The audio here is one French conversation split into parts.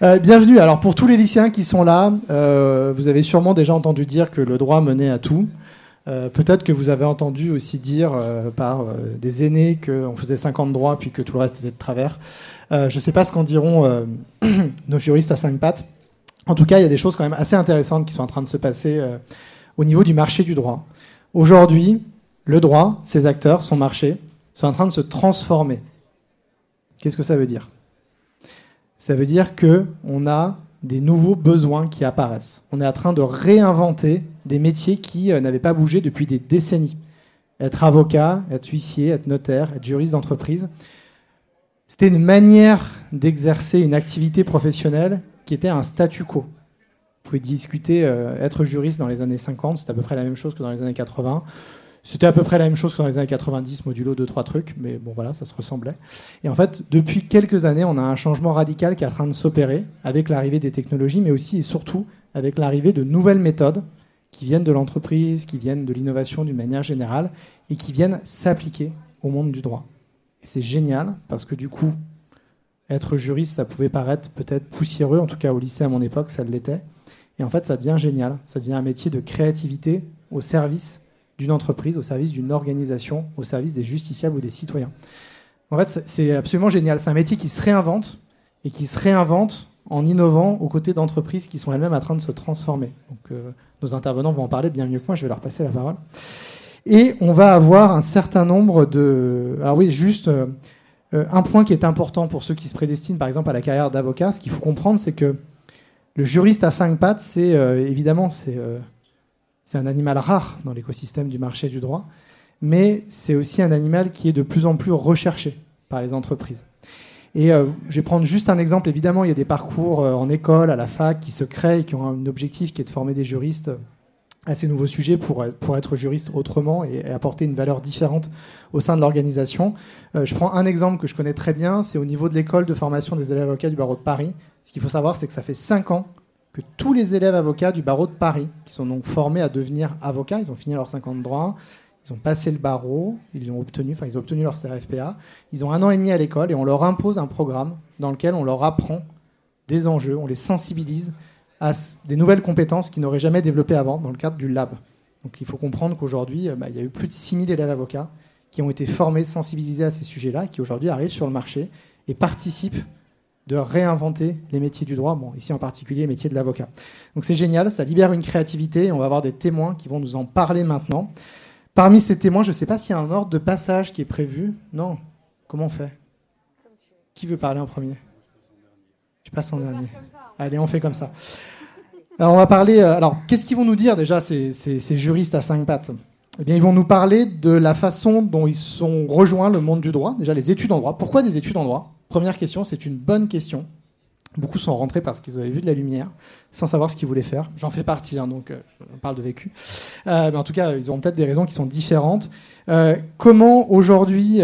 Euh, bienvenue. Alors pour tous les lycéens qui sont là, euh, vous avez sûrement déjà entendu dire que le droit menait à tout. Euh, peut-être que vous avez entendu aussi dire par des aînés qu'on faisait 50 droits puis que tout le reste était de travers. je ne sais pas ce qu'en diront nos juristes à cinq pattes. En tout cas, il y a des choses quand même assez intéressantes qui sont en train de se passer au niveau du marché du droit. Aujourd'hui, le droit, ses acteurs, son marché, sont en train de se transformer. Qu'est-ce que ça veut dire? Ça veut dire que on a des nouveaux besoins qui apparaissent. On est en train de réinventer des métiers qui euh, n'avaient pas bougé depuis des décennies. Être avocat, être huissier, être notaire, être juriste d'entreprise, c'était une manière d'exercer une activité professionnelle qui était un statu quo. Vous pouvez discuter, euh, être juriste dans les années 50, c'est à peu près la même chose que dans les années 80. C'était à peu près la même chose que dans les années 90, modulo deux trois trucs, mais bon voilà, ça se ressemblait. Et en fait, depuis quelques années, on a un changement radical qui est en train de s'opérer avec l'arrivée des technologies, mais aussi et surtout avec l'arrivée de nouvelles méthodes qui viennent de l'entreprise, qui viennent de l'innovation d'une manière générale et qui viennent s'appliquer au monde du droit. Et c'est génial parce que du coup, être juriste, ça pouvait paraître peut-être poussiéreux, en tout cas au lycée à mon époque, ça l'était. Et en fait, ça devient génial. Ça devient un métier de créativité au service d'une entreprise, au service d'une organisation, au service des justiciables ou des citoyens. En fait, c'est absolument génial. C'est un métier qui se réinvente et qui se réinvente en innovant aux côtés d'entreprises qui sont elles-mêmes en train de se transformer. Donc, euh, nos intervenants vont en parler bien mieux que moi, je vais leur passer la parole. Et on va avoir un certain nombre de... Alors oui, juste euh, euh, un point qui est important pour ceux qui se prédestinent, par exemple, à la carrière d'avocat, ce qu'il faut comprendre, c'est que le juriste à cinq pattes, c'est évidemment, c'est c'est un animal rare dans l'écosystème du marché du droit, mais c'est aussi un animal qui est de plus en plus recherché par les entreprises. Et euh, je vais prendre juste un exemple. Évidemment, il y a des parcours euh, en école, à la fac, qui se créent et qui ont un objectif qui est de former des juristes à ces nouveaux sujets pour, être juriste autrement et, apporter une valeur différente au sein de l'organisation. Euh, je prends un exemple que je connais très bien, c'est au niveau de l'école de formation des élèves avocats du barreau de Paris. Ce qu'il faut savoir, c'est que ça fait cinq ans tous les élèves avocats du barreau de Paris, qui sont donc formés à devenir avocats, ils ont fini leurs 50 droits, ils ont passé le barreau, ils ont obtenu, enfin ils ont obtenu leur CRFPA, ils ont un an et demi à l'école et on leur impose un programme dans lequel on leur apprend des enjeux, on les sensibilise à des nouvelles compétences qu'ils n'auraient jamais développées avant dans le cadre du lab. Donc il faut comprendre qu'aujourd'hui, euh, bah, il y a eu plus de 6000 élèves avocats qui ont été formés, sensibilisés à ces sujets-là, qui aujourd'hui arrivent sur le marché et participent de réinventer les métiers du droit, bon, ici en particulier les métiers de l'avocat. Donc c'est génial, ça libère une créativité, on va avoir des témoins qui vont nous en parler maintenant. Parmi ces témoins, je ne sais pas s'il y a un ordre de passage qui est prévu. Non Comment on fait? Qui veut parler en premier? Je passe en dernier. Allez, on fait comme ça. Alors on va parler. Euh, alors qu'est-ce qu'ils vont nous dire déjà ces, ces, juristes à cinq pattes? Eh bien, ils vont nous parler de la façon dont ils sont rejoints le monde du droit, déjà les études en droit. Pourquoi des études en droit? Première question, c'est une bonne question. Beaucoup sont rentrés parce qu'ils avaient vu de la lumière, sans savoir ce qu'ils voulaient faire. J'en fais partie, hein, donc euh, on parle de vécu. Euh, mais en tout cas, ils ont peut-être des raisons qui sont différentes. Euh, comment aujourd'hui,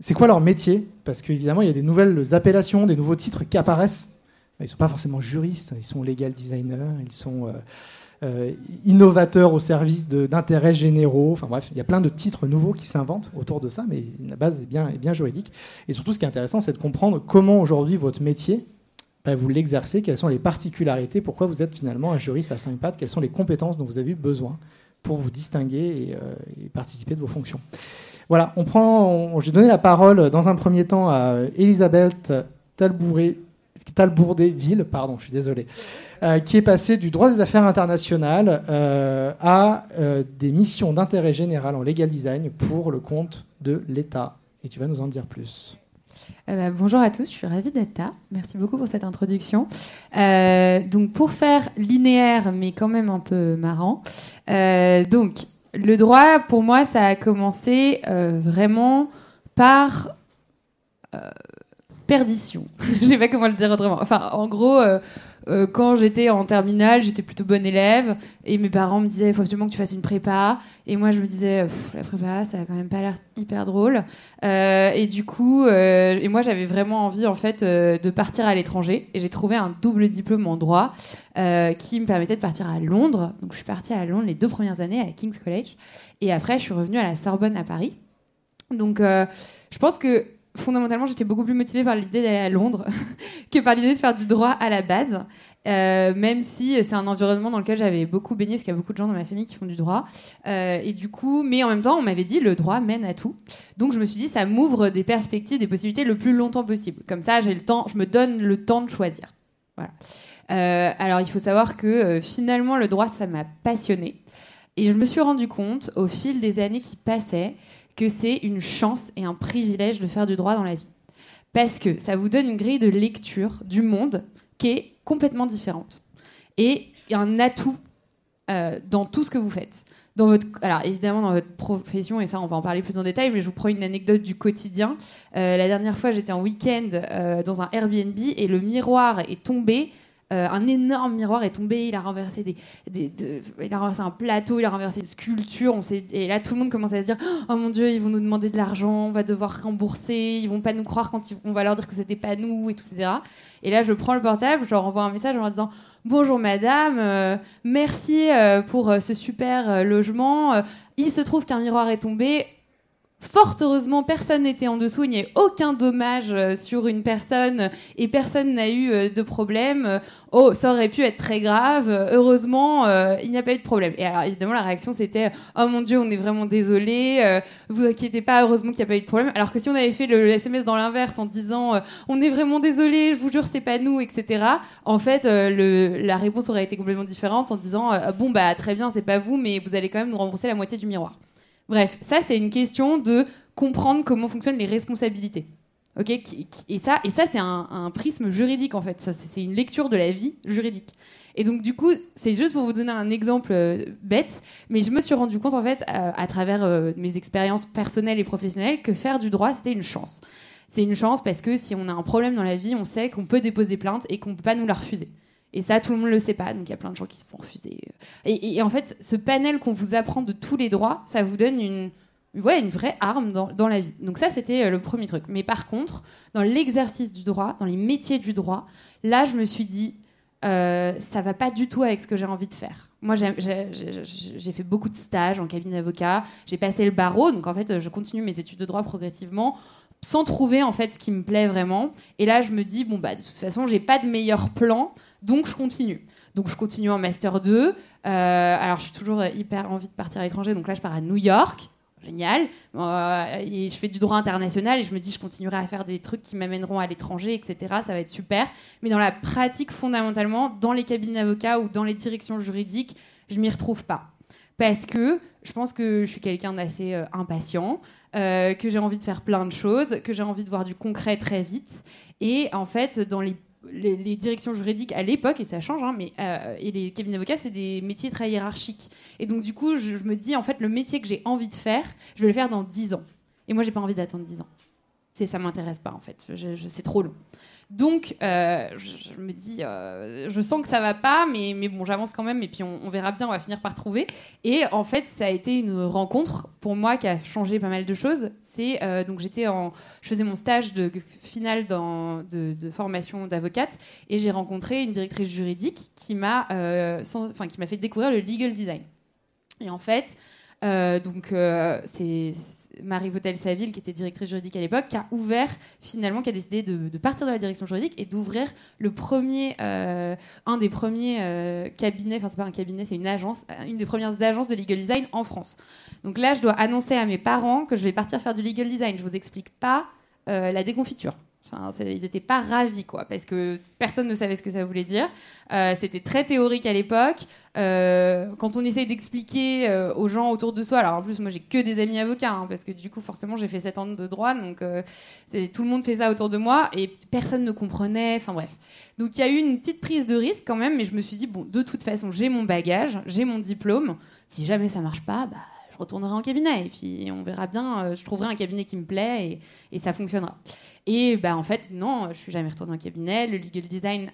c'est quoi leur métier? Parce qu'évidemment, il y a des nouvelles appellations, des nouveaux titres qui apparaissent. Ils ne sont pas forcément juristes, ils sont legal designers, ils sont euh, innovateur au service d'intérêts généraux. Enfin bref, il y a plein de titres nouveaux qui s'inventent autour de ça, mais la base est bien, juridique. Et surtout, ce qui est intéressant, c'est de comprendre comment aujourd'hui votre métier, bah, vous l'exercez, quelles sont les particularités, pourquoi vous êtes finalement un juriste à cinq pattes, quelles sont les compétences dont vous avez besoin pour vous distinguer et, euh, participer de vos fonctions. Voilà, on prend, j'ai donné la parole dans un premier temps à Elisabeth Talbourdet-Ville, pardon, je suis désolé. Euh, qui est passé du droit des affaires internationales euh, à euh, des missions d'intérêt général en legal design pour le compte de l'État. Et tu vas nous en dire plus. Bah, bonjour à tous, je suis ravie d'être là. Merci beaucoup pour cette introduction. donc pour faire linéaire mais quand même un peu marrant, donc le droit pour moi ça a commencé vraiment par perdition. Je sais pas comment le dire autrement. Enfin en gros euh, quand j'étais en terminale, j'étais plutôt bonne élève et mes parents me disaient il faut absolument que tu fasses une prépa. Et moi, je me disais la prépa, ça a quand même pas l'air hyper drôle. Euh, et du coup, euh, et moi, j'avais vraiment envie en fait de partir à l'étranger. Et j'ai trouvé un double diplôme en droit qui me permettait de partir à Londres. Donc, je suis partie à Londres les deux premières années à King's College. Et après, je suis revenue à la Sorbonne à Paris. Donc, je pense que fondamentalement, j'étais beaucoup plus motivée par l'idée d'aller à Londres que par l'idée de faire du droit à la base. Euh, même si c'est un environnement dans lequel j'avais beaucoup baigné, parce qu'il y a beaucoup de gens dans ma famille qui font du droit. Euh, et du coup, mais en même temps, on m'avait dit le droit mène à tout. Donc je me suis dit, ça m'ouvre des perspectives, des possibilités le plus longtemps possible. Comme ça, j'ai le temps, je me donne le temps de choisir. Voilà. Euh, alors il faut savoir que finalement, le droit, ça m'a passionné. Et je me suis rendu compte au fil des années qui passaient que c'est une chance et un privilège de faire du droit dans la vie. Parce que ça vous donne une grille de lecture du monde qui est complètement différente. Et un atout euh, dans tout ce que vous faites. Alors évidemment dans votre profession, et ça on va en parler plus en détail, mais je vous prends une anecdote du quotidien. Euh, la dernière fois j'étais en week-end euh, dans un Airbnb et le miroir est tombé euh, un énorme miroir est tombé, il a renversé des, il a renversé un plateau, il a renversé une sculpture. On et là, tout le monde commence à se dire Oh mon Dieu, ils vont nous demander de l'argent, on va devoir rembourser, ils vont pas nous croire quand on va leur dire que c'était pas nous, et tout, etc. Et là, je prends le portable, je leur envoie un message en leur disant Bonjour madame, euh, merci euh, pour ce super logement. il se trouve qu'un miroir est tombé Fort heureusement, personne n'était en dessous, il n'y a eu aucun dommage euh, sur une personne et personne n'a eu euh, de problème. Oh, ça aurait pu être très grave. Heureusement, euh, il n'y a pas eu de problème. Et alors, évidemment, la réaction c'était Oh mon Dieu, on est vraiment désolé, vous inquiétez pas, heureusement qu'il n'y a pas eu de problème. Alors que si on avait fait le, SMS dans l'inverse en disant On est vraiment désolé, je vous jure, c'est pas nous, etc., en fait, le, la réponse aurait été complètement différente en disant Bon, bah très bien, c'est pas vous, mais vous allez quand même nous rembourser la moitié du miroir. Bref, ça c'est une question de comprendre comment fonctionnent les responsabilités. Et ça, et ça c'est un, prisme juridique en fait. Ça, c'est une lecture de la vie juridique. Et donc du coup, c'est juste pour vous donner un exemple euh, bête, mais je me suis rendu compte en fait à, travers euh, mes expériences personnelles et professionnelles que faire du droit c'était une chance. C'est une chance parce que si on a un problème dans la vie, on sait qu'on peut déposer plainte et qu'on peut pas nous la refuser. Et ça, tout le monde le sait pas. Donc il y a plein de gens qui se font refuser. Et, en fait, ce panel qu'on vous apprend de tous les droits, ça vous donne une, ouais, une vraie arme dans, dans la vie. Donc ça, c'était euh, le premier truc. Mais par contre, dans l'exercice du droit, dans les métiers du droit, là, je me suis dit, euh, ça va pas du tout avec ce que j'ai envie de faire. Moi, j'ai fait beaucoup de stages en cabinet d'avocat. J'ai passé le barreau, donc en fait, je continue mes études de droit progressivement sans trouver en fait ce qui me plaît vraiment. Et là, je me dis bon bah de toute façon, j'ai pas de meilleur plan. Donc je continue. Donc je continue en master 2. Euh, alors je suis toujours hyper envie de partir à l'étranger. Donc là je pars à New York. Génial. Euh, et je fais du droit international et je me dis je continuerai à faire des trucs qui m'amèneront à l'étranger, etc. Ça va être super. Mais dans la pratique, fondamentalement, dans les cabinets d'avocats ou dans les directions juridiques, je m'y retrouve pas. Parce que je pense que je suis quelqu'un d'assez euh, impatient, que j'ai envie de faire plein de choses, que j'ai envie de voir du concret très vite. Et en fait, dans les les, directions juridiques à l'époque, et ça change, hein, mais, euh, et les cabinets d'avocats, c'est des métiers très hiérarchiques. Et donc, du coup, je, me dis, en fait, le métier que j'ai envie de faire, je vais le faire dans 10 ans. Et moi, j'ai pas envie d'attendre 10 ans. C'est, ça m'intéresse pas, en fait. je, c'est trop long. Donc, euh, je, me dis, euh, je sens que ça va pas, mais, mais bon, j'avance quand même, et puis on, verra bien, on va finir par trouver. Et en fait, ça a été une rencontre pour moi qui a changé pas mal de choses. C'est euh, donc j'étais en, je faisais mon stage de finale dans, de, formation d'avocate, et j'ai rencontré une directrice juridique qui m'a, enfin, qui m'a fait découvrir le legal design. Et en fait, donc c'est Marie Vautel Saville, qui était directrice juridique à l'époque, qui a ouvert finalement, qui a décidé de, partir de la direction juridique et d'ouvrir le premier, euh, un des premiers euh, cabinets, enfin c'est pas un cabinet, c'est une agence, euh, une des premières agences de legal design en France. Donc là, je dois annoncer à mes parents que je vais partir faire du legal design. Je vous explique pas la déconfiture ils n'étaient pas ravis, quoi, parce que personne ne savait ce que ça voulait dire. Euh, c'était très théorique à l'époque. Euh, quand on essaye d'expliquer euh, aux gens autour de soi, alors en plus, moi, j'ai que des amis avocats, hein, parce que du coup, forcément, j'ai fait 7 ans de droit, donc tout le monde fait ça autour de moi, et personne ne comprenait. Enfin bref. Donc il y a eu une petite prise de risque quand même, mais je me suis dit, bon, de toute façon, j'ai mon bagage, j'ai mon diplôme. Si jamais ça marche pas, bah, je retournerai en cabinet et puis on verra bien, je trouverai un cabinet qui me plaît et ça fonctionnera. Et bah, en fait, non, je suis jamais retournée en cabinet. Le legal design,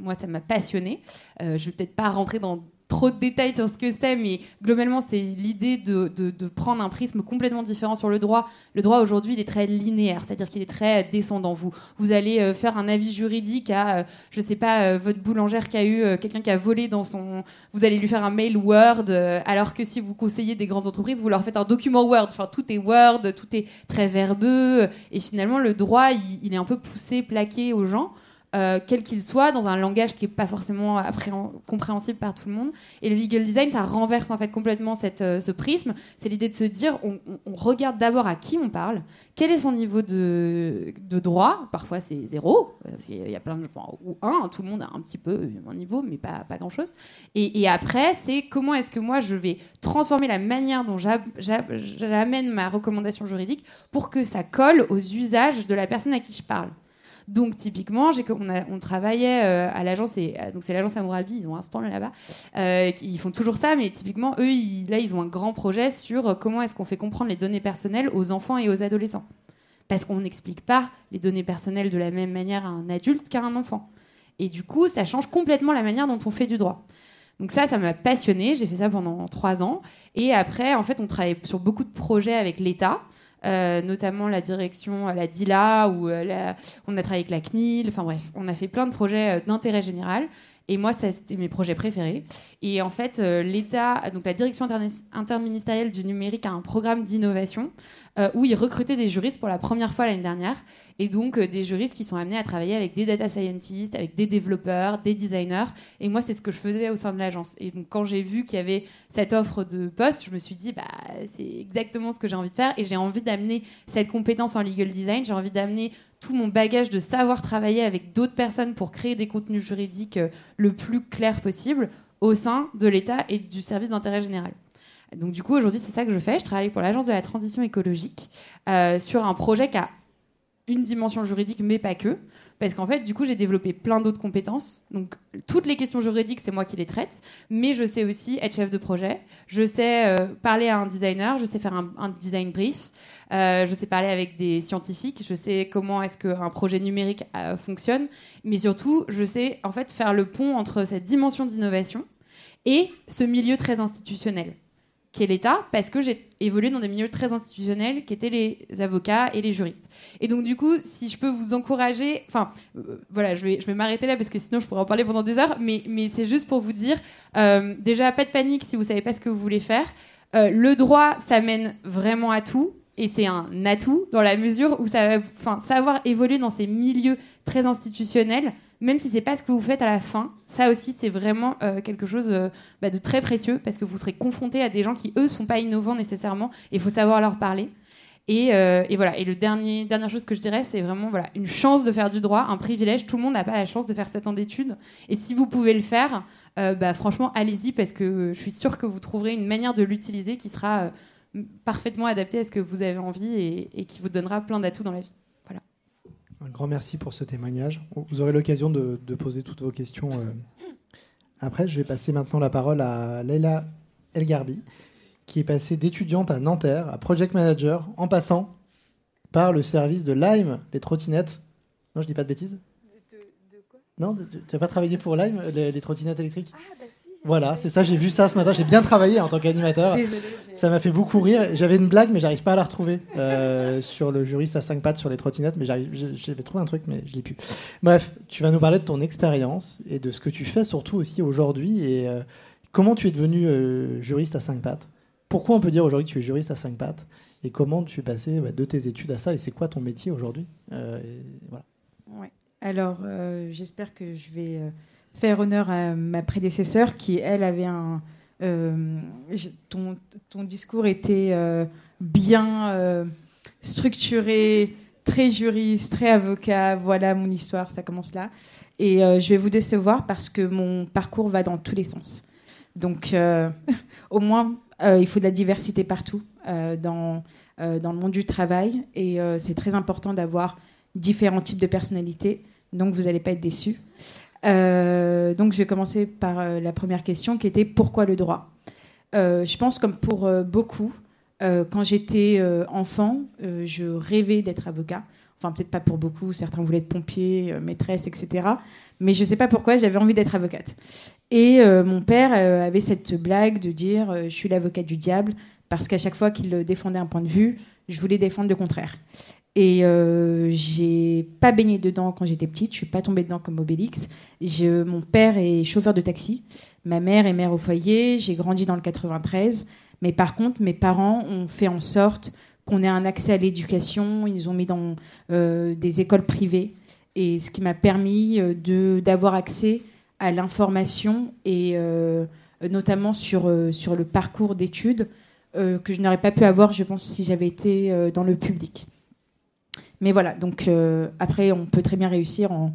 moi, ça m'a passionné. Euh, je vais peut-être pas rentrer dans trop de détails sur ce que c'est, mais globalement, c'est l'idée de, de, prendre un prisme complètement différent sur le droit. Le droit aujourd'hui, il est très linéaire, c'est-à-dire qu'il est très descendant. Vous, vous allez euh, faire un avis juridique à, euh, je sais pas, euh, votre boulangère qui a eu quelqu'un qui a volé dans son. Vous allez lui faire un mail Word, alors que si vous conseillez des grandes entreprises, vous leur faites un document Word. Enfin, tout est Word, tout est très verbeux, et finalement, le droit, il est un peu poussé, plaqué aux gens. Euh, quel qu'il soit, dans un langage qui n'est pas forcément compréhensible par tout le monde. Et le legal design, ça renverse en fait complètement cette, euh, ce prisme. C'est l'idée de se dire, on, regarde d'abord à qui on parle, quel est son niveau de, de droit. Parfois c'est zéro, euh, il y a plein de, ou un, tout le monde a un petit peu un niveau, mais pas, pas grand chose. Et, et après, c'est comment est-ce que moi je vais transformer la manière dont j'amène ma recommandation juridique pour que ça colle aux usages de la personne à qui je parle. Donc typiquement, on, on, travaillait euh, à l'agence, euh, donc c'est l'agence Amourabi, ils ont un stand là-bas, euh, ils font toujours ça, mais typiquement eux, là, ils ont un grand projet sur comment est-ce qu'on fait comprendre les données personnelles aux enfants et aux adolescents, parce qu'on n'explique pas les données personnelles de la même manière à un adulte qu'à un enfant. Et du coup, ça change complètement la manière dont on fait du droit. Donc ça, ça m'a passionné. J'ai fait ça pendant trois ans. Et après, en fait, on travaille sur beaucoup de projets avec l'État. Euh, notamment la direction, la DILA, euh, on a travaillé avec la CNIL, enfin bref, on a fait plein de projets euh, d'intérêt général. Et moi, c'était mes projets préférés. Et en fait, l'État, donc la direction interministérielle du numérique a un programme d'innovation où ils recrutaient des juristes pour la première fois l'année dernière. Et donc, euh, des juristes qui sont amenés à travailler avec des data scientists, avec des développeurs, des designers. Et moi, c'est ce que je faisais au sein de l'agence. Et donc, quand j'ai vu qu'il y avait cette offre de poste, je me suis dit, bah, c'est exactement ce que j'ai envie de faire. Et j'ai envie d'amener cette compétence en legal design. J'ai envie d'amener tout mon bagage de savoir travailler avec d'autres personnes pour créer des contenus juridiques euh, le plus clair possible au sein de l'État et du service d'intérêt général. Donc du coup, aujourd'hui, c'est ça que je fais. Je travaille pour l'Agence de la transition écologique euh, sur un projet qui a une dimension juridique, mais pas que. Parce qu'en fait, du coup, j'ai développé plein d'autres compétences. Donc, toutes les questions juridiques, c'est moi qui les traite. Mais je sais aussi être chef de projet. Je sais euh, parler à un designer. Je sais faire un, design brief. Euh, je sais parler avec des scientifiques. Je sais comment est-ce qu'un projet numérique fonctionne. Mais surtout, je sais en fait faire le pont entre cette dimension d'innovation et ce milieu très institutionnel qui est l'État, parce que j'ai évolué dans des milieux très institutionnels, qui étaient les avocats et les juristes. Et donc, du coup, si je peux vous encourager, enfin, euh, voilà, je vais, je vais m'arrêter là, parce que sinon, je pourrais en parler pendant des heures, mais, mais c'est juste pour vous dire, euh, déjà, pas de panique si vous savez pas ce que vous voulez faire. Euh, le droit, ça mène vraiment à tout, et c'est un atout dans la mesure où savoir évoluer dans ces milieux très institutionnels, même si c'est pas ce que vous faites à la fin, ça aussi c'est vraiment euh, quelque chose euh, bah, de très précieux parce que vous serez confronté à des gens qui eux sont pas innovants nécessairement et il faut savoir leur parler. Et, euh, et, voilà. Et le dernier dernière chose que je dirais, c'est vraiment voilà une chance de faire du droit, un privilège. Tout le monde n'a pas la chance de faire 7 ans d'études. Et si vous pouvez le faire, bah, franchement, allez-y parce que je suis sûre que vous trouverez une manière de l'utiliser qui sera parfaitement adaptée à ce que vous avez envie et, et qui vous donnera plein d'atouts dans la vie. Un grand merci pour ce témoignage. Vous aurez l'occasion de, poser toutes vos questions euh, après. Je vais passer maintenant la parole à Leila Elgarbi, qui est passée d'étudiante à Nanterre à project manager en passant par le service de Lime, les trottinettes. Non, je dis pas de bêtises de, quoi? Non, tu n'as pas travaillé pour Lime, les, trottinettes électriques? Ah, bah voilà, c'est ça, j'ai vu ça ce matin, j'ai bien travaillé en tant qu'animateur. Ça m'a fait beaucoup rire. J'avais une blague, mais j'arrive pas à la retrouver euh, sur le juriste à cinq pattes sur les trottinettes, mais j'avais trouvé un truc, mais je l'ai plus. Bref, tu vas nous parler de ton expérience et de ce que tu fais surtout aussi aujourd'hui et euh, comment tu es devenu euh, juriste à cinq pattes. Pourquoi on peut dire aujourd'hui que tu es juriste à cinq pattes et comment tu es passé de tes études à ça et c'est quoi ton métier aujourd'hui voilà. Ouais. Alors, j'espère que je vais faire honneur à ma prédécesseur qui, elle, avait un. Euh, ton, ton, discours était euh, bien euh, structuré, très juriste, très avocat. Voilà mon histoire, ça commence là. Et je vais vous décevoir parce que mon parcours va dans tous les sens. Donc, au moins, il faut de la diversité partout dans, dans le monde du travail. Et c'est très important d'avoir différents types de personnalités. Donc, vous n'allez pas être déçus. Euh, donc je vais commencer par euh, la première question qui était pourquoi le droit? Euh, Je pense comme pour beaucoup, quand j'étais enfant, je rêvais d'être avocat. Enfin, peut-être pas pour beaucoup. Certains voulaient être pompiers, maîtresse, etc. Mais je ne sais pas pourquoi, j'avais envie d'être avocate. Et mon père avait cette blague de dire Je suis l'avocate du diable, parce qu'à chaque fois qu'il défendait un point de vue, je voulais défendre le contraire. Et euh, j'ai pas baigné dedans quand j'étais petite, je suis pas tombée dedans comme Obélix. Mon père est chauffeur de taxi, ma mère est mère au foyer, j'ai grandi dans le 93. Mais par contre, mes parents ont fait en sorte qu'on ait un accès à l'éducation, ils ont mis dans euh, des écoles privées, et ce qui m'a permis euh, de, d'avoir accès à l'information, et euh, notamment sur, sur le parcours d'études, que je n'aurais pas pu avoir, je pense, si j'avais été dans le public. Mais voilà, donc euh, après, on peut très bien réussir en,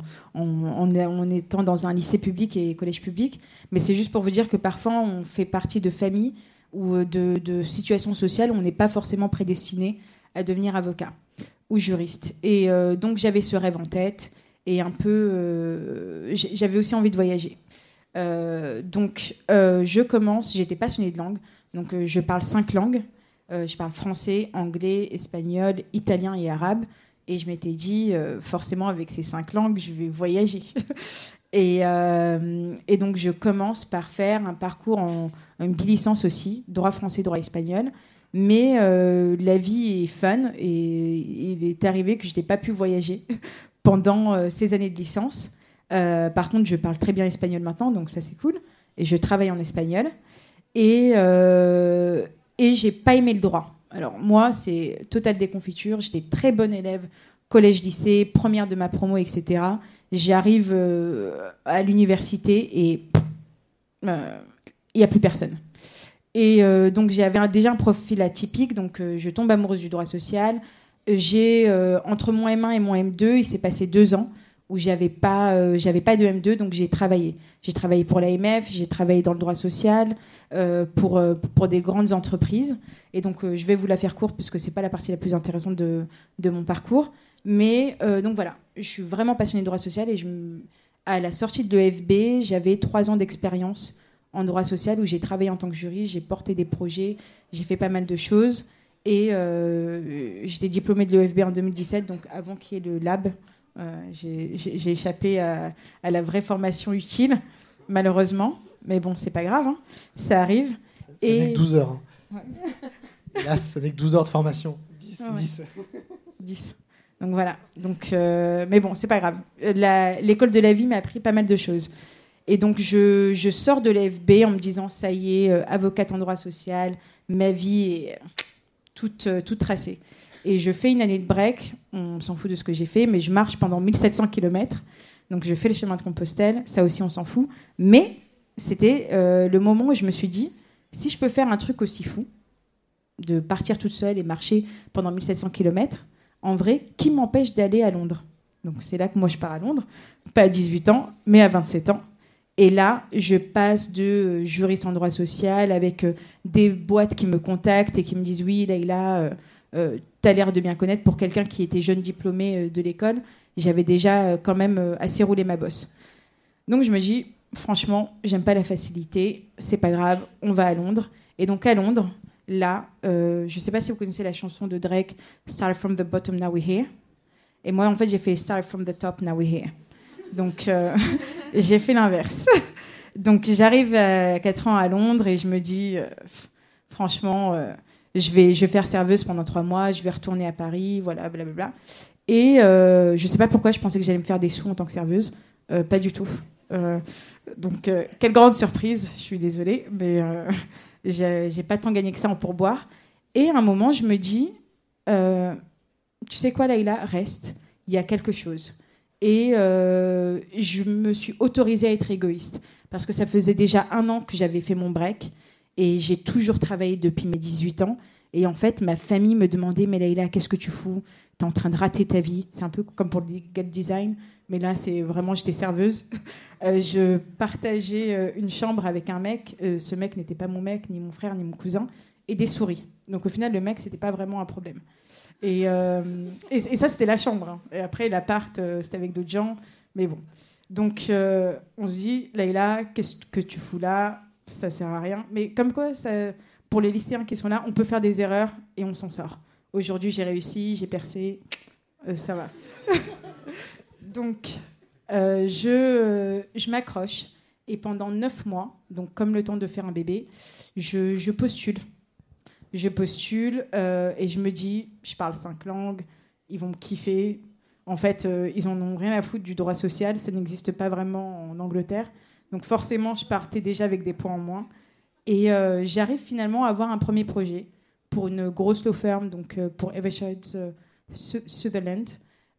étant dans un lycée public et collège public. Mais c'est juste pour vous dire que parfois, on fait partie de familles ou euh, de, situations sociales où on n'est pas forcément prédestiné à devenir avocat ou juriste. Et euh, donc, j'avais ce rêve en tête et un peu. j'avais aussi envie de voyager. donc, je commence, j'étais passionnée de langue. Donc, je parle cinq langues. je parle français, anglais, espagnol, italien et arabe. Et je m'étais dit, euh, forcément, avec ces cinq langues, je vais voyager. et, euh, et, donc, je commence par faire un parcours en une bilicence aussi, droit français, droit espagnol. Mais euh, la vie est fun et il est arrivé que je n'ai pas pu voyager pendant ces années de licence. par contre, je parle très bien espagnol maintenant, donc ça c'est cool. Et je travaille en espagnol. Et, et j'ai pas aimé le droit. Alors moi, c'est totale déconfiture. J'étais très bonne élève, collège, lycée, première de ma promo, etc. J'arrive euh, à l'université et euh, il n'y a plus personne. Et euh, donc j'avais déjà un profil atypique, donc je tombe amoureuse du droit social. J'ai entre mon M1 et mon M2, il s'est passé deux ans où j'avais pas j'avais pas de M2 donc j'ai travaillé j'ai travaillé pour l'AMF j'ai travaillé dans le droit social pour pour des grandes entreprises et donc, euh, je vais vous la faire courte parce que c'est pas la partie la plus intéressante de, de mon parcours. Mais euh, donc voilà, je suis vraiment passionnée de droit social et à la sortie de l'EFB, j'avais trois ans d'expérience en droit social où j'ai travaillé en tant que juriste, j'ai porté des projets, j'ai fait pas mal de choses. Et euh, j'étais diplômée de l'EFB en 2017, donc avant qu'il y ait le lab. J'ai échappé à, la vraie formation utile, malheureusement. Mais bon, c'est pas grave, hein. ça arrive. et 12 heures. Hein. Hélas, avec 12 heures de formation. 10. 10. 10. Donc voilà. Donc, euh, mais bon, c'est pas grave. L'école de la vie m'a appris pas mal de choses. Et donc, je, je sors de l'FB en me disant, ça y est, euh, avocate en droit social, ma vie est toute, euh, toute tracée. Et je fais une année de break, on s'en fout de ce que j'ai fait, mais je marche pendant 1700 km. Donc, je fais le chemin de Compostelle, ça aussi, on s'en fout. Mais c'était le moment où je me suis dit, si je peux faire un truc aussi fou, de partir toute seule et marcher pendant 1700 km, en vrai, qui m'empêche d'aller à Londres? Donc c'est là que moi je pars à Londres, pas à 18 ans, mais à 27 ans. Et là, je passe de euh, juriste en droit social avec euh, des boîtes qui me contactent et qui me disent oui, Leïla, euh, tu l'air de bien connaître pour quelqu'un qui était jeune diplômé de l'école. J'avais déjà quand même assez roulé ma bosse. Donc je me dis, franchement, j'aime pas la facilité, c'est pas grave, on va à Londres. Et donc à Londres, là, euh, je sais pas si vous connaissez la chanson de Drake, Start from the bottom, now we're here. Et moi, en fait, j'ai fait Start from the top, now we're here. Donc, euh, j'ai fait l'inverse. Donc, j'arrive à 4 ans à Londres et je me dis, euh, franchement, je, vais, je faire serveuse pendant 3 mois, je vais retourner à Paris, voilà, blablabla. Et je ne sais pas pourquoi je pensais que j'allais me faire des sous en tant que serveuse. pas du tout. donc, quelle grande surprise, je suis désolée, mais j'ai pas tant gagné que ça en pourboire. Et à un moment, je me dis, euh, tu sais quoi, Laïla, reste, il y a quelque chose. Et euh, je me suis autorisée à être égoïste. Parce que ça faisait déjà un an que j'avais fait mon break. Et j'ai toujours travaillé depuis mes 18 ans. Et en fait, ma famille me demandait, mais Laïla, qu'est-ce que tu fous? T'es en train de rater ta vie. C'est un peu comme pour le legal design. Mais là, c'est vraiment, j'étais serveuse. Euh, je partageais euh, une chambre avec un mec. Euh, ce mec n'était pas mon mec, ni mon frère, ni mon cousin, et des souris. Donc au final, le mec, c'était pas vraiment un problème. Et, et, ça, c'était la chambre. Hein. Et après, l'appart, c'était avec d'autres gens. Mais bon. Donc on se dit, Leïla, qu'est-ce que tu fous là? Ça sert à rien. Mais comme quoi, pour les lycéens qui sont là, on peut faire des erreurs et on s'en sort. Aujourd'hui, j'ai réussi, j'ai percé. ça va. donc, je, je m'accroche. Et pendant neuf mois, donc comme le temps de faire un bébé, je, je postule. Je postule et je me dis, je parle cinq langues, ils vont me kiffer. En fait, ils en ont rien à foutre du droit social, ça n'existe pas vraiment en Angleterre. Donc forcément, je partais déjà avec des points en moins. Et j'arrive finalement à avoir un premier projet pour une grosse law firm, donc euh, pour Eversheds euh, Sutherland.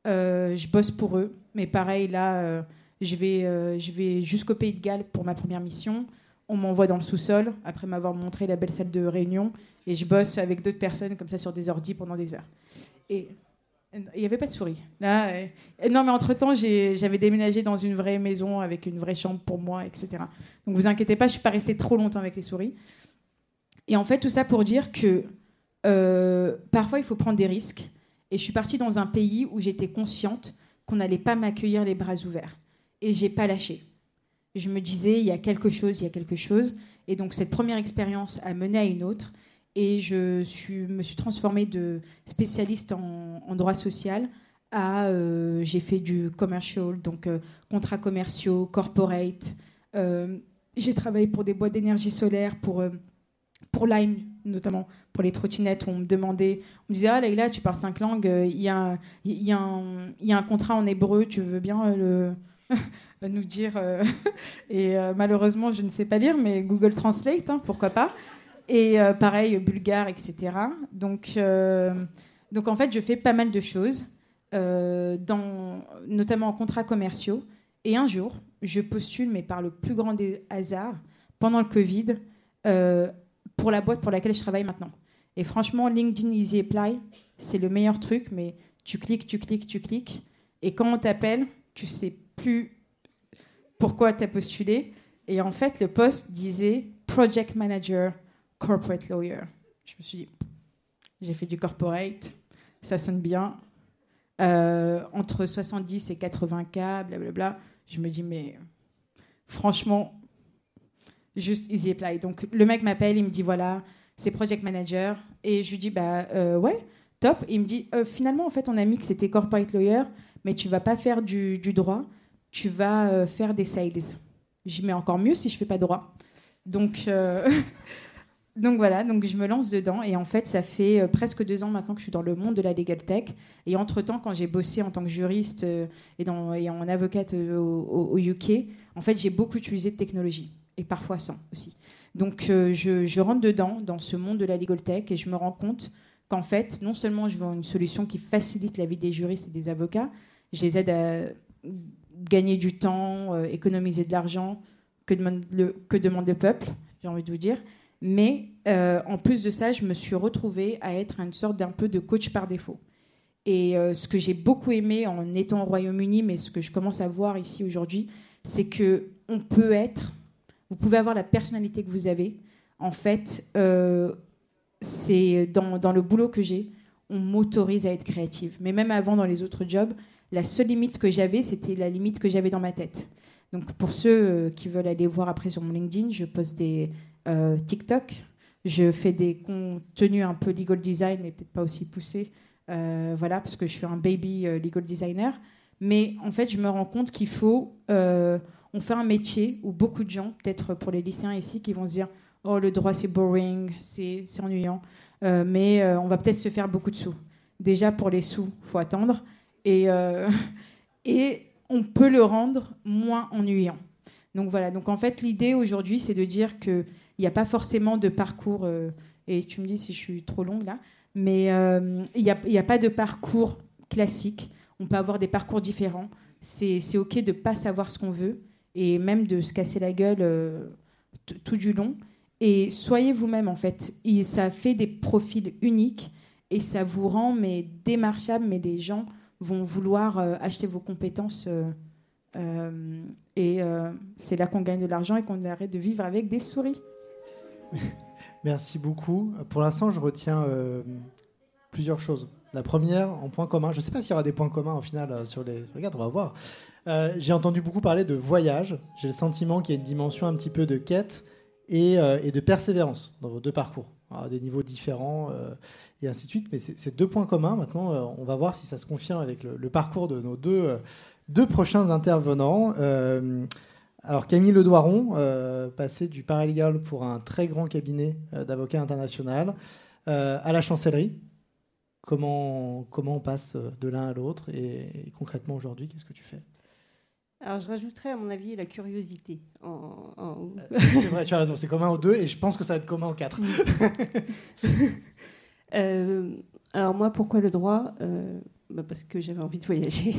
Euh, je bosse pour eux, mais pareil, là, je vais, je vais jusqu'au Pays de Galles pour ma première mission. On m'envoie dans le sous-sol après m'avoir montré la belle salle de réunion et je bosse avec d'autres personnes comme ça sur des ordis pendant des heures. Et il n'y avait pas de souris. Là, non, mais entre-temps, j'avais déménagé dans une vraie maison avec une vraie chambre pour moi, etc. Donc vous inquiétez pas, je ne suis pas restée trop longtemps avec les souris. Et en fait, tout ça pour dire que euh, parfois, il faut prendre des risques. Et je suis partie dans un pays où j'étais consciente qu'on n'allait pas m'accueillir les bras ouverts. Et j'ai pas lâché. Je me disais, il y a quelque chose, il y a quelque chose. Et donc, cette première expérience a mené à une autre. Et je me suis transformée de spécialiste en, droit social à. Euh, j'ai fait du commercial, donc euh, contrats commerciaux, corporate. j'ai travaillé pour des boîtes d'énergie solaire, pour, pour Lime, notamment pour les trottinettes, on me demandait, on me disait, ah Leïla, tu parles cinq langues, il y, a, y a un, y a un contrat en hébreu, tu veux bien euh, le, nous dire euh, Et euh, malheureusement, je ne sais pas lire, mais Google Translate, hein, pourquoi pas Et pareil, bulgare, etc. Donc, donc en fait, je fais pas mal de choses, dans, notamment en contrats commerciaux. Et un jour, je postule, mais par le plus grand des hasards, pendant le Covid, pour la boîte pour laquelle je travaille maintenant. Et franchement, LinkedIn Easy Apply, c'est le meilleur truc, mais tu cliques, tu cliques, tu cliques. Et quand on t'appelle, tu sais plus pourquoi tu as postulé. Et en fait, le poste disait Project Manager, Corporate Lawyer. Je me suis dit, j'ai fait du corporate, ça sonne bien. Euh, entre 70 et 80 k, blablabla. Je me dis, mais franchement, juste Easy Apply. Donc le mec m'appelle, il me dit voilà, c'est Project Manager. Et je lui dis bah euh, ouais, top. il me dit euh, finalement, en fait, on a mis que c'était Corporate Lawyer, mais tu vas pas faire du, droit, tu vas faire des sales. J'y mets encore mieux si je fais pas droit. Donc. Donc voilà, donc je me lance dedans et en fait ça fait presque deux ans maintenant que je suis dans le monde de la legal tech et entre temps quand j'ai bossé en tant que juriste et, dans, en avocate au, au UK, en fait j'ai beaucoup utilisé de technologie et parfois sans aussi. Donc euh, je, rentre dedans, dans ce monde de la legal tech, et je me rends compte qu'en fait, non seulement je vends une solution qui facilite la vie des juristes et des avocats, je les aide à gagner du temps, euh, économiser de l'argent, que demande le, que demande le peuple, j'ai envie de vous dire. Mais euh, en plus de ça, je me suis retrouvée à être une sorte d'un peu de coach par défaut. Et ce que j'ai beaucoup aimé en étant au Royaume-Uni, mais ce que je commence à voir ici aujourd'hui, c'est que on peut être vous pouvez avoir la personnalité que vous avez. En fait, euh, c'est dans, dans, le boulot que j'ai, on m'autorise à être créative. Mais même avant, dans les autres jobs, la seule limite que j'avais, c'était la limite que j'avais dans ma tête. Donc pour ceux euh, qui veulent aller voir après sur mon LinkedIn, je poste des euh, TikTok, je fais des contenus un peu legal design, mais peut-être pas aussi poussés, voilà, parce que je suis un baby legal designer. Mais en fait, je me rends compte qu'il faut on fait un métier où beaucoup de gens, peut-être pour les lycéens ici, qui vont se dire Oh, le droit, c'est boring, c'est ennuyant, euh, mais euh, on va peut-être se faire beaucoup de sous. Déjà, pour les sous, il faut attendre. Et, euh, et on peut le rendre moins ennuyant. Donc voilà, donc en fait, l'idée aujourd'hui, c'est de dire qu'il n'y a pas forcément de parcours, et tu me dis si je suis trop longue là, mais il n'y a, pas de parcours classique. On peut avoir des parcours différents. C'est OK de ne pas savoir ce qu'on veut et même de se casser la gueule euh, tout du long. Et soyez vous-même en fait. Et ça fait des profils uniques et ça vous rend mais démarchable, mais des gens vont vouloir euh, acheter vos compétences. Euh, et c'est là qu'on gagne de l'argent et qu'on arrête de vivre avec des souris. Merci beaucoup. Pour l'instant, je retiens plusieurs choses. La première, en point commun, je ne sais pas s'il y aura des points communs au final sur les. Regarde, on va voir. Euh, j'ai entendu beaucoup parler de voyage. J'ai le sentiment qu'il y a une dimension un petit peu de quête et, euh, de persévérance dans vos deux parcours. à des niveaux différents et ainsi de suite. Mais c'est deux points communs. Maintenant, on va voir si ça se confirme avec le, parcours de nos deux, deux prochains intervenants. Alors Camille Ledoiron, passé du paralégal pour un très grand cabinet d'avocats international à la chancellerie. Comment, comment on passe de l'un à l'autre et concrètement aujourd'hui, qu'est-ce que tu fais? Alors, je rajouterais, à mon avis, la curiosité. En, euh, C'est vrai, tu as raison. C'est commun aux deux et je pense que ça va être commun aux quatre. euh, alors, moi, pourquoi le droit? Euh, bah Parce que j'avais envie de voyager.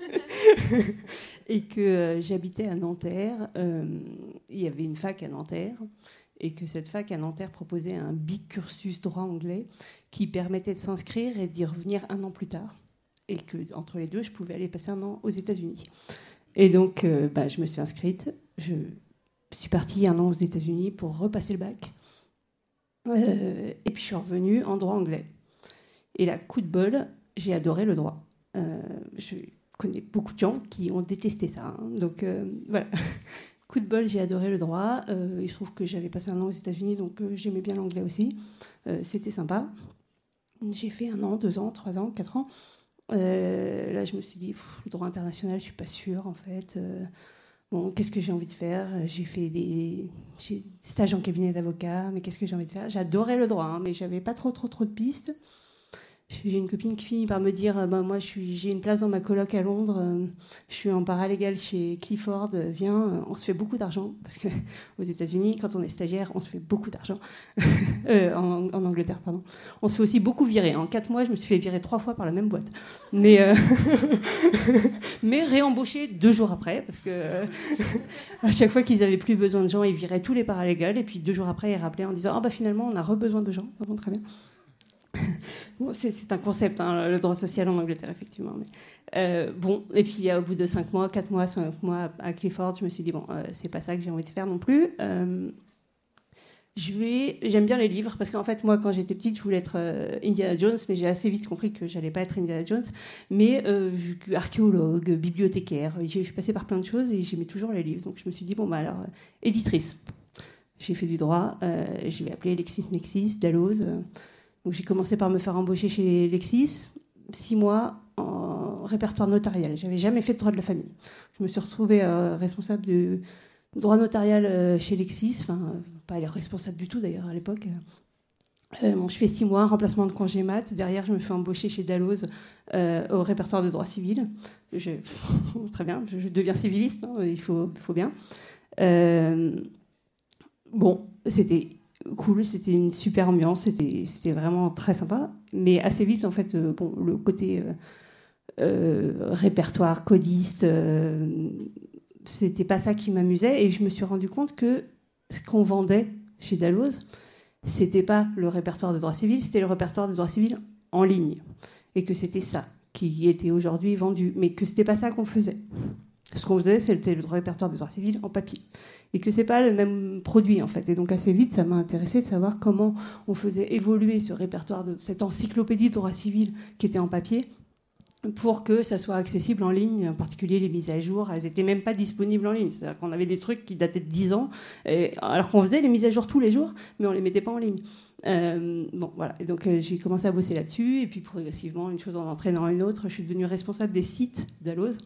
et que euh, j'habitais à Nanterre. Il y avait une fac à Nanterre. Et que cette fac à Nanterre proposait un big cursus droit anglais qui permettait de s'inscrire et d'y revenir un an plus tard. Et que entre les deux, je pouvais aller passer un an aux États-Unis. Et donc, euh, bah, je me suis inscrite. Je suis partie un an aux États-Unis pour repasser le bac. Euh, et puis, je suis revenue en droit anglais. Et là, coup de bol, j'ai adoré le droit. Euh, connais beaucoup de gens qui ont détesté ça. Hein. Donc, voilà. coup de bol, j'ai adoré le droit. il se trouve que j'avais passé un an aux États-Unis, donc j'aimais bien l'anglais aussi. C'était sympa. J'ai fait un an, deux ans, trois ans, quatre ans. Euh, là, je me suis dit, le droit international, je suis pas sûre en fait. Euh, bon, qu'est-ce que j'ai envie de faire? J'ai fait des, stages en cabinet d'avocat, mais qu'est-ce que j'ai envie de faire? J'adorais le droit, hein, mais j'avais pas trop, trop, trop de pistes. J'ai une copine qui finit par me dire euh, bah, Moi, j'ai une place dans ma coloc à Londres, euh, je suis en paralégal chez Clifford, euh, viens, on se fait beaucoup d'argent. Parce qu'aux États-Unis, quand on est stagiaire, on se fait beaucoup d'argent. en, Angleterre, pardon. On se fait aussi beaucoup virer. En quatre mois, je me suis fait virer trois fois par la même boîte. Mais, mais réembauché deux jours après, parce que à chaque fois qu'ils avaient plus besoin de gens, ils viraient tous les paralégales. Et puis deux jours après, ils rappelaient en disant Ah, bah finalement, on a re-besoin de gens. Bon, très bien c'est un concept, hein, le droit social en Angleterre, effectivement. Euh, bon, et puis au bout de 5 mois, 4 mois, 5 mois à Clifford, je me suis dit, bon, euh, c'est pas ça que j'ai envie de faire non plus. Euh, je j'aime bien les livres parce qu'en fait, moi, quand j'étais petite, je voulais être Indiana Jones, mais j'ai assez vite compris que j'allais pas être Indiana Jones. Mais archéologue, bibliothécaire, j'ai passé par plein de choses et j'aimais toujours les livres. Donc je me suis dit, bon, bah alors, éditrice. J'ai fait du droit, je vais appeler LexisNexis, Dalloz. J'ai commencé par me faire embaucher chez Lexis, six mois en répertoire notarial. J'avais jamais fait de droit de la famille. Je me suis retrouvée euh, responsable du droit notarial euh, chez Lexis, enfin pas les responsable du tout d'ailleurs à l'époque. Euh, je fais six mois, remplacement de congé mat. Derrière, je me fais embaucher chez Dalloz au répertoire de droit civil. Très bien, je, deviens civiliste, hein, il, faut, faut bien. bon, c'était cool, c'était une super ambiance, c'était vraiment très sympa. Mais assez vite, en fait, euh, bon, le côté euh, euh, répertoire, codiste, c'était pas ça qui m'amusait. Et je me suis rendu compte que ce qu'on vendait chez Dalloz, c'était pas le répertoire de droit civil, c'était le répertoire de droit civil en ligne. Et que c'était ça qui était aujourd'hui vendu, mais que c'était pas ça qu'on faisait. Ce qu'on faisait, c'était le répertoire de droit civil en papier et que c'est pas le même produit en fait. Et donc assez vite, ça m'a intéressé de savoir comment on faisait évoluer ce répertoire cette encyclopédie de droit civil qui était en papier pour que ça soit accessible en ligne, en particulier les mises à jour, elles n'étaient même pas disponibles en ligne. C'est-à-dire qu'on avait des trucs qui dataient de 10 ans, alors qu'on faisait les mises à jour tous les jours, mais on les mettait pas en ligne. Euh, bon, voilà. Donc euh, j'ai commencé à bosser là-dessus, et puis progressivement, une chose en entraînant une autre, je suis devenue responsable des sites d'Alloz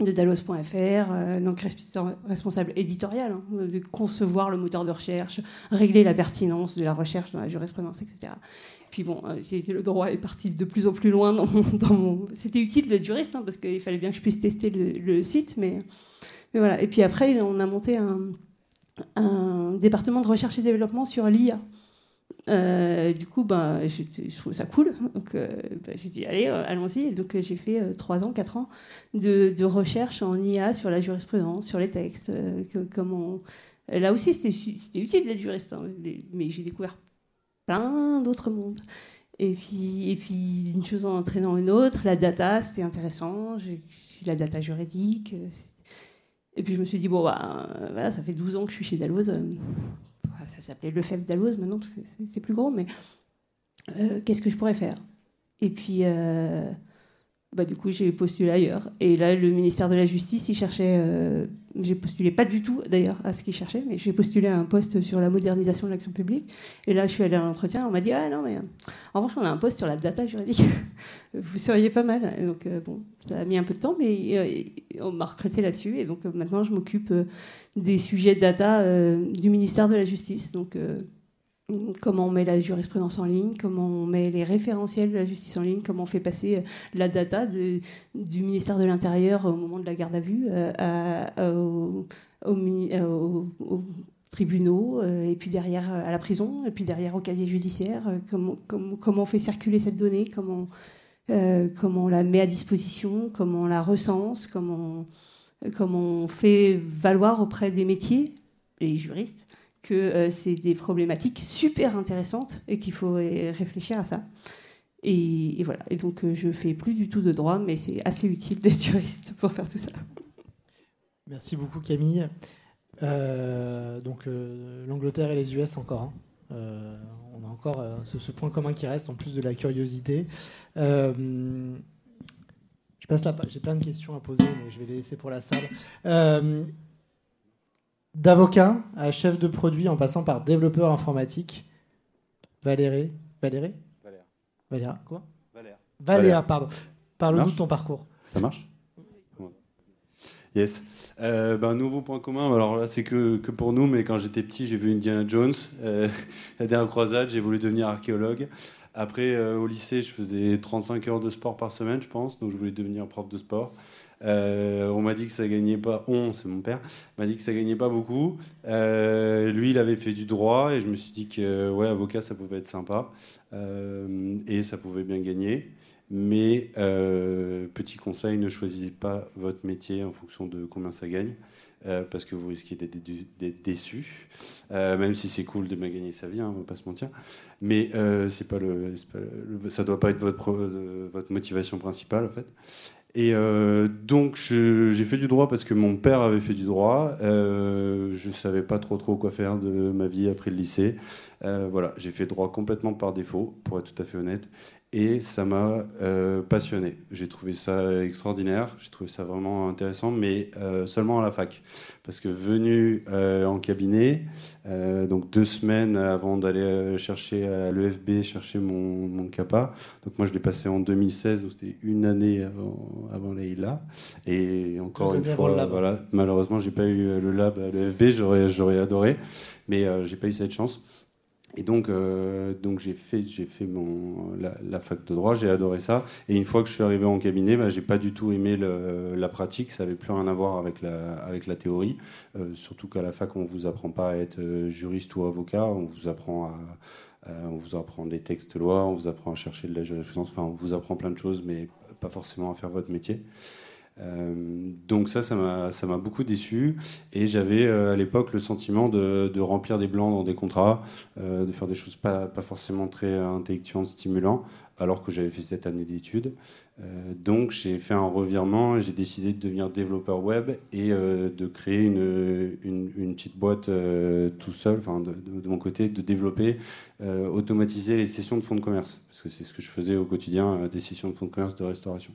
de Dalos.fr, euh, donc responsable éditorial, hein, de concevoir le moteur de recherche, régler la pertinence de la recherche dans la jurisprudence, etc. Puis bon, euh, le droit est parti de plus en plus loin dans mon. C'était utile d'être juriste, hein, parce qu'il fallait bien que je puisse tester le, site, mais, voilà. Et puis après, on a monté un département de recherche et développement sur l'IA. Euh, du coup, ben, je, trouve ça cool. Donc, euh, ben, j'ai dit, allez, euh, allons-y. Donc, j'ai fait 3 ans, 4 ans de, recherche en IA sur la jurisprudence, sur les textes. comment... Là aussi, c'était utile d'être juriste, hein, mais j'ai découvert plein d'autres mondes. Et puis, une chose en entraînant une autre, la data, c'était intéressant. J'ai la data juridique. Et puis, je me suis dit, bon, voilà, ça fait 12 ans que je suis chez Dalloz ça s'appelait Le Fèvre d'Aloise maintenant, parce que c'est plus gros, mais euh, qu'est-ce que je pourrais faire? Et puis, euh, bah, du coup, j'ai postulé ailleurs. Et là, le ministère de la Justice, il cherchait euh, j'ai postulé pas du tout d'ailleurs à ce qu'ils cherchaient, mais j'ai postulé à un poste sur la modernisation de l'action publique. Et là, je suis allée à l'entretien, on m'a dit ah non mais en revanche on a un poste sur la data juridique. Vous seriez pas mal. donc bon, ça a mis un peu de temps, mais on m'a recruté là-dessus. Et donc maintenant, je m'occupe des sujets data du ministère de la Justice. Donc comment on met la jurisprudence en ligne, comment on met les référentiels de la justice en ligne, comment on fait passer euh, la data du ministère de l'Intérieur au moment de la garde à vue euh, aux, tribunaux, euh, et puis derrière à la prison, et puis derrière au casier judiciaire, comment, comment, on fait circuler cette donnée, comment, comment on la met à disposition, comment on la recense, comment, comment on fait valoir auprès des métiers, les juristes, que euh, c'est des problématiques super intéressantes et qu'il faut réfléchir à ça. Et, voilà. Et donc, euh, je fais plus du tout de droit, mais c'est assez utile d'être juriste pour faire tout ça. Merci beaucoup, Camille. Euh, donc, l'Angleterre et les US encore. Hein. on a encore ce, point commun qui reste, en plus de la curiosité. je passe là. J'ai plein de questions à poser, mais je vais les laisser pour la salle d'avocat à chef de produit en passant par développeur informatique. Valérie Valérie Valéa. Valéa, quoi Valéa. Valéa, pardon. Parle-nous de ton parcours. Ça marche? Yes. Euh, ben, nouveau point commun, alors là c'est que, que, pour nous, mais quand j'étais petit j'ai vu Indiana Jones, euh, la dernière croisade, j'ai voulu devenir archéologue. Après euh, au lycée je faisais 35 heures de sport par semaine je pense, donc je voulais devenir prof de sport. Euh, on m'a dit que ça gagnait pas. On, c'est mon père, m'a dit que ça gagnait pas beaucoup. Euh, lui, il avait fait du droit et je me suis dit que ouais, avocat, ça pouvait être sympa euh, et ça pouvait bien gagner. Mais petit conseil, ne choisissez pas votre métier en fonction de combien ça gagne. parce que vous risquez d'être déçu, même si c'est cool de bien gagner sa vie, hein, on va pas se mentir. Mais c'est pas pas le, ça doit pas être votre, votre motivation principale en fait. Et euh, donc j'ai fait du droit parce que mon père avait fait du droit. Euh, je savais pas trop trop quoi faire de ma vie après le lycée. Euh, voilà, j'ai fait droit complètement par défaut, pour être tout à fait honnête et ça m'a euh, passionné. J'ai trouvé ça extraordinaire, j'ai trouvé ça vraiment intéressant, mais euh, seulement à la fac. Parce que venu euh, en cabinet, donc deux semaines avant d'aller chercher à l'EFB, chercher mon, mon CAPA, donc moi je l'ai passé en 2016, donc c'était une année avant, avant l'EILA. Et encore une fois, voilà, malheureusement j'ai pas eu le lab à l'EFB, j'aurais adoré, mais j'ai pas eu cette chance. Et donc, euh, donc j'ai fait, fait mon, la, fac de droit, j'ai adoré ça. Et une fois que je suis arrivé en cabinet, bah, j'ai pas du tout aimé la pratique, ça avait plus rien à voir avec la, avec la théorie. Euh, surtout qu'à la fac, on vous apprend pas à être euh, juriste ou avocat, on vous apprend à, on vous apprend des textes de loi, on vous apprend à chercher de la jurisprudence, enfin, on vous apprend plein de choses, mais pas forcément à faire votre métier. Euh, donc ça, ça m'a beaucoup déçu. Et j'avais euh, à l'époque le sentiment de, remplir des blancs dans des contrats, euh, de faire des choses pas, forcément très intellectuelles, stimulantes, alors que j'avais fait cette année d'études. donc j'ai fait un revirement et j'ai décidé de devenir développeur web et de créer une, une, petite boîte tout seul, de, de, mon côté, de développer, automatiser les sessions de fonds de commerce. Parce que c'est ce que je faisais au quotidien, des sessions de fonds de commerce de restauration.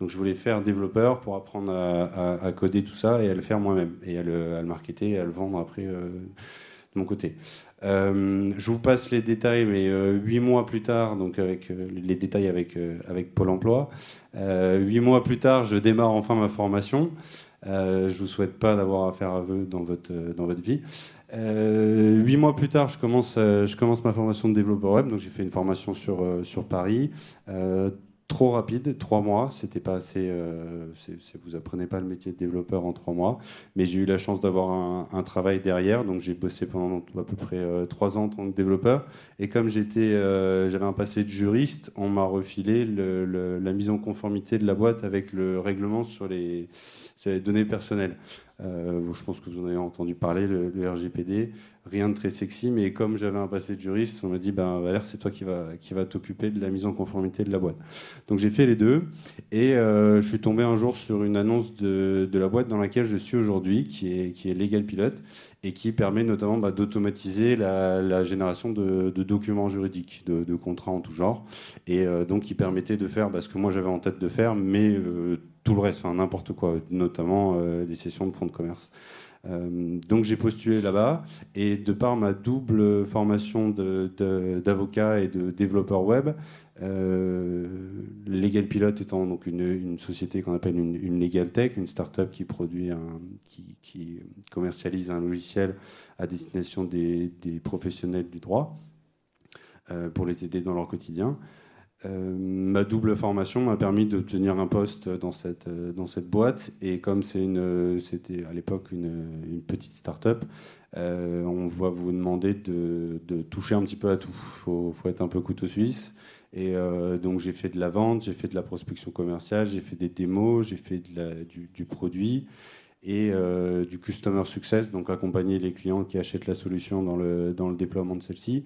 Donc je voulais faire développeur pour apprendre à, coder tout ça et à le faire moi-même et à le, marketer et à le vendre après euh, de mon côté. Euh, je vous passe les détails, mais euh, huit mois plus tard, donc avec les détails avec, avec Pôle Emploi, huit mois plus tard, je démarre enfin ma formation. je vous souhaite pas d'avoir à faire aveu dans votre, dans votre vie. huit mois plus tard, je commence, je commence ma formation de développeur web. Donc j'ai fait une formation sur, sur Paris trop rapide, trois mois, c'était pas assez. Euh, vous apprenez pas le métier de développeur en trois mois, mais j'ai eu la chance d'avoir un, travail derrière, donc j'ai bossé pendant à peu près euh, trois ans en tant que développeur. Et comme j'étais, euh, j'avais un passé de juriste, on m'a refilé la mise en conformité de la boîte avec le règlement sur les, données personnelles. Je pense que vous en avez entendu parler, le RGPD rien de très sexy, mais comme j'avais un passé de juriste, on m'a dit ben Valère, c'est toi qui va qui va t'occuper de la mise en conformité de la boîte. Donc j'ai fait les deux et euh, je suis tombé un jour sur une annonce de, de la boîte dans laquelle je suis aujourd'hui, qui est qui est Legal Pilot et qui permet notamment bah, d'automatiser la, génération de, documents juridiques, de, contrats en tout genre, et euh, donc qui permettait de faire bah, ce que moi j'avais en tête de faire, mais euh, tout le reste, enfin n'importe quoi, notamment des sessions de fonds de commerce. donc j'ai postulé là-bas et de par ma double formation d'avocat et de développeur web, euh, Legal Pilot étant donc une, société qu'on appelle une, Legal Tech, une start-up qui produit un, qui, commercialise un logiciel à destination des, professionnels du droit euh, pour les aider dans leur quotidien. Euh, ma double formation m'a permis d'obtenir un poste dans cette, dans cette boîte et comme c'était à l'époque une, petite start-up, on va vous demander de, toucher un petit peu à tout. Il faut, être un peu couteau suisse. Et euh, donc j'ai fait de la vente, j'ai fait de la prospection commerciale, j'ai fait des démos, j'ai fait du, produit et euh, du customer success, donc accompagner les clients qui achètent la solution dans le, dans le déploiement de celle-ci.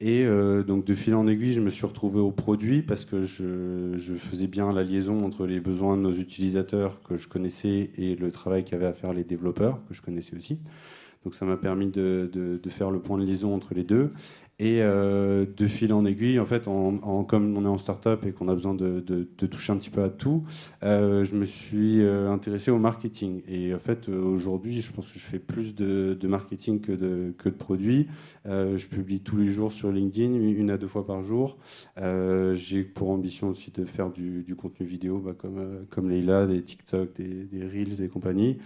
Et euh, donc de fil en aiguille, je me suis retrouvé au produit parce que je, faisais bien la liaison entre les besoins de nos utilisateurs que je connaissais et le travail qu'avaient à faire les développeurs que je connaissais aussi. Donc ça m'a permis de, faire le point de liaison entre les deux. Et euh, de fil en aiguille, en fait, comme on est en start-up et qu'on a besoin de, toucher un petit peu à tout, euh, je me suis euh, intéressé au marketing. Et en fait, aujourd'hui, je pense que je fais plus de, marketing que de, produits. je publie tous les jours sur LinkedIn, une à deux fois par jour. J'ai pour ambition aussi de faire du, contenu vidéo, bah, comme, comme Leila, des TikTok, des, des Reels et compagnie,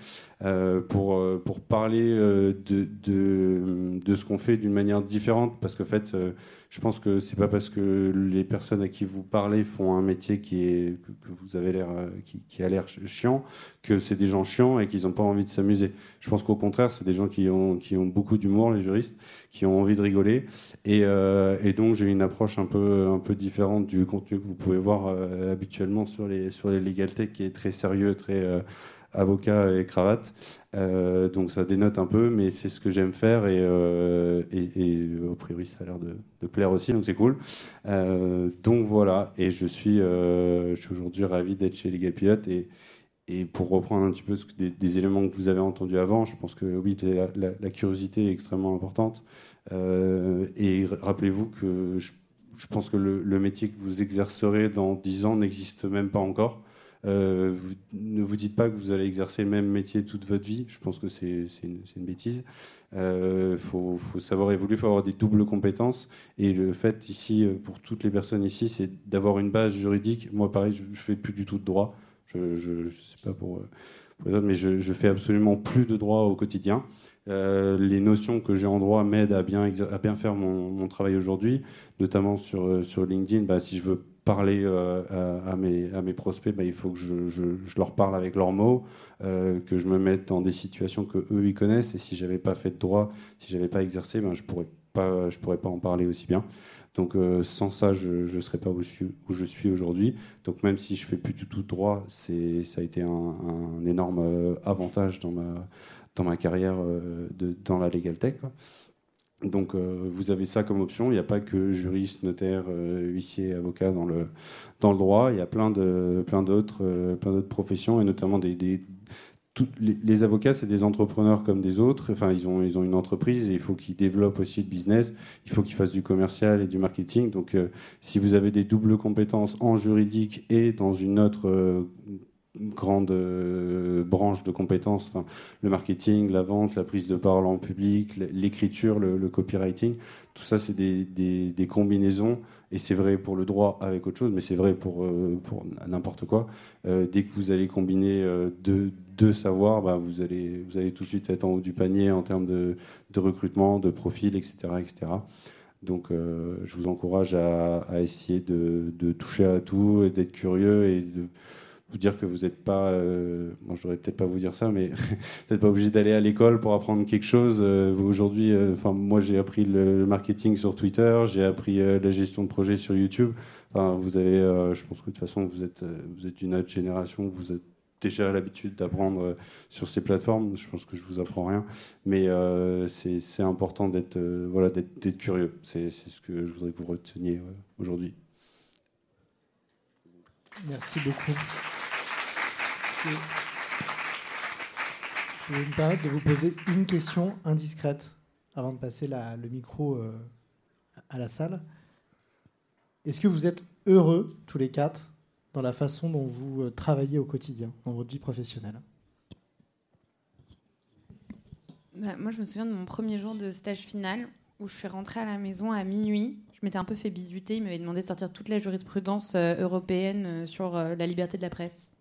pour, pour parler de, de, de ce qu'on fait d'une manière différente. Parce que en fait, euh, je pense que c'est pas parce que les personnes à qui vous parlez font un métier qui est que, vous avez l'air euh, qui, a l'air chiant que c'est des gens chiants et qu'ils n'ont pas envie de s'amuser. Je pense qu'au contraire, c'est des gens qui ont qui ont beaucoup d'humour, les juristes, qui ont envie de rigoler. Et, euh, donc j'ai une approche un peu un peu différente du contenu que vous pouvez voir habituellement sur les sur les qui est très sérieux, très avocat et cravate. Euh, donc ça dénote un peu, mais c'est ce que j'aime faire et, euh, et, au priori ça a l'air de, plaire aussi, donc c'est cool. Euh, donc voilà, et je suis, je suis aujourd'hui ravi d'être chez les Pilote et, et pour reprendre un petit peu des, éléments que vous avez entendus avant, je pense que oui, la, curiosité est extrêmement importante. et rappelez-vous que je, je, pense que le, le métier que vous exercerez dans 10 ans n'existe même pas encore. Euh, ne vous dites pas que vous allez exercer le même métier toute votre vie. Je pense que c'est une, bêtise. Il euh, faut, savoir évoluer, il faut avoir des doubles compétences. Et le fait ici, euh, pour toutes les personnes ici, c'est d'avoir une base juridique. Moi, pareil, je, ne fais plus du tout de droit. Je, ne sais pas pour, les autres, mais je, je, fais absolument plus de droit au quotidien. Les notions que j'ai en droit m'aident à bien, faire mon, travail aujourd'hui, notamment sur, sur LinkedIn. Bah, si je veux parler euh, à, mes, prospects, bah, il faut que je, leur parle avec leurs mots, euh, que je me mette dans des situations que eux ils connaissent. Et si j'avais pas fait de droit, si j'avais pas exercé, ben je pourrais pas, pourrais pas en parler aussi bien. Donc euh, sans ça, je ne serais pas où je suis, aujourd'hui. Donc même si je fais plus du tout droit, ça a été un, énorme avantage dans ma carrière dans la legal tech. Donc euh, vous avez ça comme option. Il n'y a pas que juriste, notaire, euh, huissier, avocat dans le, dans le droit. Il y a plein d'autres euh, plein d'autres professions et notamment des, les, les, avocats, c'est des entrepreneurs comme des autres. Enfin, ils ont, ils ont une entreprise et il faut qu'ils développent aussi le business. Il faut qu'ils fassent du commercial et du marketing. Donc, si vous avez des doubles compétences en juridique et dans une autre grande euh, branche de compétences, le marketing, la vente, la prise de parole en public, l'écriture, le, copywriting, tout ça c'est des, combinaisons et c'est vrai pour le droit avec autre chose, mais c'est vrai pour, euh, n'importe quoi. Euh, dès que vous allez combiner euh, deux, savoirs, bah, vous, allez, tout de suite être en haut du panier en termes de, recrutement, de profil, etc. etc. Donc je vous encourage à, essayer de, de toucher à tout et d'être curieux et de vous dire que vous n'êtes pas, euh, bon, je devrais peut-être pas vous dire ça, mais vous n'êtes pas obligé d'aller à l'école pour apprendre quelque chose. Euh, aujourd'hui, euh, enfin, moi, j'ai appris le, marketing sur Twitter, j'ai appris la gestion de projet sur YouTube. Enfin, vous avez, je pense que de toute façon, vous êtes, vous êtes une autre génération, vous êtes déjà l'habitude d'apprendre sur ces plateformes. Je pense que je vous apprends rien, mais c'est important d'être, voilà, d'être curieux. C'est ce que je voudrais que vous reteniez aujourd'hui. Merci beaucoup. Je vais me permettre de vous poser une question indiscrète avant de passer le micro euh, à la salle. Est-ce que vous êtes heureux, tous les quatre, dans la façon dont vous travaillez au quotidien, dans votre vie professionnelle? Bah, Moi, je me souviens de mon premier jour de stage final où je suis rentrée à la maison à minuit. Je m'étais un peu fait bisuter. Il m'avait demandé de sortir toute la jurisprudence européenne sur la liberté de la presse.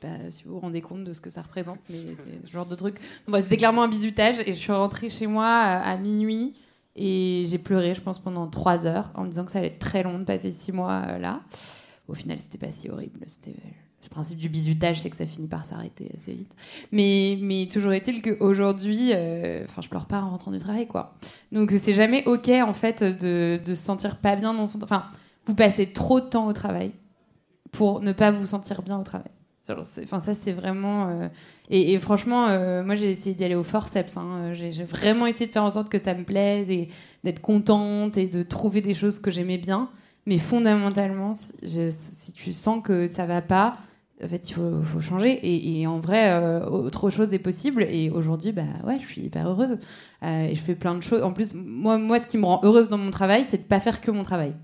Pas si vous vous rendez compte de ce que ça représente, mais ce genre de truc. C'était clairement un bisutage et je suis rentrée chez moi à minuit et j'ai pleuré, je pense, pendant trois heures en me disant que ça allait être très long de passer six mois euh, là. Au final, c'était pas si horrible. C'était le principe du bisutage, c'est que ça finit par s'arrêter assez vite. Mais, toujours est-il qu'aujourd'hui, euh, enfin, je pleure pas en rentrant du travail, quoi. Donc, c'est jamais ok, en fait, de, de se sentir pas bien dans son. Enfin, vous passez trop de temps au travail pour ne pas vous sentir bien au travail. Enfin, ça, c'est vraiment. Euh, et, franchement, euh, moi, j'ai essayé d'y aller au forceps. Hein. J'ai vraiment essayé de faire en sorte que ça me plaise et d'être contente et de trouver des choses que j'aimais bien. Mais fondamentalement, si tu sens que ça va pas, en fait, il faut, changer. Et, en vrai, euh, autre chose est possible. Et aujourd'hui, bah ouais, je suis hyper heureuse. et je fais plein de choses. En plus, moi, moi, ce qui me rend heureuse dans mon travail, c'est de pas faire que mon travail.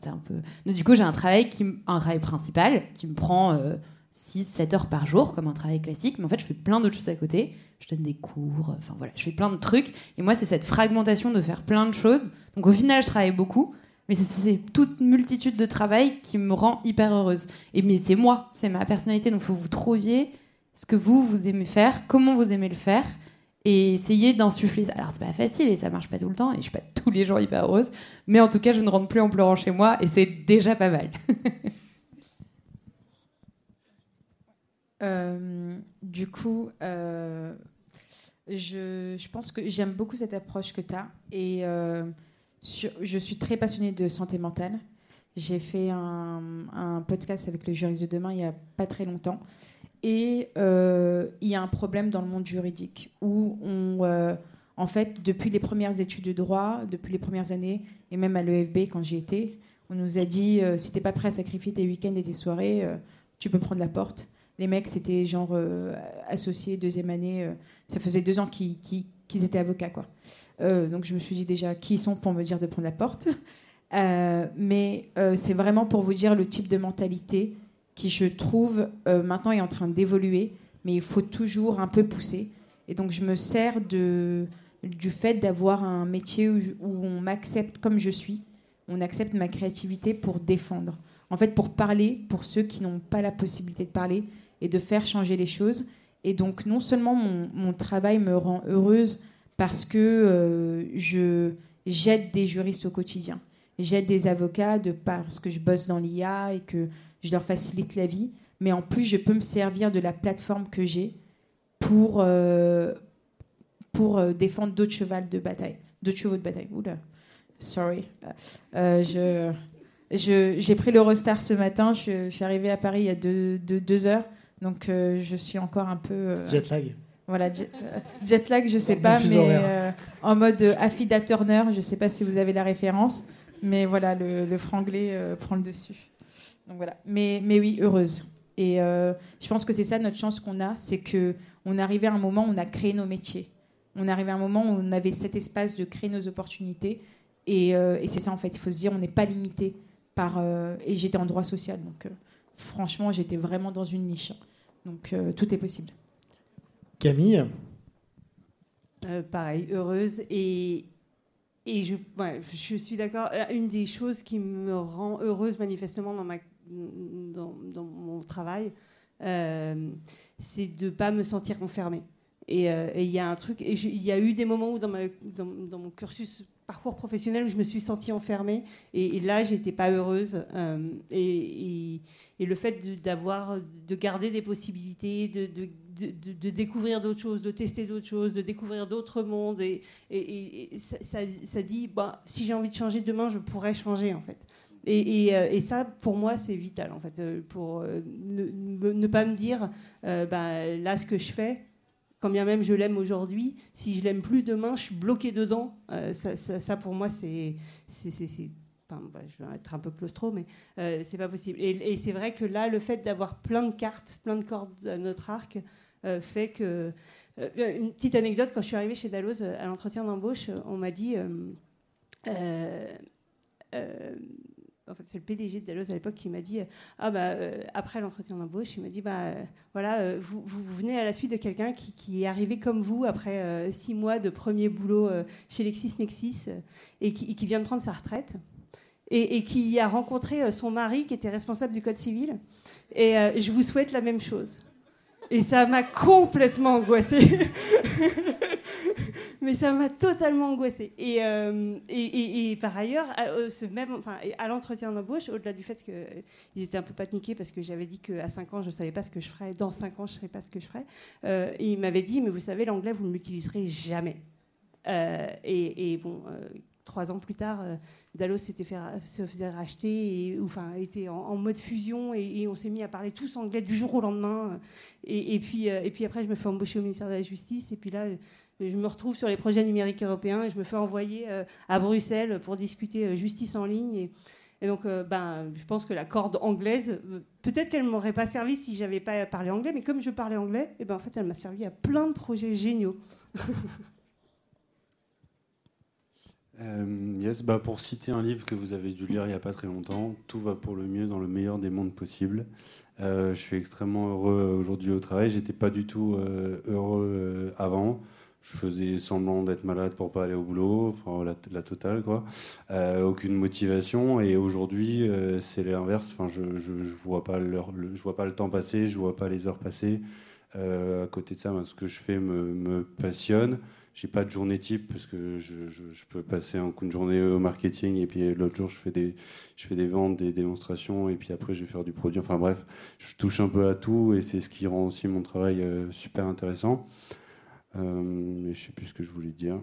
c'est un peu. du coup, j'ai un travail qui, un travail principal qui me prend 6-7 heures par jour, comme un travail classique, mais en fait, je fais plein d'autres choses à côté. Je donne des cours, enfin voilà, je fais plein de trucs. Et moi, c'est cette fragmentation de faire plein de choses. Donc au final, je travaille beaucoup, mais c'est toute multitude de travail qui me rend hyper heureuse. Et mais c'est moi, c'est ma personnalité, donc il faut vous trouviez ce que vous, vous aimez faire, comment vous aimez le faire, et essayer d'insuffler. Alors c'est pas facile et ça marche pas tout le temps, et je suis pas tous les jours hyper heureuse, mais en tout cas, je ne rentre plus en pleurant chez moi, et c'est déjà pas mal. Euh, du coup, euh, je, je, pense que j'aime beaucoup cette approche que tu as. Et euh, je suis très passionnée de santé mentale. J'ai fait un, podcast avec le juriste de demain il n'y a pas très longtemps. Et il y a un problème dans le monde juridique où on, en fait, depuis les premières études de droit, depuis les premières années, et même à l'EFB quand j'y étais, on nous a dit si t'es pas prêt à sacrifier tes week-ends et tes soirées, tu peux prendre la porte. Les mecs, c'était genre euh, associés, deuxième année. Euh, ça faisait deux ans qu'ils étaient avocats, quoi. Euh, donc je me suis dit déjà qui ils sont pour me dire de prendre la porte. mais c'est vraiment pour vous dire le type de mentalité qui, je trouve, maintenant est en train d'évoluer, mais il faut toujours un peu pousser. Et donc je me sers de, du fait d'avoir un métier où, où on m'accepte comme je suis, on accepte ma créativité pour défendre. En fait, pour parler, pour ceux qui n'ont pas la possibilité de parler, et de faire changer les choses. Et donc non seulement mon, travail me rend heureuse parce que euh, je j'aide des juristes au quotidien, j'aide des avocats parce que je bosse dans l'IA et que je leur facilite la vie, mais en plus je peux me servir de la plateforme que j'ai pour euh, pour euh, défendre d'autres chevaux de bataille, d'autres chevaux de bataille. Oula, sorry, je j'ai pris l'Eurostar ce matin. Je, suis arrivée à Paris il y a deux heures. Donc euh, je suis encore un peu. Euh, jet lag. Voilà, jet, euh, lag, je sais pas, mais en mode Affida Turner, je sais pas si vous avez la référence, mais voilà, le, le franglais prend le dessus. Donc voilà, mais, mais oui, heureuse. Et je pense que c'est ça notre chance qu'on a, c'est que on est arrivé à un moment où on a créé nos métiers. On est arrivé à un moment où on avait cet espace de créer nos opportunités. Et, et c'est ça en fait, il faut se dire, on n'est pas limité par. et j'étais en droit social, donc franchement, j'étais vraiment dans une niche. Donc euh, tout est possible. Camille euh, Pareil, heureuse. Et, et je, je suis d'accord. Euh, une des choses qui me rend heureuse manifestement dans, ma, dans, dans mon travail, c'est de ne pas me sentir enfermée. Et il y a un truc, et il y a eu des moments où dans, ma, dans, dans mon cursus parcours professionnel où je me suis sentie enfermée. Et, là j'étais pas heureuse. Euh, et, le fait d'avoir de, garder des possibilités de, de découvrir d'autres choses de tester d'autres choses de découvrir d'autres mondes. Et, ça, ça, dit bah, si j'ai envie de changer demain je pourrais changer en fait. Et, ça, pour moi, c'est vital, en fait, euh, pour euh, ne, pas me dire, bah, là, ce que je fais, quand bien même je l'aime aujourd'hui, si je l'aime plus demain, je suis bloqué dedans. Euh, ça, pour moi, c'est. Bah, je vais être un peu claustro, mais euh, c'est pas possible. Et, c'est vrai que là, le fait d'avoir plein de cartes, plein de cordes à notre arc, euh, fait que. une petite anecdote, quand je suis arrivée chez Dalloz à l'entretien d'embauche, on m'a dit en fait, c'est le PDG de Dalloz à l'époque qui m'a dit ah bah après l'entretien d'embauche, il m'a dit bah voilà, vous, vous, venez à la suite de quelqu'un qui, est arrivé comme vous après six mois de premier boulot chez LexisNexis et qui, qui, vient de prendre sa retraite. Et, et, qui a rencontré son mari qui était responsable du code civil. Et je vous souhaite la même chose. Et ça m'a complètement angoissée. Mais ça m'a totalement angoissée. Et, euh, par ailleurs, à, euh, même, à l'entretien d'embauche, au-delà du fait qu'ils étaient un peu paniqués parce que j'avais dit qu'à 5 ans, je ne savais pas ce que je ferais, dans 5 ans, je ne savais pas ce que je ferais, euh, il m'avait dit, mais vous savez, l'anglais, vous ne l'utiliserez jamais. et, bon, trois ans plus tard, Dallos se faisait racheter, et, enfin, était en, mode fusion, et, on s'est mis à parler tous anglais du jour au lendemain. Et, puis, et puis après, je me fais embaucher au ministère de la Justice, et puis là, je me retrouve sur les projets numériques européens, et je me fais envoyer euh, à Bruxelles pour discuter euh, justice en ligne. Et, donc, euh, ben, je pense que la corde anglaise, peut-être qu'elle m'aurait pas servi si j'avais pas parlé anglais, mais comme je parlais anglais, et ben, en fait, elle m'a servi à plein de projets géniaux. Yes, bah pour citer un livre que vous avez dû lire il n'y a pas très longtemps, Tout va pour le mieux dans le meilleur des mondes possibles. Je suis extrêmement heureux aujourd'hui au travail. J'étais pas du tout heureux avant. Je faisais semblant d'être malade pour pas aller au boulot, la, totale quoi. aucune motivation et aujourd'hui c'est l'inverse. Enfin, je, je, vois pas le, temps passer, je vois pas les heures passer. à côté de ça, ce que je fais me, me passionne j'ai pas de journée type parce que je, peux passer un coup de journée au marketing et puis l'autre jour je fais des ventes, des démonstrations et puis après je vais faire du produit. Enfin bref, je touche un peu à tout et c'est ce qui rend aussi mon travail euh, super intéressant. Euh, mais je sais plus ce que je voulais dire.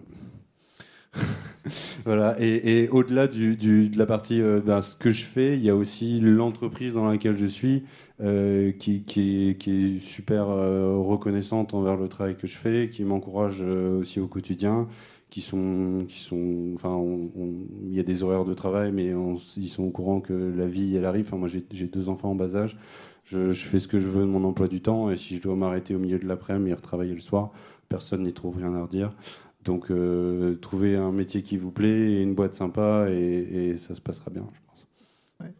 voilà. Et, au-delà de la partie euh, ben, ce que je fais, il y a aussi l'entreprise dans laquelle je suis euh, qui, est, super euh, reconnaissante envers le travail que je fais, qui m'encourage aussi au quotidien, qui sont, il y a des horaires de travail, mais ils sont au courant que la vie elle arrive. Moi, j'ai deux enfants en bas âge. Je, je, fais ce que je veux de mon emploi du temps, et si je dois m'arrêter au milieu de l'après-midi et retravailler le soir, personne n'y trouve rien à redire. Donc, euh, trouver un métier qui vous plaît et une boîte sympa, et, ça se passera bien, je pense. Ouais.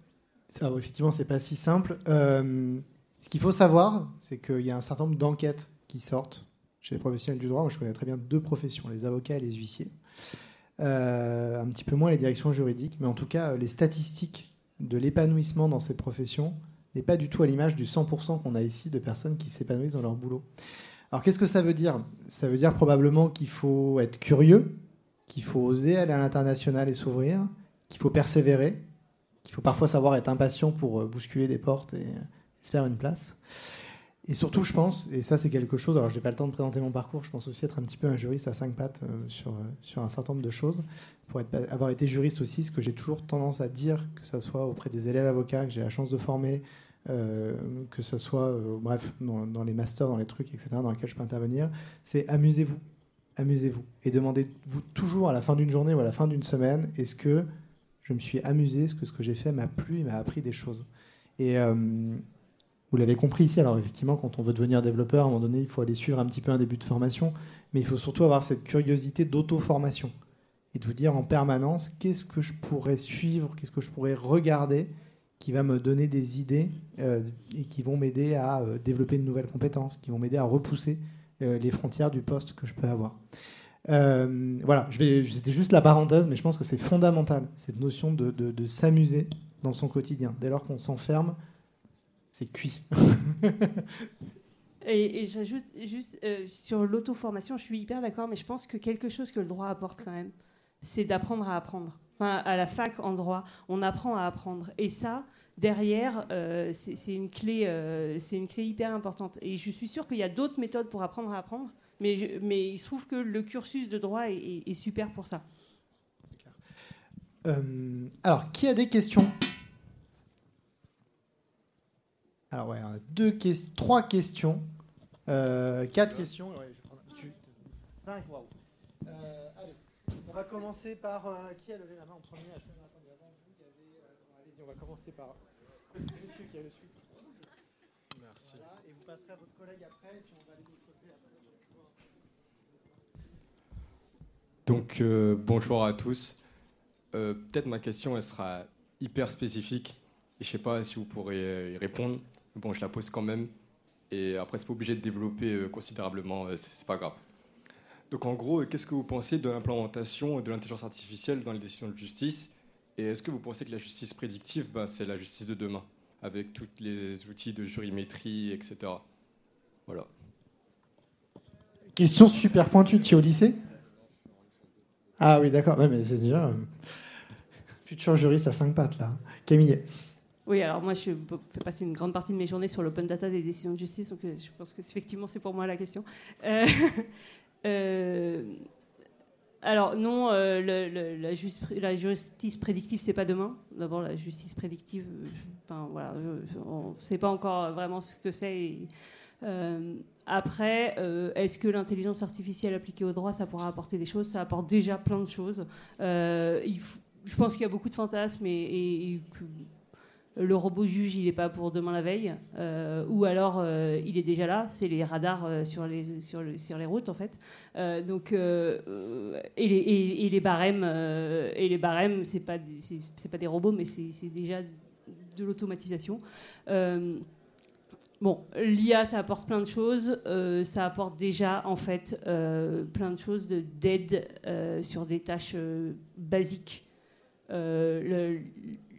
Ça, effectivement, c'est pas si simple. Euh, ce qu'il faut savoir, c'est qu'il y a un certain nombre d'enquêtes qui sortent chez les professionnels du droit. Je connais très bien deux professions, les avocats et les huissiers. Euh, un petit peu moins les directions juridiques, mais en tout cas, les statistiques de l'épanouissement dans cette profession n'est pas du tout à l'image du 100% qu'on a ici de personnes qui s'épanouissent dans leur boulot. Alors qu'est-ce que ça veut dire? Ça veut dire probablement qu'il faut être curieux, qu'il faut oser aller à l'international et s'ouvrir, qu'il faut persévérer, qu'il faut parfois savoir être impatient pour euh, bousculer des portes et, se faire une place. Et surtout, je pense, et ça c'est quelque chose, alors je n'ai pas le temps de présenter mon parcours, je pense aussi être un petit peu un juriste à cinq pattes euh, sur, euh, un certain nombre de choses. Pour avoir été juriste aussi, ce que j'ai toujours tendance à dire, que ce soit auprès des élèves avocats que j'ai la chance de former, euh, que ce soit, euh, bref, dans, les masters, dans les trucs, etc., dans lesquels je peux intervenir, c'est amusez-vous. Amusez-vous. Et demandez-vous toujours à la fin d'une journée ou à la fin d'une semaine, est-ce que je me suis amusé, est-ce que ce que j'ai fait m'a plu et m'a appris des choses? Et euh, vous l'avez compris ici, alors effectivement, quand on veut devenir développeur, à un moment donné, il faut aller suivre un petit peu un début de formation, mais il faut surtout avoir cette curiosité d'auto-formation et de vous dire en permanence qu'est-ce que je pourrais suivre, qu'est-ce que je pourrais regarder qui va me donner des idées euh, et qui vont m'aider à euh, développer de nouvelles compétences, qui vont m'aider à repousser euh, les frontières du poste que je peux avoir. voilà, c'était juste la parenthèse, mais je pense que c'est fondamental, cette notion de, de, s'amuser dans son quotidien. Dès lors qu'on s'enferme, c'est cuit. et, j'ajoute juste sur l'auto-formation, je suis hyper d'accord, mais je pense que quelque chose que le droit apporte quand même, c'est d'apprendre à apprendre. À la fac en droit, on apprend à apprendre. Et ça, derrière, euh, c'est une, clé, euh, c'est une clé hyper importante. Et je suis sûre qu'il y a d'autres méthodes pour apprendre à apprendre, mais, mais il se trouve que le cursus de droit est, super pour ça. Euh, alors, qui a des questions? Alors, ouais, deux trois questions, quatre questions. cinq, waouh. On va commencer par qui a levé la main en premier? On va commencer par monsieur qui a le suite. Merci. et vous passerez à votre collègue après, et puis on va aller de l'autre côté après. Donc, euh, bonjour à tous. Euh, peut-être ma question, elle sera hyper spécifique. Et je sais pas si vous pourrez y répondre. Bon, je la pose quand même. Et après, c'est pas obligé de développer considérablement, c'est pas grave. Donc en gros, qu'est-ce que vous pensez de l'implémentation de l'intelligence artificielle dans les décisions de justice? Et est-ce que vous pensez que la justice prédictive, bah, c'est la justice de demain, avec tous les outils de jurimétrie, etc. Voilà. Question super pointue, tu es au lycée Ah oui, d'accord, mais c'est déjà... Euh, futur juriste à cinq pattes, là. Camille oui, alors moi, je fais passer une grande partie de mes journées sur l'open data des décisions de justice, donc euh, je pense que effectivement, c'est pour moi la question. Euh, Euh, alors non, euh, la, justice prédictive, c'est pas demain. D'abord, la justice prédictive, euh, voilà, on ne sait pas encore vraiment ce que c'est. après, est-ce que l'intelligence artificielle appliquée au droit, ça pourra apporter des choses? Ça apporte déjà plein de choses. je pense qu'il y a beaucoup de fantasmes et le robot juge, il n'est pas pour demain la veille, euh, ou alors euh, il est déjà là, c'est les radars euh, sur, les, routes en fait. donc, et les, barèmes, et les barèmes, c'est pas des robots, mais c'est déjà de l'automatisation. bon, l'IA, ça apporte plein de choses. ça apporte déjà en fait plein de choses d'aide sur des tâches basiques.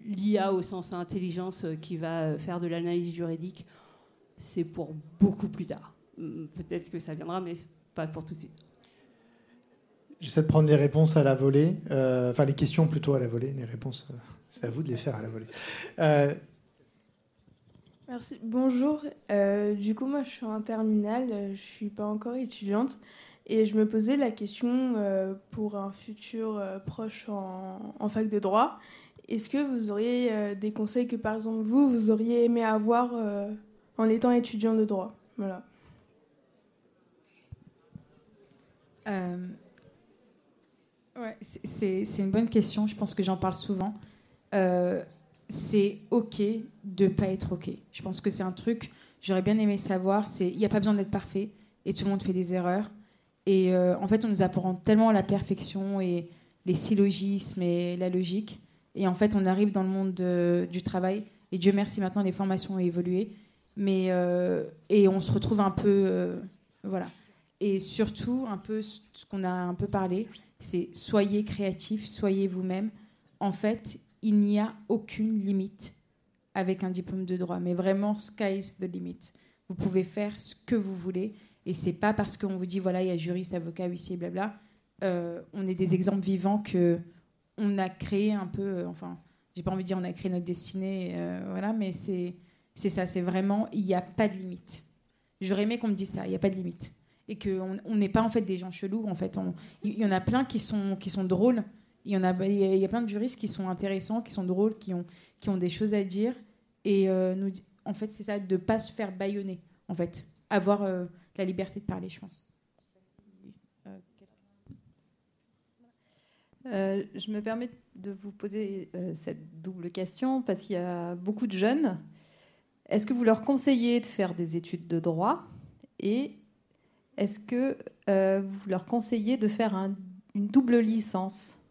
l'IA au sens intelligence euh, qui va euh, faire de l'analyse juridique, c'est pour beaucoup plus tard. Hum, peut-être que ça viendra, mais pas pour tout de suite. J'essaie de prendre les réponses à la volée, euh, enfin les questions plutôt à la volée, les réponses, c'est à vous de les faire à la volée. Merci. Bonjour. du coup, moi, je suis en terminale, je suis pas encore étudiante, et je me posais la question pour un futur proche en, en, fac de droit. Est-ce que vous auriez euh, des conseils que, par exemple, vous, vous auriez aimé avoir euh, en étant étudiant de droit? Voilà. Euh, ouais, c'est une bonne question. Je pense que j'en parle souvent. c'est OK de pas être OK. Je pense que c'est un truc, j'aurais bien aimé savoir, il n'y a pas besoin d'être parfait et tout le monde fait des erreurs. Et en fait, on nous apprend tellement la perfection et les syllogismes et la logique et en fait, on arrive dans le monde du travail. Et Dieu merci, maintenant, les formations ont évolué. Mais, euh, et on se retrouve un peu. Euh, voilà. Et surtout, un peu ce qu'on a un peu parlé, c'est soyez créatifs, soyez vous-même. En fait, il n'y a aucune limite avec un diplôme de droit. Mais vraiment, sky's the limit. Vous pouvez faire ce que vous voulez. Et c'est pas parce qu'on vous dit, voilà, il y a juriste, avocat, huissier, blabla. Euh, on est des exemples vivants que on a créé un peu, euh, enfin, j'ai pas envie de dire on a créé notre destinée, euh, voilà, mais c'est ça, c'est vraiment, il n'y a pas de limite. J'aurais aimé qu'on me dise ça, il n'y a pas de limite. Et qu'on n'est pas en fait des gens chelous, en fait. Il y en a plein qui sont, qui sont drôles. Il y, a, y a plein de juristes qui sont intéressants, qui sont drôles, qui ont, qui ont des choses à dire. Et euh, nous, en fait, c'est ça, de pas se faire baïonner, en fait. Avoir la liberté de parler, je pense. Euh, je me permets de vous poser euh, cette double question parce qu'il y a beaucoup de jeunes. Est-ce que vous leur conseillez de faire des études de droit et est-ce que euh, vous leur conseillez de faire une double licence?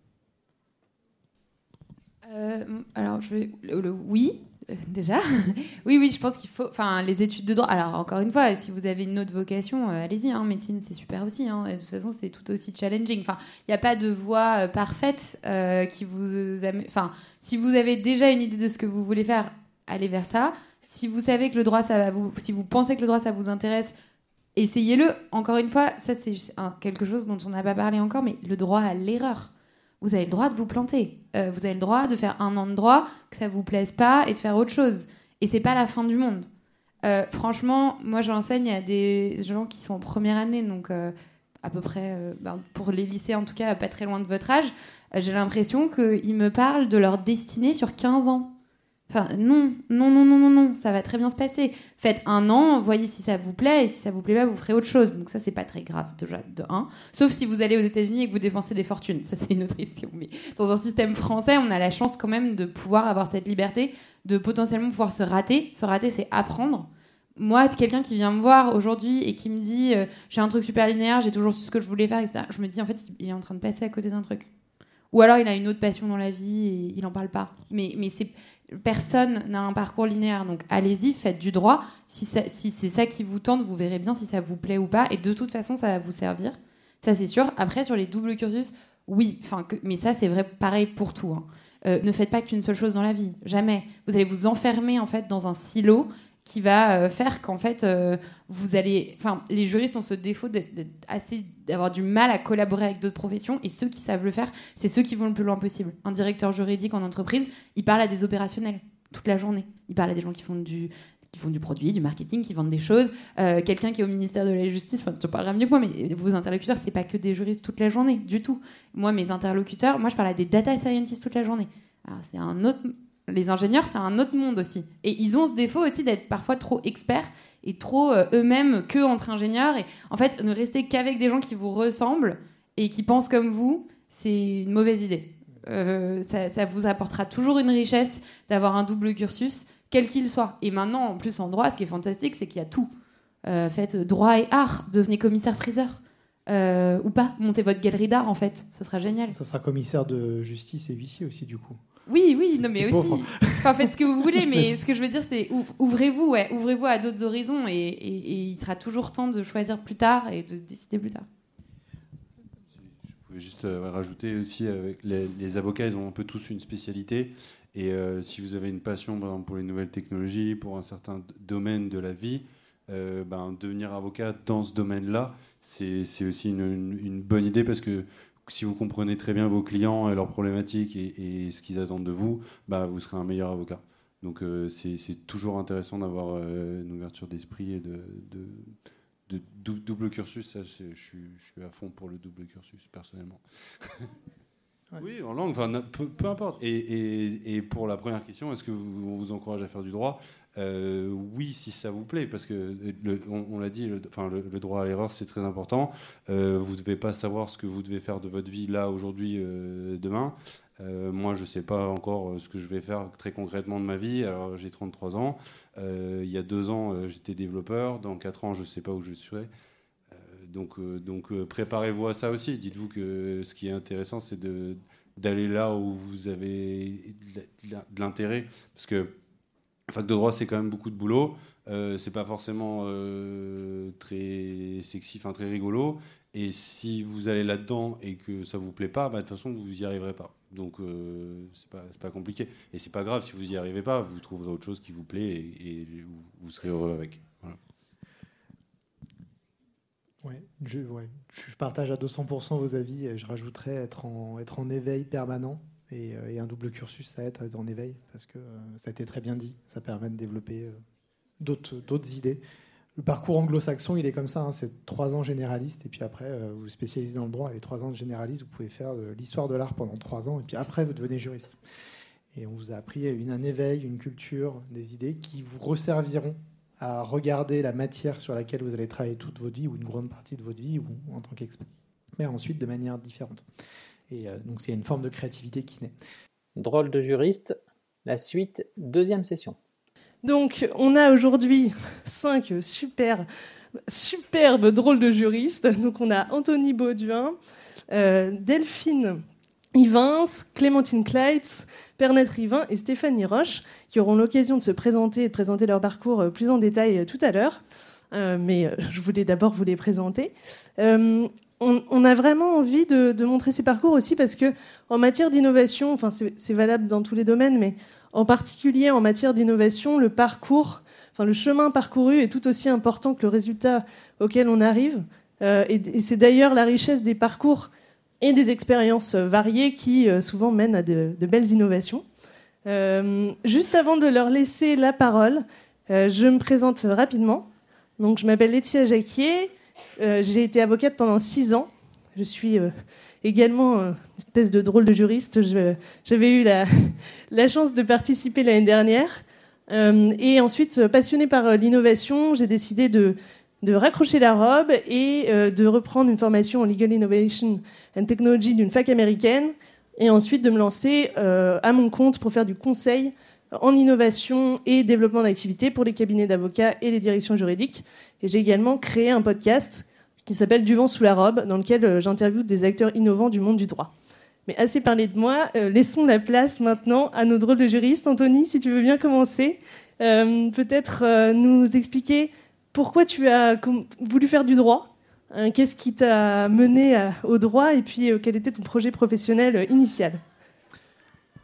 Alors, je vais, le, oui, euh, déjà Oui, oui, je pense qu'il faut. Enfin, les études de droit. Alors, encore une fois, si vous avez une autre vocation, euh, allez-y. Hein, médecine, c'est super aussi. Hein, de toute façon, c'est tout aussi challenging. Enfin, il n'y a pas de voie euh, parfaite qui vous. Enfin, si vous avez déjà une idée de ce que vous voulez faire, allez vers ça. Si vous savez que le droit, ça va vous. Si vous pensez que le droit, ça vous intéresse, essayez-le. Encore une fois, ça, c'est quelque chose dont on n'a pas parlé encore, mais le droit à l'erreur vous avez le droit de vous planter. Euh, vous avez le droit de faire un an de droit, que ça vous plaise pas, et de faire autre chose. Et c'est pas la fin du monde. Euh, franchement, moi j'enseigne à des gens qui sont en première année, donc euh, à peu près, ben, pour les lycées en tout cas, pas très loin de votre âge. J'ai l'impression qu'ils me parlent de leur destinée sur 15 ans. Enfin, non, non, non, non, non, non, ça va très bien se passer. Faites un an, voyez si ça vous plaît, et si ça vous plaît pas, vous ferez autre chose. Donc ça, c'est pas très grave, déjà, de un. Sauf si vous allez aux États-Unis et que vous dépensez des fortunes. Ça, c'est une autre question. Mais dans un système français, on a la chance quand même de pouvoir avoir cette liberté, de potentiellement pouvoir se rater. Se rater, c'est apprendre. Moi, quelqu'un qui vient me voir aujourd'hui et qui me dit euh, j'ai un truc super linéaire, j'ai toujours su ce que je voulais faire, etc. Je me dis en fait, il est en train de passer à côté d'un truc Ou alors il a une autre passion dans la vie et il n'en parle pas. Mais, mais c'est personne n'a un parcours linéaire. Donc allez-y, faites du droit. Si, c'est ça qui vous tente, vous verrez bien si ça vous plaît ou pas. Et de toute façon, ça va vous servir. Ça, c'est sûr. Après, sur les doubles cursus, oui. Mais ça, c'est vrai pareil pour tout. Hein. Euh, ne faites pas qu'une seule chose dans la vie. Jamais. Vous allez vous enfermer en fait dans un silo qui va euh, faire qu'en fait euh, vous allez enfin les juristes ont ce défaut d'avoir du mal à collaborer avec d'autres professions et ceux qui savent le faire c'est ceux qui vont le plus loin possible un directeur juridique en entreprise il parle à des opérationnels toute la journée il parle à des gens qui font du qui font du produit, du marketing, qui vendent des choses. Euh, quelqu'un qui est au ministère de la Justice, enfin, tu parleras mieux que moi, mais vos interlocuteurs, c'est pas que des juristes toute la journée, du tout. Moi, mes interlocuteurs, moi, je parle à des data scientists toute la journée. C'est un autre les ingénieurs, c'est un autre monde aussi. Et ils ont ce défaut aussi d'être parfois trop experts et trop euh, eux-mêmes que entre ingénieurs. Et en fait, ne rester qu'avec des gens qui vous ressemblent et qui pensent comme vous, c'est une mauvaise idée. Euh, ça, vous apportera toujours une richesse d'avoir un double cursus, quel qu'il soit. Et maintenant, en plus en droit, ce qui est fantastique, c'est qu'il y a tout. Euh, faites droit et art, devenez commissaire-priseur. ou pas, montez votre galerie d'art en fait, ça sera génial. Ça sera commissaire de justice et huissier aussi du coup. Oui, oui, non, mais aussi. Enfin, faites ce que vous voulez, mais ce que je veux dire, c'est ouvrez-vous, ouais, ouvrez-vous à d'autres horizons et, il sera toujours temps de choisir plus tard et de décider plus tard. Je pouvais juste euh, rajouter aussi, avec les, avocats, ils ont un peu tous une spécialité. Et euh, si vous avez une passion, par exemple, pour les nouvelles technologies, pour un certain domaine de la vie, euh, ben, devenir avocat dans ce domaine-là, c'est aussi une, une, bonne idée parce que si vous comprenez très bien vos clients et leurs problématiques et, ce qu'ils attendent de vous, bah, vous serez un meilleur avocat. Donc euh, c'est toujours intéressant d'avoir euh, une ouverture d'esprit et de, de, double cursus. Ça, je, suis, à fond pour le double cursus, personnellement. Oui, en langue, peu, importe. Et, et, pour la première question, est-ce que vous, on vous encourage à faire du droit? Euh, oui, si ça vous plaît, parce que on, l'a dit, le, enfin, le, droit à l'erreur, c'est très important. Euh, vous ne devez pas savoir ce que vous devez faire de votre vie là, aujourd'hui, euh, demain. moi, je ne sais pas encore ce que je vais faire très concrètement de ma vie. Alors, j'ai 33 ans. il y a deux ans, j'étais développeur. Dans quatre ans, je ne sais pas où je serai. donc, donc préparez-vous à ça aussi. Dites-vous que ce qui est intéressant, c'est d'aller là où vous avez de l'intérêt. Parce que fac de droit, c'est quand même beaucoup de boulot. Euh, c'est pas forcément euh, très sexy, très rigolo. Et si vous allez là-dedans et que ça vous plaît pas, bah, de toute façon, vous y arriverez pas. Donc, euh, c'est pas, compliqué. Et c'est pas grave si vous y arrivez pas, vous trouverez autre chose qui vous plaît et, vous, serez heureux avec. Ouais, je, partage à 200% vos avis. Je rajouterais être en, être en éveil permanent euh, et, un double cursus, ça aide à être en éveil, parce que euh, ça a été très bien dit, ça permet de développer euh, d'autres idées. Le parcours anglo-saxon, il est comme ça, hein, c'est trois ans généraliste, et puis après, vous spécialisez dans le droit, les trois ans de généraliste, vous pouvez faire l'histoire de l'art pendant trois ans, et puis après, vous devenez juriste. Et on vous a appris une, un éveil, une culture, des idées qui vous resserviront à regarder la matière sur laquelle vous allez travailler toute votre vie, ou une grande partie de votre vie, ou en tant qu'expert, mais ensuite de manière différente. Et euh, donc c'est une forme de créativité qui naît. Drôle de juriste, la suite, deuxième session. Donc on a aujourd'hui cinq super, superbes drôles de juristes. Donc on a Anthony Bauduin, euh, Delphine Ivins, Clémentine Kleitz, Pernette Rivin et Stéphanie Roche, qui auront l'occasion de se présenter et de présenter leur parcours euh, plus en détail tout à l'heure. mais je voulais d'abord vous les présenter on, a vraiment envie de, montrer ces parcours aussi parce que en matière d'innovation, enfin c'est valable dans tous les domaines, mais en particulier en matière d'innovation, le parcours, enfin le chemin parcouru est tout aussi important que le résultat auquel on arrive. Euh, et, c'est d'ailleurs la richesse des parcours et des expériences variées qui euh, souvent mènent à de, belles innovations. Euh, juste avant de leur laisser la parole, je me présente rapidement. Donc je m'appelle Laetitia Jacquier. Euh, j'ai été avocate pendant six ans. Je suis euh, également une espèce de drôle de juriste. J'avais eu la, chance de participer l'année dernière. Euh, et ensuite, passionnée par l'innovation, j'ai décidé de, raccrocher la robe et de reprendre une formation en Legal Innovation and Technology d'une fac américaine. Et ensuite de me lancer à mon compte pour faire du conseil en innovation et développement d'activités pour les cabinets d'avocats et les directions juridiques. Et j'ai également créé un podcast qui s'appelle Du vent sous la robe, dans lequel euh, j'interviewe des acteurs innovants du monde du droit. Mais assez parlé de moi, euh, laissons la place maintenant à nos drôles de juristes. Anthony, si tu veux bien commencer, euh, peut-être nous expliquer pourquoi tu as voulu faire du droit, hein, qu'est-ce qui t'a mené au droit et puis quel était ton projet professionnel initial?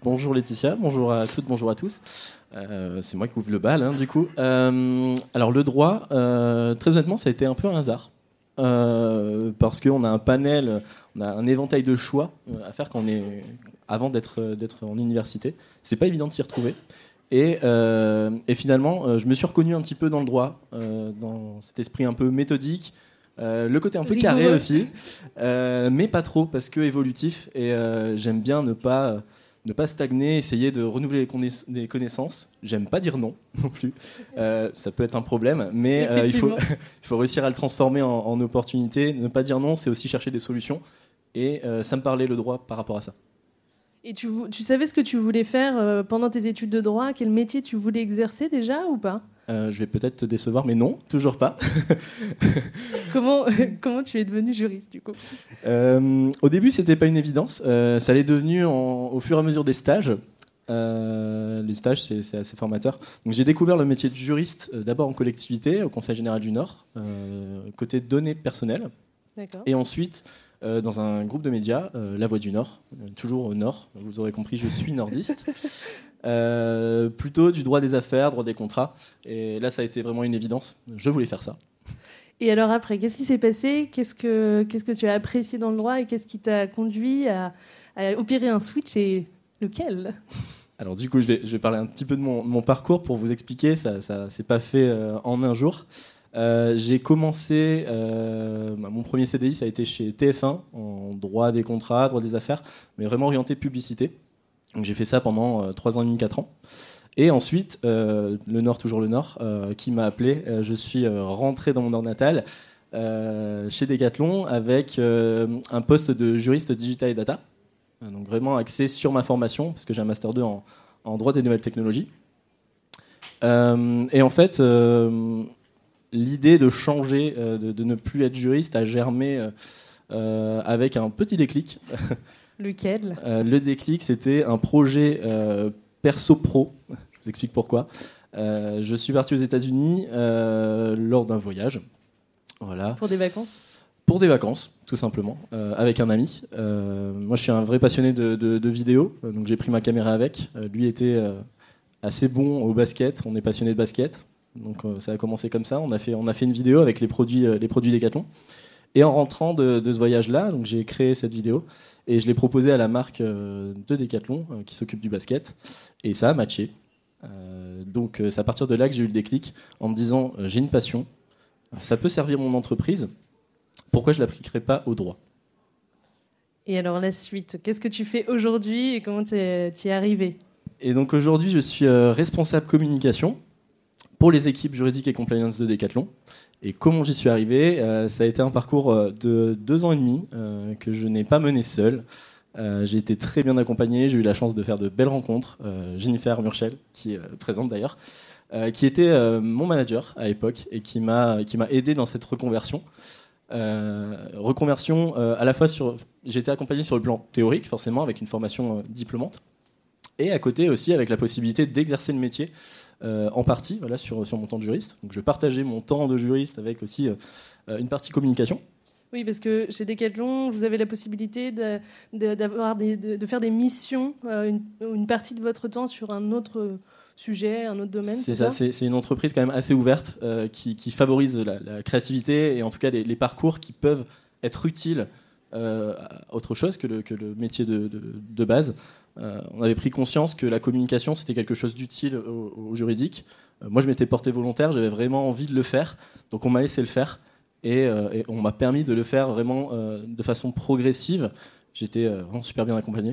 Bonjour Laetitia, bonjour à toutes, bonjour à tous. c'est moi qui ouvre le bal, hein, du coup. alors le droit, très honnêtement, ça a été un peu un hasard. Euh, parce qu'on a un panel, on a un éventail de choix euh, à faire quand on est, avant d'être, d'être en université. C'est pas évident de s'y retrouver. Et, euh, et, finalement, je me suis reconnu un petit peu dans le droit, dans cet esprit un peu méthodique, le côté un peu carré aussi, mais pas trop parce que évolutif. Et j'aime bien ne pas ne pas stagner, essayer de renouveler les, connaissances. J'aime pas dire non non plus. Euh, ça peut être un problème, mais euh, il, faut, il faut réussir à le transformer en, opportunité. Ne pas dire non, c'est aussi chercher des solutions. Et euh, ça me parlait le droit par rapport à ça. Et tu, tu savais ce que tu voulais faire pendant tes études de droit? Quel métier tu voulais exercer déjà ou pas? Je vais peut-être te décevoir, mais non, toujours pas. comment, comment tu es devenu juriste du coup? Euh, Au début, c'était pas une évidence. Euh, ça l'est devenu au fur et à mesure des stages. Euh, les stages, c'est assez formateur. Donc, j'ai découvert le métier de juriste d'abord en collectivité, au Conseil général du Nord, côté données personnelles. Et ensuite, dans un groupe de médias, La Voix du Nord, toujours au Nord. Vous aurez compris, je suis nordiste. plutôt du droit des affaires, droit des contrats. Et là, ça a été vraiment une évidence. Je voulais faire ça. Et alors après, qu'est-ce qui s'est passé? Qu'est-ce que qu'est-ce que tu as apprécié dans le droit et qu'est-ce qui t'a conduit à, opérer un switch et lequel? Alors du coup, je vais, je vais, parler un petit peu de mon, parcours pour vous expliquer. Ça ne s'est pas fait euh, en un jour. Euh, j'ai commencé, euh, bah, mon premier CDI, ça a été chez TF1, en droit des contrats, droit des affaires, mais vraiment orienté publicité. Donc j'ai fait ça pendant 3 ans et demi, 4 ans. Et ensuite, euh, le Nord, toujours le Nord, euh, qui m'a appelé. Euh, je suis rentré dans mon Nord natal chez Decathlon avec un poste de juriste digital et data. Donc vraiment axé sur ma formation, parce que j'ai un Master 2 en, droit des nouvelles technologies. et en fait, l'idée de changer, de, de, ne plus être juriste a germé avec un petit déclic. Lequel? Le déclic, c'était un projet perso-pro. Je vous explique pourquoi. Euh, je suis parti aux États-Unis euh, lors d'un voyage. Voilà. Pour des vacances? Pour des vacances, tout simplement, euh, avec un ami. moi, je suis un vrai passionné de, de, vidéo, donc j'ai pris ma caméra avec. lui était assez bon au basket, on est passionné de basket. Donc ça a commencé comme ça. On a fait, on a fait une vidéo avec les produits, les produits Decathlon. Et en rentrant de, de ce voyage-là, donc j'ai créé cette vidéo. Et je l'ai proposé à la marque euh, de Decathlon euh, qui s'occupe du basket. Et ça a matché. Euh, donc c'est à partir de là que j'ai eu le déclic en me disant j'ai une passion, ça peut servir mon entreprise, pourquoi je ne l'appliquerai pas au droit? Et alors la suite, qu'est-ce que tu fais aujourd'hui et comment tu es, es, arrivé? Et donc aujourd'hui je suis responsable communication pour les équipes juridiques et compliance de Decathlon. Et comment j'y suis arrivé euh, Ça a été un parcours euh, de deux ans et demi euh, que je n'ai pas mené seul. j'ai été très bien accompagné, j'ai eu la chance de faire de belles rencontres. Jennifer Murchel, qui est présente d'ailleurs, qui était mon manager à l'époque et qui m'a aidé dans cette reconversion. reconversion à la fois sur. J'ai été accompagné sur le plan théorique, forcément, avec une formation diplômante, et à côté aussi avec la possibilité d'exercer le métier euh, en partie voilà, sur, sur mon temps de juriste. Donc je partageais mon temps de juriste avec aussi euh, une partie communication. Oui, parce que chez Decathlon, vous avez la possibilité de, des, de, faire des missions, euh, une, partie de votre temps sur un autre sujet, un autre domaine. C'est ça, c'est, une entreprise quand même assez ouverte qui, qui, favorise la, créativité et en tout cas les, les parcours qui peuvent être utiles à autre chose que le, que le métier de, de base. Euh, on avait pris conscience que la communication, c'était quelque chose d'utile au, juridique. Euh, moi, je m'étais porté volontaire, j'avais vraiment envie de le faire, donc on m'a laissé le faire. Et, euh, on m'a permis de le faire vraiment de façon progressive. J'étais vraiment super bien accompagné,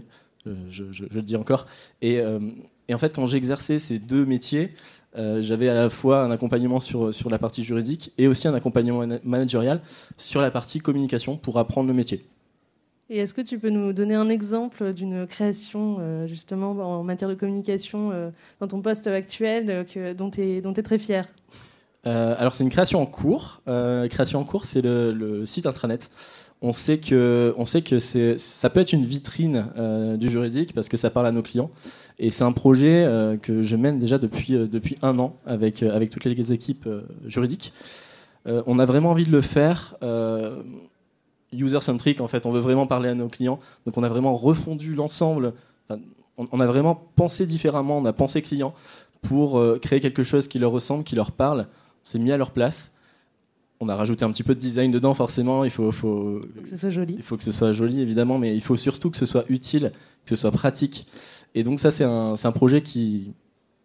je, le dis encore. Et, en fait, quand j'exerçais ces deux métiers, j'avais à la fois un accompagnement sur, sur la partie juridique et aussi un accompagnement managérial sur la partie communication pour apprendre le métier. Et est-ce que tu peux nous donner un exemple d'une création, euh, justement, en matière de communication euh, dans ton poste actuel, euh, dont tu es, très fier? Alors, c'est une création en cours. création en cours, c'est le, site intranet. on sait que, ça peut être une vitrine du juridique parce que ça parle à nos clients. Et c'est un projet que je mène déjà depuis, un an avec toutes les équipes juridiques. on a vraiment envie de le faire user-centric, en fait. On veut vraiment parler à nos clients. Donc on a vraiment refondu l'ensemble. on, a vraiment pensé différemment, on a pensé client pour euh, créer quelque chose qui leur ressemble, qui leur parle. On s'est mis à leur place. On a rajouté un petit peu de design dedans, forcément. Il faut, faut, que ce soit joli. Il faut que ce soit joli, évidemment, mais il faut surtout que ce soit utile, que ce soit pratique. Et donc ça, c'est un, un, projet qui,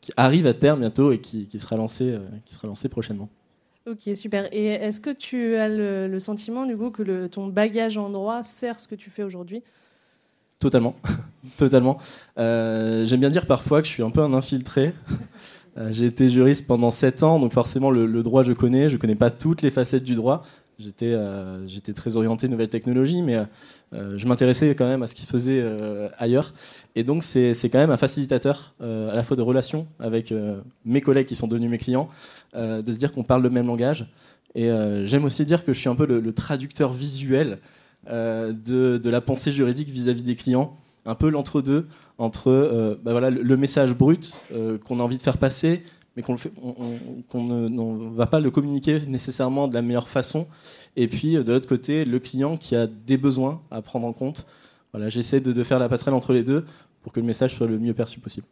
qui, arrive à terme bientôt et qui, qui sera, lancé, euh, qui sera lancé prochainement. Ok, super. Et est-ce que tu as le, sentiment, du coup, que le, ton bagage en droit sert ce que tu fais aujourd'hui? Totalement. Totalement. Euh, j'aime bien dire parfois que je suis un peu un infiltré. Euh, j'ai été juriste pendant 7 ans, donc forcément le, le, droit je connais. Je connais pas toutes les facettes du droit. J'étais euh, j'étais très orienté nouvelles technologies, mais je m'intéressais quand même à ce qui se faisait ailleurs. Et donc c'est quand même un facilitateur à la fois de relations avec mes collègues qui sont devenus mes clients, de se dire qu'on parle le même langage. Et j'aime aussi dire que je suis un peu le, traducteur visuel de, de, la pensée juridique vis-à-vis -vis des clients un peu l'entre-deux entre euh, bah voilà, le message brut euh, qu'on a envie de faire passer, mais qu'on ne va pas le communiquer nécessairement de la meilleure façon. Et puis de l'autre côté, le client qui a des besoins à prendre en compte. Voilà, J'essaie de, faire la passerelle entre les deux pour que le message soit le mieux perçu possible.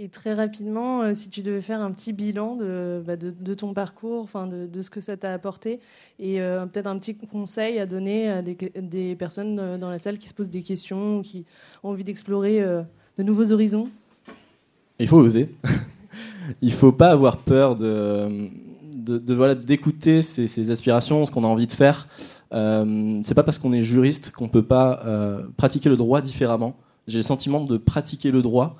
Et très rapidement, euh, si tu devais faire un petit bilan de, bah, de, ton parcours, enfin de, de, ce que ça t'a apporté, et euh, peut-être un petit conseil à donner à des, des, personnes euh, dans la salle qui se posent des questions, qui ont envie d'explorer de nouveaux horizons? Il faut oser. Il ne faut pas avoir peur de, de, voilà, d'écouter ses, aspirations, ce qu'on a envie de faire. Euh, c'est pas parce qu'on est juriste qu'on peut pas pratiquer le droit différemment. J'ai le sentiment de pratiquer le droit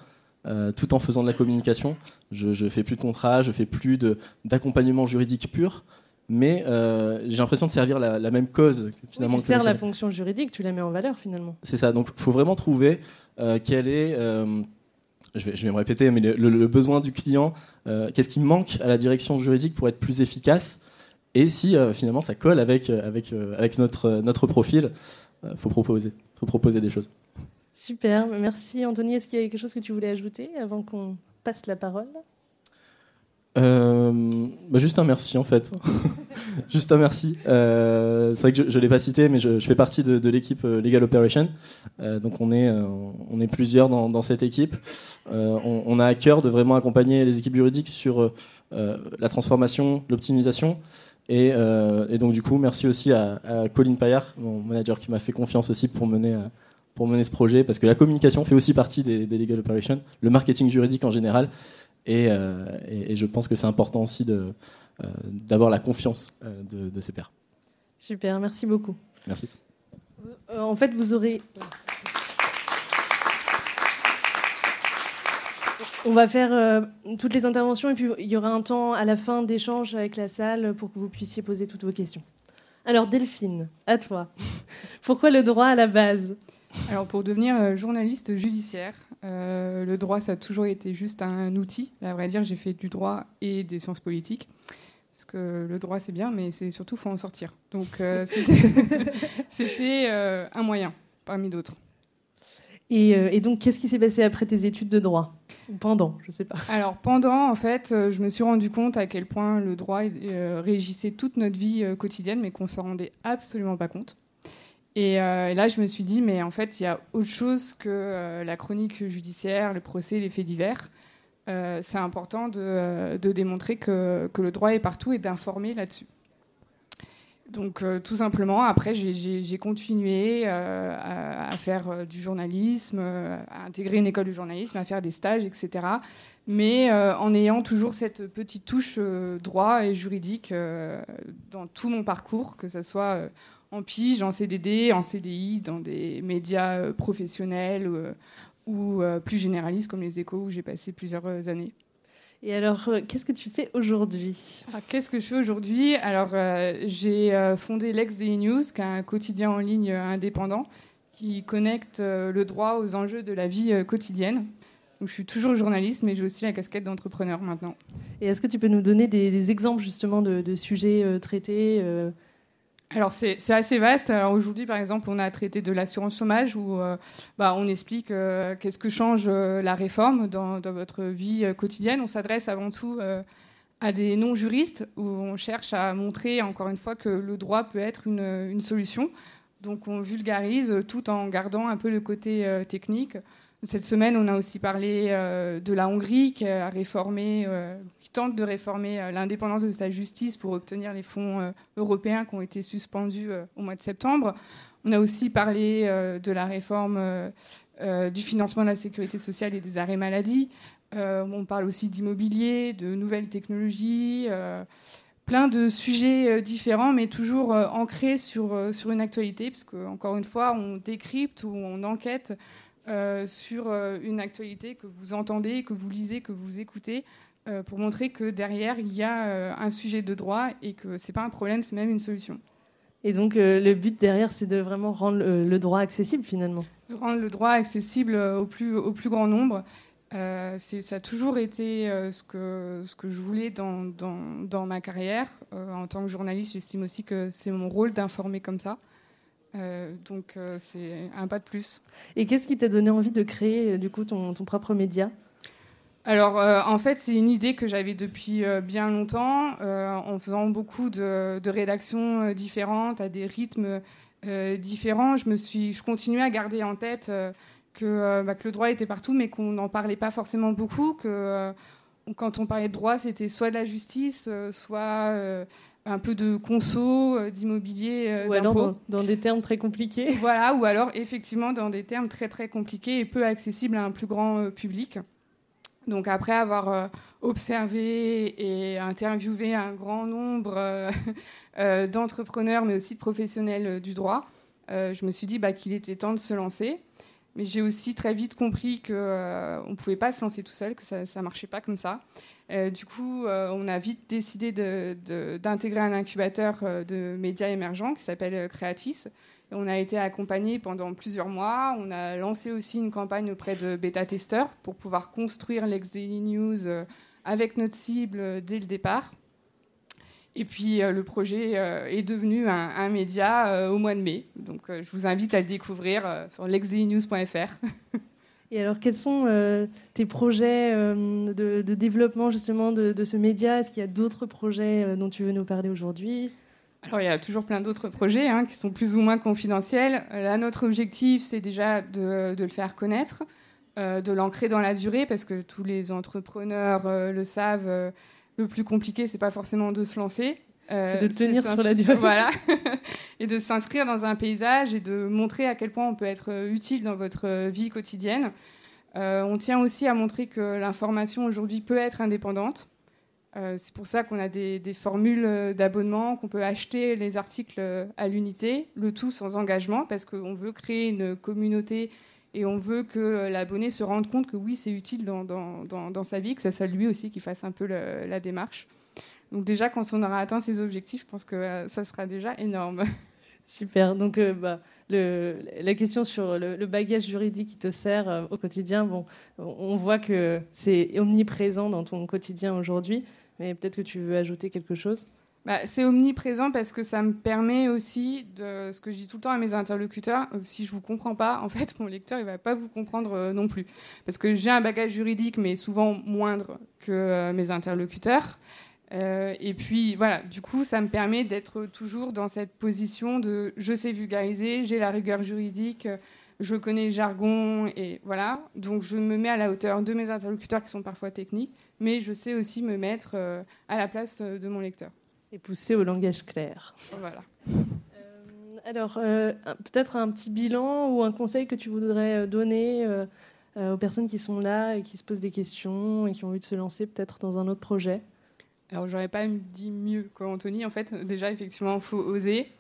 euh, tout en faisant de la communication. Je ne fais plus de contrat, je fais plus d'accompagnement juridique pur, mais euh, j'ai l'impression de servir la, même cause. Finalement, tu sers la fonction juridique, tu la mets en valeur finalement. C'est ça, donc il faut vraiment trouver euh, quel est, je vais, me répéter, mais le, besoin du client, qu'est-ce qui manque à la direction juridique pour être plus efficace, et si finalement ça colle avec, avec, avec notre, notre profil, il faut proposer, faut proposer des choses. Super, merci Anthony. Est-ce qu'il y a quelque chose que tu voulais ajouter avant qu'on passe la parole? Euh, bah juste un merci en fait. juste un merci. Euh, c'est vrai que je ne l'ai pas cité, mais je, fais partie de, l'équipe euh, Legal Operation. donc on est, on est plusieurs dans, cette équipe. On, a à cœur de vraiment accompagner les équipes juridiques sur la transformation, l'optimisation. Et, donc du coup, merci aussi à, Colin Payard, mon manager, qui m'a fait confiance aussi pour mener pour mener ce projet, parce que la communication fait aussi partie des, legal operations, le marketing juridique en général, et, euh, je pense que c'est important aussi euh, d'avoir la confiance euh, de, de, ses pairs. Super, merci beaucoup. Merci. en fait, vous aurez... On va faire toutes les interventions et puis il y aura un temps à la fin d'échange avec la salle pour que vous puissiez poser toutes vos questions. Alors Delphine, à toi. Pourquoi le droit à la base? Alors pour devenir euh, journaliste judiciaire, euh, le droit ça a toujours été juste un outil. À vrai dire, j'ai fait du droit et des sciences politiques. Parce que le droit c'est bien, mais c'est surtout faut en sortir. Donc euh, c'était un moyen parmi d'autres. Et, donc qu'est-ce qui s'est passé après tes études de droit? Ou pendant, je sais pas. Alors pendant, en fait, je me suis rendu compte à quel point le droit régissait toute notre vie quotidienne, mais qu'on s'en rendait absolument pas compte. Euh, et, là, je me suis dit, mais en fait, il y a autre chose que euh, la chronique judiciaire, le procès, les faits divers. Euh, c'est important de, démontrer que, le droit est partout et d'informer là-dessus. Donc, tout simplement, après, j'ai continué à, faire du journalisme, à intégrer une école de journalisme, à faire des stages, etc. Mais en ayant toujours cette petite touche droit et juridique dans tout mon parcours, que ce soit en pige, en CDD, en CDI, dans des médias euh, professionnels euh, ou euh, plus généralistes comme les échos où j'ai passé plusieurs années. Et alors, qu'est-ce que tu fais aujourd'hui? Ah, Qu'est-ce que je fais aujourd'hui? Alors, j'ai fondé Lex Daily News, qui est un quotidien en ligne indépendant qui connecte le droit aux enjeux de la vie quotidienne. Donc, je suis toujours journaliste, mais j'ai aussi la casquette d'entrepreneur maintenant. Et est-ce que tu peux nous donner des, exemples justement de, de sujets traités alors c'est assez vaste. Aujourd'hui, par exemple, on a traité de l'assurance chômage où euh, bah, on explique euh, qu'est-ce que change euh, la réforme dans, votre vie quotidienne. On s'adresse avant tout à des non-juristes où on cherche à montrer encore une fois que le droit peut être une solution. Donc on vulgarise tout en gardant un peu le côté technique. Cette semaine, on a aussi parlé de la Hongrie qui a réformé tente de réformer euh, l'indépendance de sa justice pour obtenir les fonds euh, européens qui ont été suspendus euh, au mois de septembre. On a aussi parlé de la réforme du financement de la sécurité sociale et des arrêts maladie. on parle aussi d'immobilier, de nouvelles technologies, plein de sujets différents, mais toujours ancrés sur, une actualité, parce qu'encore une fois, on décrypte ou on enquête sur une actualité que vous entendez, que vous lisez, que vous écoutez, euh, pour montrer que derrière, il y a euh, un sujet de droit et que ce n'est pas un problème, c'est même une solution. Et donc euh, le but derrière, c'est de vraiment rendre le, droit accessible finalement. rendre le droit accessible au plus, au plus grand nombre. ça a toujours été ce, que, ce que je voulais dans, dans, dans ma carrière. en tant que journaliste, j'estime aussi que c'est mon rôle d'informer comme ça. donc c'est un pas de plus. Et qu'est-ce qui t'a donné envie de créer du coup ton, ton propre média? Alors, euh, en fait, c'est une idée que j'avais depuis euh, bien longtemps, euh, en faisant beaucoup de, rédactions différentes, à des rythmes différents. Je, me suis, je continuais à garder en tête que, bah, que, le droit était partout, mais qu'on n'en parlait pas forcément beaucoup, que quand on parlait de droit, c'était soit de la justice, soit un peu de conso, d'immobilier, ou alors dans, dans, des termes très compliqués. Voilà, ou alors effectivement dans des termes très très compliqués et peu accessibles à un plus grand public. Donc après avoir euh, observé et interviewé un grand nombre euh, euh, d'entrepreneurs, mais aussi de professionnels du droit, je me suis dit bah, qu'il était temps de se lancer. Mais j'ai aussi très vite compris qu'on ne pouvait pas se lancer tout seul, que ça ne marchait pas comme ça. du coup, on a vite décidé d'intégrer un incubateur de médias émergents qui s'appelle Creatis, on a été accompagné pendant plusieurs mois. On a lancé aussi une campagne auprès de bêta-testeurs pour pouvoir construire l'ex News euh, avec notre cible euh, dès le départ. Et puis euh, le projet est devenu un, média au mois de mai. Donc je vous invite à le découvrir sur lexdailynews.fr. Et alors, quels sont tes projets de, développement justement de ce média? Est-ce qu'il y a d'autres projets dont tu veux nous parler aujourd'hui? Alors, il y a toujours plein d'autres projets hein, qui sont plus ou moins confidentiels. Là, notre objectif, c'est déjà de, le faire connaître, euh, de l'ancrer dans la durée, parce que tous les entrepreneurs euh, le savent. Euh, le plus compliqué, c'est pas forcément de se lancer. c'est de tenir sur la durée. Voilà. et de s'inscrire dans un paysage et de montrer à quel point on peut être utile dans votre vie quotidienne. on tient aussi à montrer que l'information aujourd'hui peut être indépendante. Euh, c'est pour ça qu'on a des, formules euh, d'abonnement, qu'on peut acheter les articles euh, à l'unité, le tout sans engagement, parce qu'on veut créer une communauté et on veut que l'abonné se rende compte que oui, c'est utile dans, sa vie, que ça soit lui aussi qui fasse un peu la démarche. Donc déjà, quand on aura atteint ces objectifs, je pense que ça sera déjà énorme. Super. Donc bah, la question sur le, bagage juridique qui te sert au quotidien, bon, on voit que c'est omniprésent dans ton quotidien aujourd'hui mais peut-être que tu veux ajouter quelque chose bah, c'est omniprésent parce que ça me permet aussi de ce que je dis tout le temps à mes interlocuteurs. Euh, si je vous comprends pas, en fait, mon lecteur il va pas vous comprendre euh, non plus, parce que j'ai un bagage juridique, mais souvent moindre que euh, mes interlocuteurs. et puis voilà, du coup, ça me permet d'être toujours dans cette position de je sais vulgariser, j'ai la rigueur juridique, je connais le jargon et voilà. Donc je me mets à la hauteur de mes interlocuteurs qui sont parfois techniques, mais je sais aussi me mettre euh, à la place euh, de mon lecteur. Et pousser au langage clair. Voilà. Euh, alors, peut-être un petit bilan ou un conseil que tu voudrais donner aux personnes qui sont là et qui se posent des questions et qui ont envie de se lancer peut-être dans un autre projet? Alors, j'aurais pas dit mieux qu'Anthony. En fait, déjà, effectivement, il faut oser.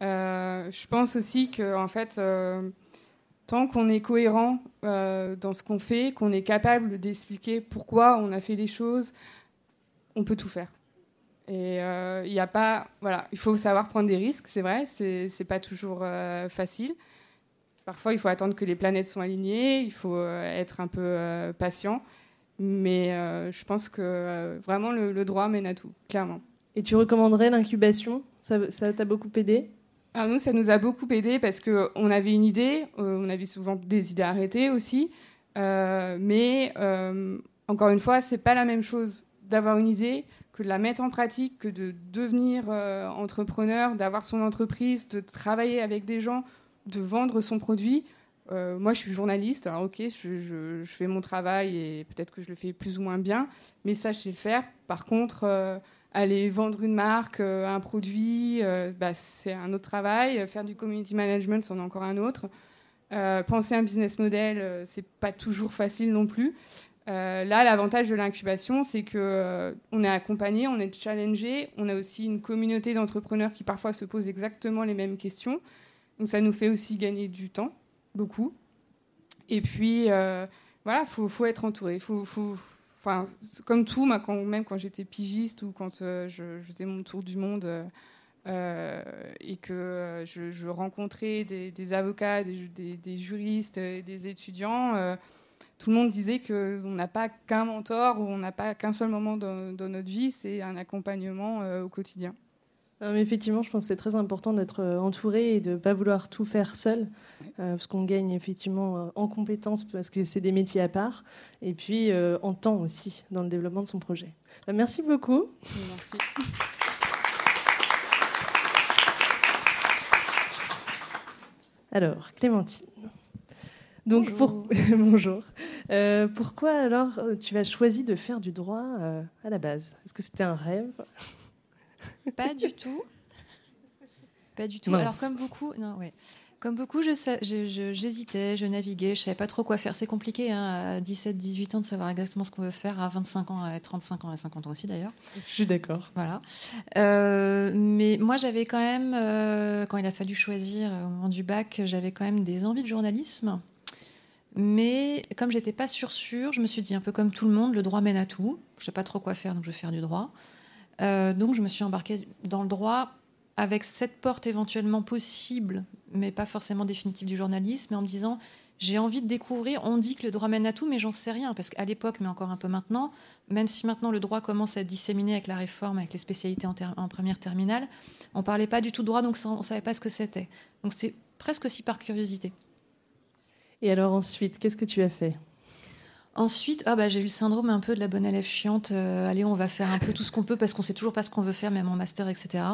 je pense aussi que, en fait, tant qu'on est cohérent euh, dans ce qu'on fait, qu'on est capable d'expliquer pourquoi on a fait les choses, on peut tout faire. Et euh, il a pas, voilà, il faut savoir prendre des risques, c'est vrai, c'est pas toujours euh, facile. Parfois, il faut attendre que les planètes soient alignées, il faut être un peu patient. Mais je pense que vraiment le droit mène à tout, clairement. Et tu recommanderais l'incubation? Ça t'a beaucoup aidé? Alors nous, ça nous a beaucoup aidé parce qu'on avait une idée, on avait souvent des idées arrêtées aussi, mais encore une fois, c'est pas la même chose d'avoir une idée que de la mettre en pratique, que de devenir euh, entrepreneur, d'avoir son entreprise, de travailler avec des gens, de vendre son produit. Euh, moi, je suis journaliste, alors ok, je, fais mon travail et peut-être que je le fais plus ou moins bien, mais ça, je sais le faire. Par contre, euh, aller vendre une marque, un produit, bah, c'est un autre travail. Faire du community management, c'en est encore un autre. penser un business model, c'est pas toujours facile non plus. Euh, là, l'avantage de l'incubation, c'est qu'on euh, est accompagné, on est challengé, on a aussi une communauté d'entrepreneurs qui parfois se posent exactement les mêmes questions. Donc ça nous fait aussi gagner du temps, beaucoup. Et puis, euh, voilà, il faut, être entouré. Faut, faut, comme tout, même quand j'étais pigiste ou quand je, faisais mon tour du monde et que je, rencontrais des, avocats, des, juristes, des étudiants tout le monde disait qu'on n'a pas qu'un mentor ou on n'a pas qu'un seul moment dans, notre vie, c'est un accompagnement euh, au quotidien. Effectivement, je pense que c'est très important d'être euh, entouré et de ne pas vouloir tout faire seul, euh, parce qu'on gagne effectivement en compétences, parce que c'est des métiers à part, et puis en temps aussi dans le développement de son projet. merci beaucoup. Merci. Alors, Clémentine. Donc, bonjour. Pour... bonjour. Euh, pourquoi alors euh, tu as choisi de faire du droit euh, à la base? Est-ce que c'était un rêve? Pas du tout. Pas du tout. Alors, comme beaucoup, non, ouais. Comme beaucoup, j'hésitais, je, je, naviguais, je savais pas trop quoi faire. C'est compliqué hein, à 17, 18 ans de savoir exactement ce qu'on veut faire, à 25 ans, à 35 ans, à 50 ans aussi d'ailleurs. Je suis d'accord. Voilà. mais moi, j'avais quand même, quand il a fallu choisir au moment du bac, j'avais quand même des envies de journalisme. Mais comme j'étais pas sûre sûre, je me suis dit un peu comme tout le monde, le droit mène à tout. Je sais pas trop quoi faire, donc je vais faire du droit. Euh, donc je me suis embarquée dans le droit avec cette porte éventuellement possible, mais pas forcément définitive du journalisme, mais en me disant j'ai envie de découvrir. On dit que le droit mène à tout, mais j'en sais rien parce qu'à l'époque, mais encore un peu maintenant, même si maintenant le droit commence à être disséminé avec la réforme, avec les spécialités en, première terminale, on parlait pas du tout de droit, donc on savait pas ce que c'était. Donc c'était presque aussi par curiosité. Et alors ensuite, qu'est-ce que tu as fait? Ensuite, ah bah, j'ai eu le syndrome un peu de la bonne élève chiante. Euh, allez, on va faire un peu tout ce qu'on peut parce qu'on sait toujours pas ce qu'on veut faire, même en master, etc.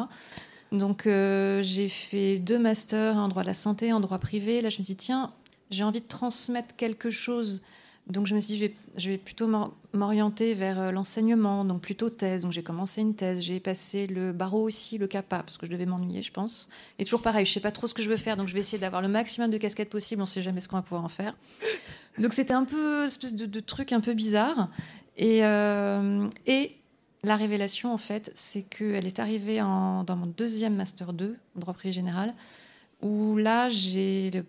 Donc euh, j'ai fait deux masters, en droit de la santé, en droit privé. Là, je me suis dit, tiens, j'ai envie de transmettre quelque chose donc je me suis dit, je vais, plutôt m'orienter vers euh, l'enseignement, donc plutôt thèse. Donc j'ai commencé une thèse, j'ai passé le barreau aussi, le CAPA, parce que je devais m'ennuyer, je pense. Et toujours pareil, je sais pas trop ce que je veux faire, donc je vais essayer d'avoir le maximum de casquettes possible, on sait jamais ce qu'on va pouvoir en faire. Donc c'était un peu, espèce de, truc un peu bizarre. Et, euh, la révélation, en fait, c'est qu'elle est arrivée dans mon deuxième Master 2, droit privé général, où là, j'ai le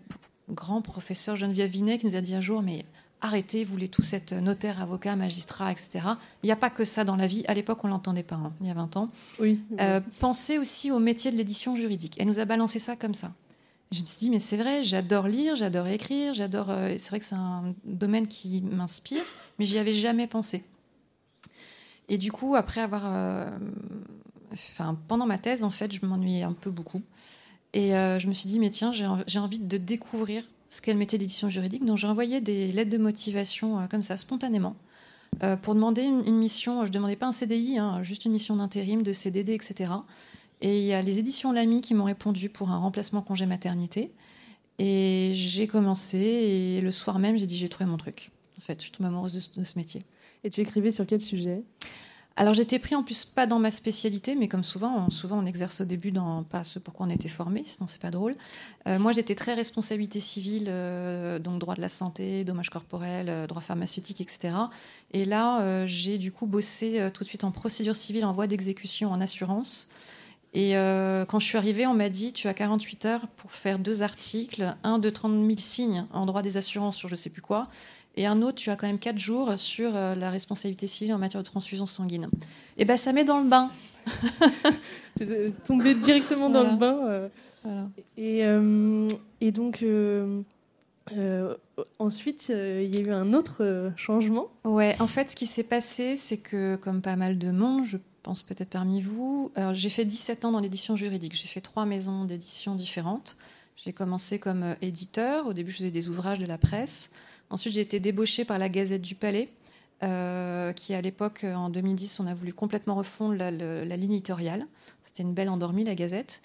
grand professeur Geneviève Vinet qui nous a dit un jour, mais arrêtez, vous voulez tous être notaire, avocat, magistrat, etc. Il n'y a pas que ça dans la vie. À l'époque, on ne l'entendait pas, hein, il y a 20 ans. Oui. Euh, pensez aussi au métier de l'édition juridique. Elle nous a balancé ça comme ça. Je me suis dit, mais c'est vrai, j'adore lire, j'adore écrire, j'adore. Euh, c'est vrai que c'est un domaine qui m'inspire, mais j'y avais jamais pensé. Et du coup, après avoir. Euh, enfin, pendant ma thèse, en fait, je m'ennuyais un peu beaucoup. Et je me suis dit, mais tiens, j'ai envie de découvrir ce qu'elle mettait d'édition juridique. Donc j'ai envoyé des lettres de motivation euh, comme ça, spontanément, euh, pour demander une, mission. Je ne demandais pas un CDI, hein, juste une mission d'intérim, de CDD, etc. Et il y a les éditions Lamy qui m'ont répondu pour un remplacement congé maternité. Et j'ai commencé, et le soir même, j'ai dit j'ai trouvé mon truc. En fait, je tombe amoureuse de ce métier. Et tu écrivais sur quel sujet? Alors j'étais pris en plus pas dans ma spécialité, mais comme souvent, souvent on exerce au début dans pas ce pour quoi on était formé, sinon c'est pas drôle. Euh, moi j'étais très responsabilité civile, euh, donc droit de la santé, dommages corporels, euh, droit pharmaceutique, etc. Et là j'ai du coup bossé tout de suite en procédure civile, en voie d'exécution, en assurance. Et quand je suis arrivée, on m'a dit tu as 48 heures pour faire deux articles, un de 30 000 signes en droit des assurances sur je sais plus quoi, et un autre, tu as quand même quatre jours sur euh, la responsabilité civile en matière de transfusion sanguine. Et eh ben ça met dans le bain. es tombé directement dans le bain. Euh. Et, euh, et, donc, ensuite, il y a eu un autre changement. Ouais, en fait, ce qui s'est passé, c'est que, comme pas mal de monde, je pense peut-être parmi vous. J'ai fait 17 ans dans l'édition juridique. J'ai fait trois maisons d'édition différentes. J'ai commencé comme euh, éditeur. Au début, je faisais des ouvrages de la presse. Ensuite, j'ai été débauchée par la Gazette du Palais, euh, qui à l'époque, en 2010, on a voulu complètement refondre la, ligne éditoriale. C'était une belle endormie, la Gazette.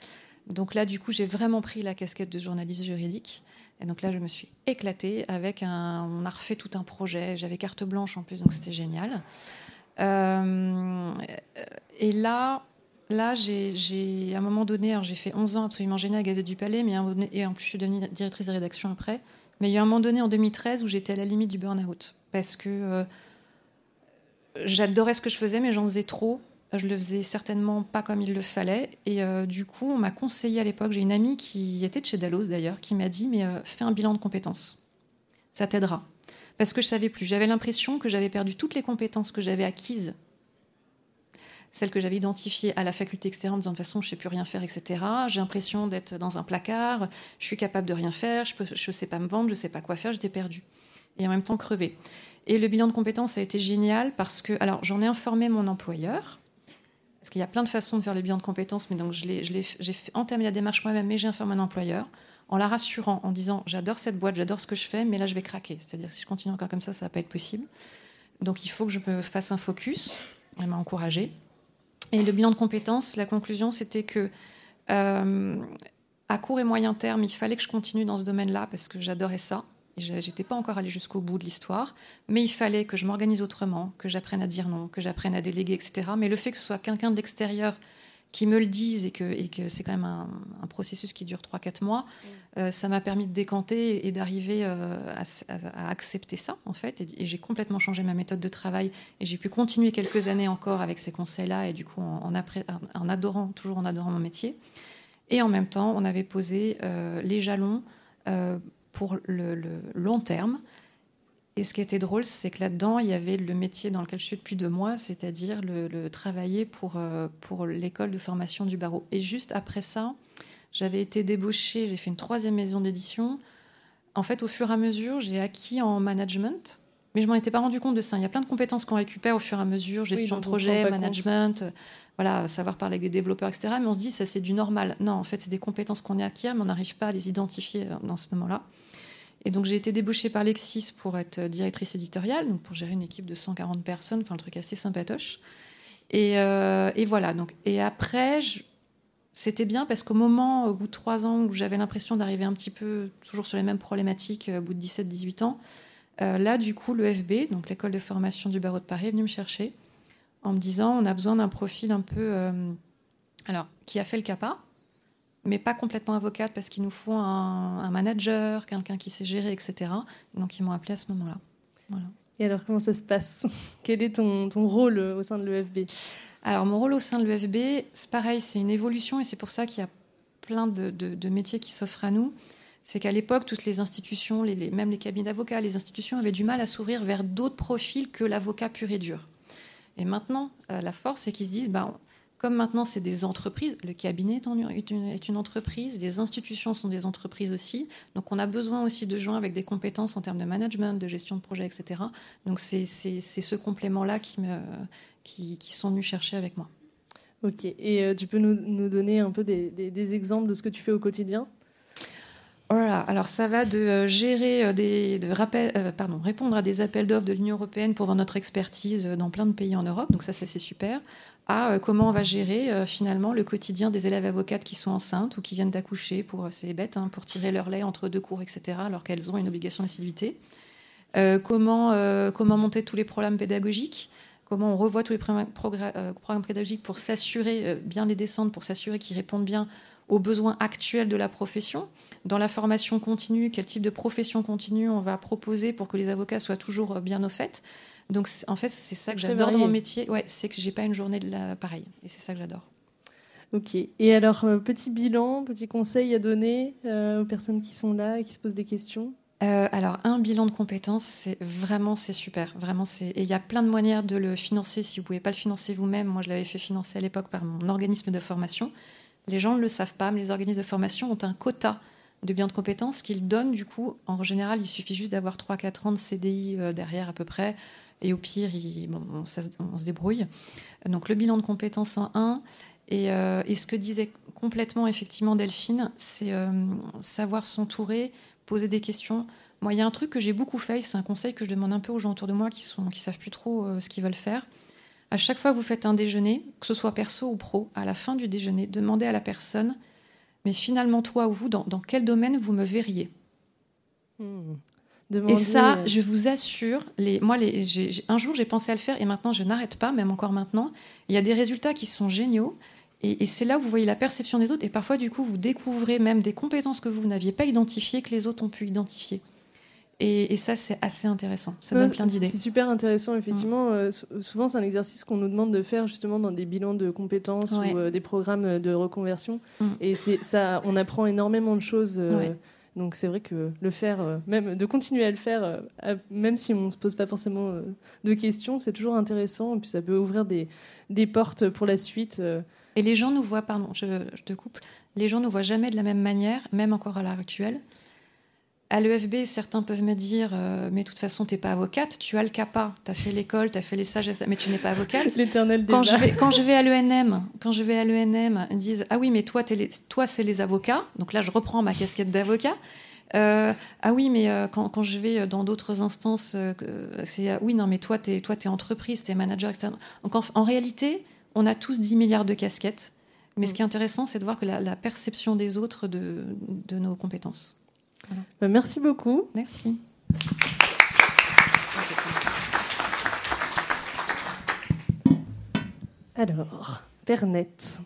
Donc là, du coup, j'ai vraiment pris la casquette de journaliste juridique. Et donc là, je me suis éclatée avec un. On a refait tout un projet. J'avais carte blanche en plus, donc c'était génial. Euh, et là, là, j'ai, à un moment donné, j'ai fait 11 ans absolument génial à Gazette du Palais, mais et en plus, je suis devenue directrice de rédaction après. Mais il y a un moment donné, en 2013, où j'étais à la limite du burn-out. Parce que euh, j'adorais ce que je faisais, mais j'en faisais trop. Je le faisais certainement pas comme il le fallait. Et euh, du coup, on m'a conseillé à l'époque, j'ai une amie qui était de chez Dallos d'ailleurs, qui m'a dit, mais euh, fais un bilan de compétences. Ça t'aidera. Parce que je savais plus. J'avais l'impression que j'avais perdu toutes les compétences que j'avais acquises celle que j'avais identifiée à la faculté externe en disant de toute façon je ne sais plus rien faire, etc. J'ai l'impression d'être dans un placard, je suis capable de rien faire, je ne sais pas me vendre, je ne sais pas quoi faire, j'étais perdue. Et en même temps crevée. Et le bilan de compétences a été génial parce que, alors j'en ai informé mon employeur, parce qu'il y a plein de façons de faire le bilan de compétences, mais donc j'ai entamé la démarche moi-même, mais j'ai informé mon employeur en la rassurant, en disant j'adore cette boîte, j'adore ce que je fais, mais là je vais craquer. C'est-à-dire si je continue encore comme ça, ça va pas être possible. Donc il faut que je me fasse un focus. Elle m'a encouragée. Et le bilan de compétences, la conclusion, c'était que euh, à court et moyen terme, il fallait que je continue dans ce domaine-là parce que j'adorais ça. J'étais pas encore allée jusqu'au bout de l'histoire, mais il fallait que je m'organise autrement, que j'apprenne à dire non, que j'apprenne à déléguer, etc. Mais le fait que ce soit quelqu'un de l'extérieur qui me le disent et que, et que c'est quand même un, processus qui dure 3-4 mois, mm. euh, ça m'a permis de décanter et d'arriver euh, à, accepter ça, en fait. Et, j'ai complètement changé ma méthode de travail et j'ai pu continuer quelques années encore avec ces conseils-là et du coup en, en, adorant, toujours en adorant mon métier. Et en même temps, on avait posé euh, les jalons pour le, long terme. Et ce qui était drôle, c'est que là-dedans, il y avait le métier dans lequel je suis depuis deux mois, c'est-à-dire le, travailler pour, euh, pour l'école de formation du barreau. Et juste après ça, j'avais été débauchée, j'ai fait une troisième maison d'édition. En fait, au fur et à mesure, j'ai acquis en management, mais je m'en étais pas rendu compte de ça. Il y a plein de compétences qu'on récupère au fur et à mesure, gestion de projet, management, voilà, savoir parler avec des développeurs, etc. Mais on se dit, ça c'est du normal. Non, en fait, c'est des compétences qu'on acquiert, mais on n'arrive pas à les identifier euh, dans ce moment-là. Et donc j'ai été débauchée par Lexis pour être directrice éditoriale, donc pour gérer une équipe de 140 personnes, enfin un truc assez sympatoche. Et, euh, voilà. Donc et après, c'était bien parce qu'au moment, au bout de trois ans, où j'avais l'impression d'arriver un petit peu toujours sur les mêmes problématiques, au bout de 17-18 ans, euh, là du coup le FB, donc l'école de formation du barreau de Paris, est venu me chercher en me disant on a besoin d'un profil un peu, euh, alors qui a fait le CAPA, mais pas complètement avocate parce qu'il nous faut un, manager, quelqu'un qui sait gérer, etc. Donc ils m'ont appelé à ce moment-là. Voilà. Et alors comment ça se passe? Quel est ton, ton, rôle au sein de l'EFB Alors mon rôle au sein de l'EFB, c'est pareil, c'est une évolution et c'est pour ça qu'il y a plein de, de, métiers qui s'offrent à nous. C'est qu'à l'époque, toutes les institutions, les, même les cabinets d'avocats, les institutions avaient du mal à s'ouvrir vers d'autres profils que l'avocat pur et dur. Et maintenant, euh, la force, c'est qu'ils se disent, bah, comme maintenant c'est des entreprises, le cabinet est une, entreprise, les institutions sont des entreprises aussi, donc on a besoin aussi de gens avec des compétences en termes de management, de gestion de projet, etc. Donc c'est ce complément-là qui, me, qui, sont venus chercher avec moi. Ok, et euh, tu peux nous, donner un peu des, exemples de ce que tu fais au quotidien? Voilà. Alors ça va de euh, gérer euh, des, de rappel, pardon, répondre à des appels d'offres de l'Union européenne pour voir notre expertise dans plein de pays en Europe. Donc ça, c'est super à euh, comment on va gérer euh, finalement le quotidien des élèves avocates qui sont enceintes ou qui viennent d'accoucher pour euh, c'est bête hein, pour tirer leur lait entre deux cours etc alors qu'elles ont une obligation d'assiduité. Comment comment monter tous les programmes pédagogiques? Comment on revoit tous les programmes pédagogiques pour s'assurer bien les descendre pour s'assurer qu'ils répondent bien aux besoins actuels de la profession? Dans la formation continue quel type de profession continue on va proposer pour que les avocats soient toujours bien au fait? Donc en fait, c'est ça que j'adore dans mon métier. Ouais, c'est que j'ai pas une journée de la pareille, et c'est ça que j'adore. Ok. Et alors, euh, petit bilan, petit conseil à donner euh, aux personnes qui sont là et qui se posent des questions? Euh, alors, un bilan de compétences, c'est vraiment c'est super, vraiment c'est. Et il y a plein de manières de le financer. Si vous pouvez pas le financer vous-même, moi je l'avais fait financer à l'époque par mon organisme de formation. Les gens ne le savent pas, mais les organismes de formation ont un quota de bilan de compétences qu'ils donnent. Du coup, en général, il suffit juste d'avoir 3-4 ans de CDI derrière à peu près Et au pire, on, se débrouille. Donc le bilan de compétences en 1. Et, et ce que disait complètement effectivement Delphine, c'est savoir s'entourer, poser des questions. Moi, il y a un truc que j'ai beaucoup fait, c'est un conseil que je demande un peu aux gens autour de moi qui ne qui savent plus trop ce qu'ils veulent faire. À chaque fois que vous faites un déjeuner, que ce soit perso ou pro, à la fin du déjeuner, demandez à la personne mais finalement, toi ou vous, dans, quel domaine vous me verriez? Et ça, je vous assure, les, moi, les, un jour j'ai pensé à le faire et maintenant je n'arrête pas, même encore maintenant. Il y a des résultats qui sont géniaux et, c'est là où vous voyez la perception des autres et parfois du coup vous découvrez même des compétences que vous n'aviez pas identifiées que les autres ont pu identifier. Et, ça, c'est assez intéressant. Ça donne plein d'idées. C'est super intéressant, effectivement. Euh, souvent, c'est un exercice qu'on nous demande de faire justement dans des bilans de compétences ou euh, des programmes de reconversion. Mm. Et ça, on apprend énormément de choses. Euh, donc c'est vrai que le faire, même de continuer à le faire, même si on ne se pose pas forcément de questions, c'est toujours intéressant. Et puis ça peut ouvrir des, des portes pour la suite. Et les gens nous voient, pardon, je, je te coupe, les gens nous voient jamais de la même manière, même encore à l'heure actuelle. À l'EFB, certains peuvent me dire euh, Mais de toute façon, tu n'es pas avocate, tu as le CAPA, tu as fait l'école, tu as fait les sages, mais tu n'es pas avocate. L'éternel quand je, vais, quand je vais à l'ENM, quand je vais à l'ENM, ils disent Ah oui, mais toi, toi c'est les avocats. Donc là, je reprends ma casquette d'avocat. Euh, ah oui, mais euh, quand, quand, je vais dans d'autres instances, c'est oui, non, mais toi, tu es, entreprise, tu es manager, etc. Donc en, réalité, on a tous 10 milliards de casquettes. Mais ce qui est intéressant, c'est de voir que la, la perception des autres de, de nos compétences. Bah, merci beaucoup. Merci. Alors, Pernette.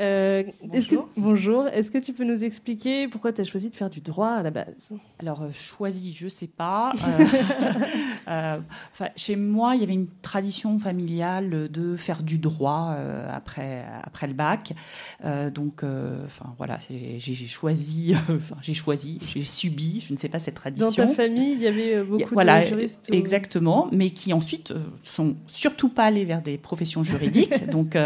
Euh, bonjour. bonjour. Est-ce que tu peux nous expliquer pourquoi tu as choisi de faire du droit à la base? Alors, euh, choisi, je ne sais pas. Euh, chez moi, il y avait une tradition familiale de faire du droit après, après le bac. donc, enfin, voilà, j'ai choisi, j'ai choisi, j'ai subi, je ne sais pas cette tradition. Dans ta famille, il y avait beaucoup de juristes Exactement, mais qui ensuite sont surtout pas allés vers des professions juridiques. donc,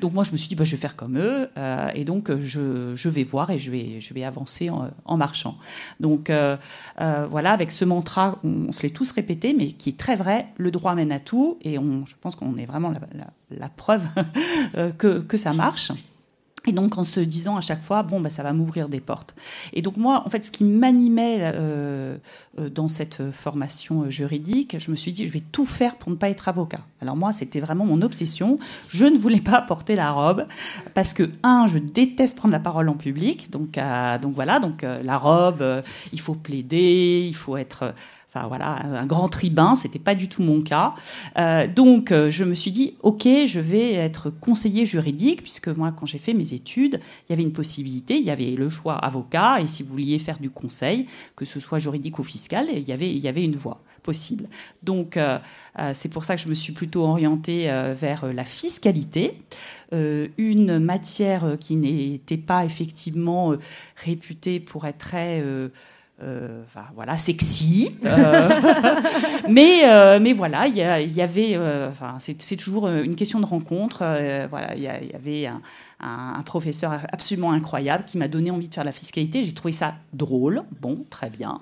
donc, moi, je me suis dit, bah, je vais faire comme eux. Euh, et donc je, vais voir et je vais, avancer en, marchant. Donc euh, euh, voilà, avec ce mantra, on, se l'est tous répété, mais qui est très vrai, le droit mène à tout, et on, je pense qu'on est vraiment la, preuve que ça marche. Et donc en se disant à chaque fois, bon, bah, ça va m'ouvrir des portes. Et donc moi, en fait, ce qui m'animait euh, euh, dans cette formation juridique, je me suis dit, je vais tout faire pour ne pas être avocat. Alors moi, c'était vraiment mon obsession. Je ne voulais pas porter la robe parce que, un, je déteste prendre la parole en public. Donc, euh, donc voilà, donc la robe, il faut plaider, il faut être Enfin voilà, un grand tribun, c'était pas du tout mon cas. Euh, donc euh, je me suis dit, ok, je vais être conseiller juridique puisque moi, quand j'ai fait mes études, il y avait une possibilité, il y avait le choix avocat et si vous vouliez faire du conseil, que ce soit juridique ou fiscal, il y avait, il y avait une voie possible. Donc euh, c'est pour ça que je me suis plutôt orientée vers la fiscalité, une matière qui n'était pas effectivement réputée pour être très euh, voilà, sexy. Euh, mais, euh, mais voilà, il y, avait. enfin, c'est toujours une question de rencontre. voilà, il y, avait un, un, professeur absolument incroyable qui m'a donné envie de faire la fiscalité. J'ai trouvé ça drôle. Bon, très bien.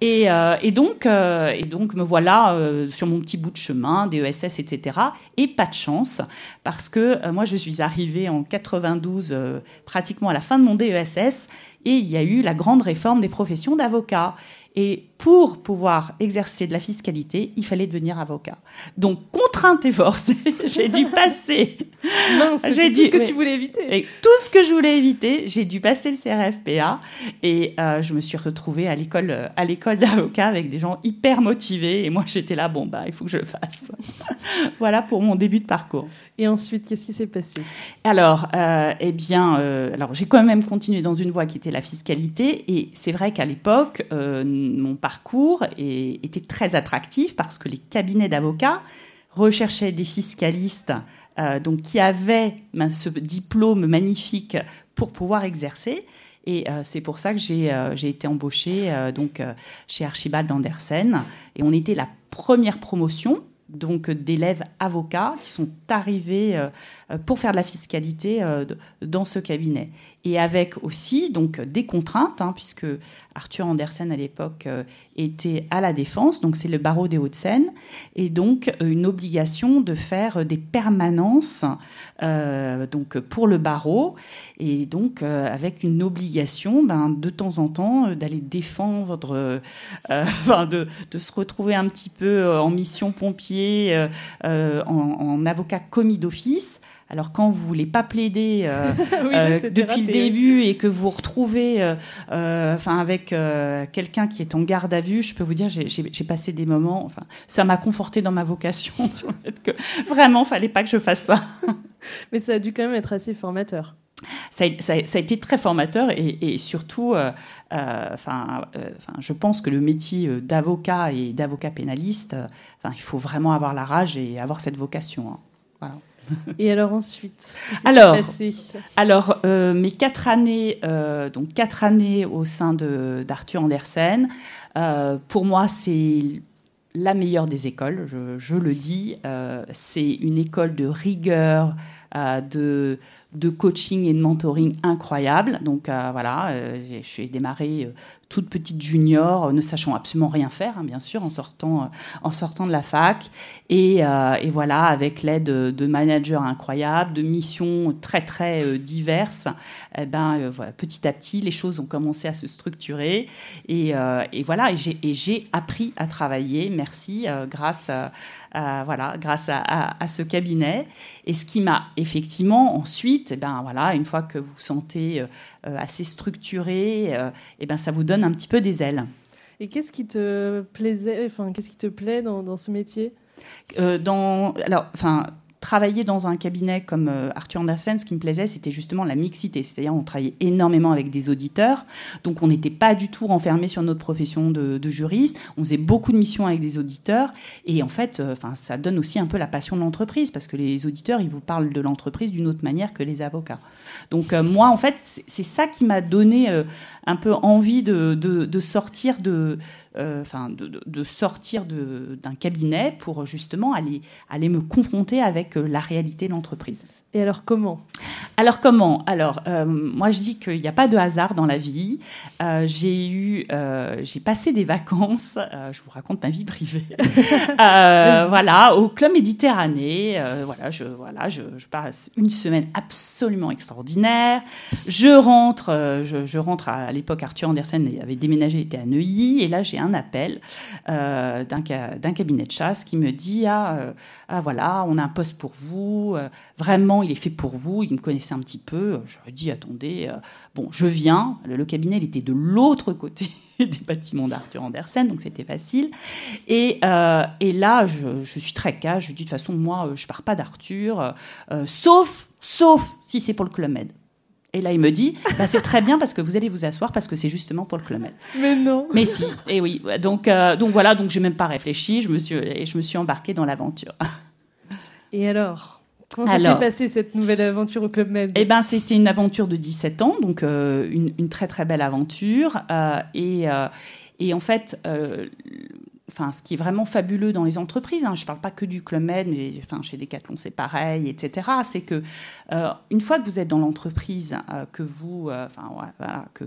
Et, et, donc, et donc, me voilà sur mon petit bout de chemin, des ESS, etc. Et pas de chance, parce que moi, je suis arrivée en 92, pratiquement à la fin de mon DESS et il y a eu la grande réforme des professions d'avocat. Et pour pouvoir exercer de la fiscalité, il fallait devenir avocat. Donc, contrainte et forcée, j'ai dû passer. j'ai tout ce que tu voulais éviter. Et tout ce que je voulais éviter, j'ai dû passer le CRFPA. Et euh, je me suis retrouvée à l'école, à l'école d'avocat avec des gens hyper motivés. Et moi, j'étais là, bon, bah, il faut que je le fasse. voilà pour mon début de parcours. Et ensuite, qu'est-ce qui s'est passé? Alors, euh, eh bien, euh, alors j'ai quand même continué dans une voie qui était la fiscalité. Et c'est vrai qu'à l'époque, mon parcours était très attractif parce que les cabinets d'avocats recherchaient des fiscalistes euh, donc, qui avaient ben, ce diplôme magnifique pour pouvoir exercer. Et euh, c'est pour ça que j'ai euh, été embauchée donc, chez Archibald Andersen. Et on était la première promotion donc d'élèves avocats qui sont arrivés pour faire de la fiscalité dans ce cabinet. Et avec aussi donc des contraintes, hein, puisque Arthur Andersen à l'époque était à la défense, donc c'est le barreau des Hauts-de-Seine, et donc une obligation de faire des permanences donc pour le barreau, et donc avec une obligation ben, de temps en temps d'aller défendre, de, se retrouver un petit peu en mission pompier, euh, euh, en, avocat commis d'office. Alors quand vous voulez pas plaider euh, depuis le début et que vous retrouvez, enfin avec quelqu'un qui est en garde à vue, je peux vous dire, j'ai passé des moments. Enfin, ça m'a conforté dans ma vocation sur le fait que vraiment fallait pas que je fasse ça. Mais ça a dû quand même être assez formateur ça, a été très formateur et, surtout, euh, euh, enfin, euh, je pense que le métier d'avocat et d'avocat pénaliste, enfin, il faut vraiment avoir la rage et avoir cette vocation. Hein. Et alors ensuite Alors, alors mes quatre années, donc quatre années au sein d'Arthur Andersen, pour moi c'est la meilleure des écoles, je, je le dis. c'est une école de rigueur, de de coaching et de mentoring incroyable. Donc euh, voilà, euh, j'ai démarré euh, toute petite junior, ne sachant absolument rien faire, hein, bien sûr, en sortant, en sortant de la fac. Et, voilà, avec l'aide de, managers incroyables, de missions très très diverses, eh ben, petit à petit, les choses ont commencé à se structurer. Et, voilà, et j'ai appris à travailler, merci, grâce voilà, grâce à, ce cabinet. Et ce qui m'a effectivement ensuite, eh ben, voilà, une fois que vous sentez euh, assez structuré, et euh, eh ben, ça vous donne un petit peu des ailes. Et qu'est-ce qui te plaisait, enfin, qu'est-ce qui te plaît dans, dans ce métier? Euh, dans, alors, enfin, travailler dans un cabinet comme euh, Arthur Andersen, ce qui me plaisait, c'était justement la mixité. C'est-à-dire, on travaillait énormément avec des auditeurs, donc on n'était pas du tout renfermé sur notre profession de, juriste. On faisait beaucoup de missions avec des auditeurs, et en fait, euh, ça donne aussi un peu la passion de l'entreprise, parce que les auditeurs, ils vous parlent de l'entreprise d'une autre manière que les avocats. Donc euh, moi, en fait, c'est ça qui m'a donné un peu envie de, sortir de enfin, de, sortir d'un cabinet pour justement aller, aller me confronter avec euh, la réalité de l'entreprise. Et alors comment? Alors comment? Alors euh, moi je dis qu'il n'y a pas de hasard dans la vie. j'ai eu, j'ai passé des vacances. je vous raconte ma vie privée. voilà, au club Méditerranée. voilà, je voilà, je, passe une semaine absolument extraordinaire. Je rentre, je, rentre à, l'époque Arthur Andersen avait déménagé, était à Neuilly, et là j'ai un appel euh, d'un cabinet de chasse qui me dit ah, euh, ah, voilà, on a un poste pour vous, euh, vraiment, il est fait pour vous. Il me connaissait un petit peu. Je lui ai dit attendez, bon, je viens. Le, cabinet, il était de l'autre côté des bâtiments d'Arthur Andersen, donc c'était facile. Et, et là, je, je, suis très cash. Je dis de toute façon, moi, je pars pas d'Arthur, sauf, sauf si c'est pour le Club Med. Et là, il me dit, bah, c'est très bien parce que vous allez vous asseoir parce que c'est justement pour le Club Mais non. Mais si. Et oui. Donc, euh, donc voilà. Donc j'ai même pas réfléchi. Je me suis, et je me suis embarquée dans l'aventure. Et alors? Comment ça s'est passé cette nouvelle aventure au Club Med? Eh ben, c'était une aventure de 17 ans, donc euh, une, une, très très belle aventure. Euh, et, et en fait, enfin, ce qui est vraiment fabuleux dans les entreprises, hein, je ne parle pas que du Club Med, mais enfin, chez Decathlon c'est pareil, etc., c'est que euh, une fois que vous êtes dans l'entreprise, euh, que, vous, euh, enfin, voilà, que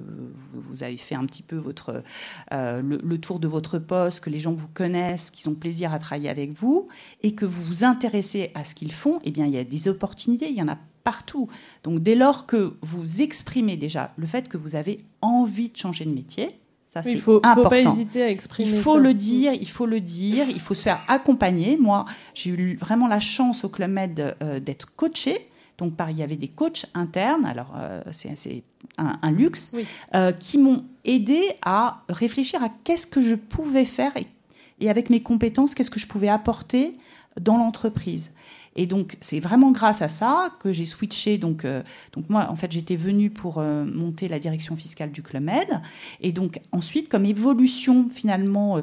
vous, avez fait un petit peu votre, le, tour de votre poste, que les gens vous connaissent, qu'ils ont plaisir à travailler avec vous, et que vous vous intéressez à ce qu'ils font, eh bien, il y a des opportunités, il y en a partout. Donc dès lors que vous exprimez déjà le fait que vous avez envie de changer de métier, ça, il faut, faut pas hésiter à exprimer Il faut le dire, il faut le dire, il faut se faire accompagner. Moi, j'ai eu vraiment la chance au Club Med euh, d'être coachée. Donc, il y avait des coachs internes, alors euh, c'est un, luxe, euh, qui m'ont aidé à réfléchir à qu'est-ce que je pouvais faire et, et avec mes compétences, qu'est-ce que je pouvais apporter dans l'entreprise. Et donc, c'est vraiment grâce à ça que j'ai switché. Donc, euh, donc moi, en fait, j'étais venue pour euh, monter la direction fiscale du Club Med. Et donc, ensuite, comme évolution finalement euh,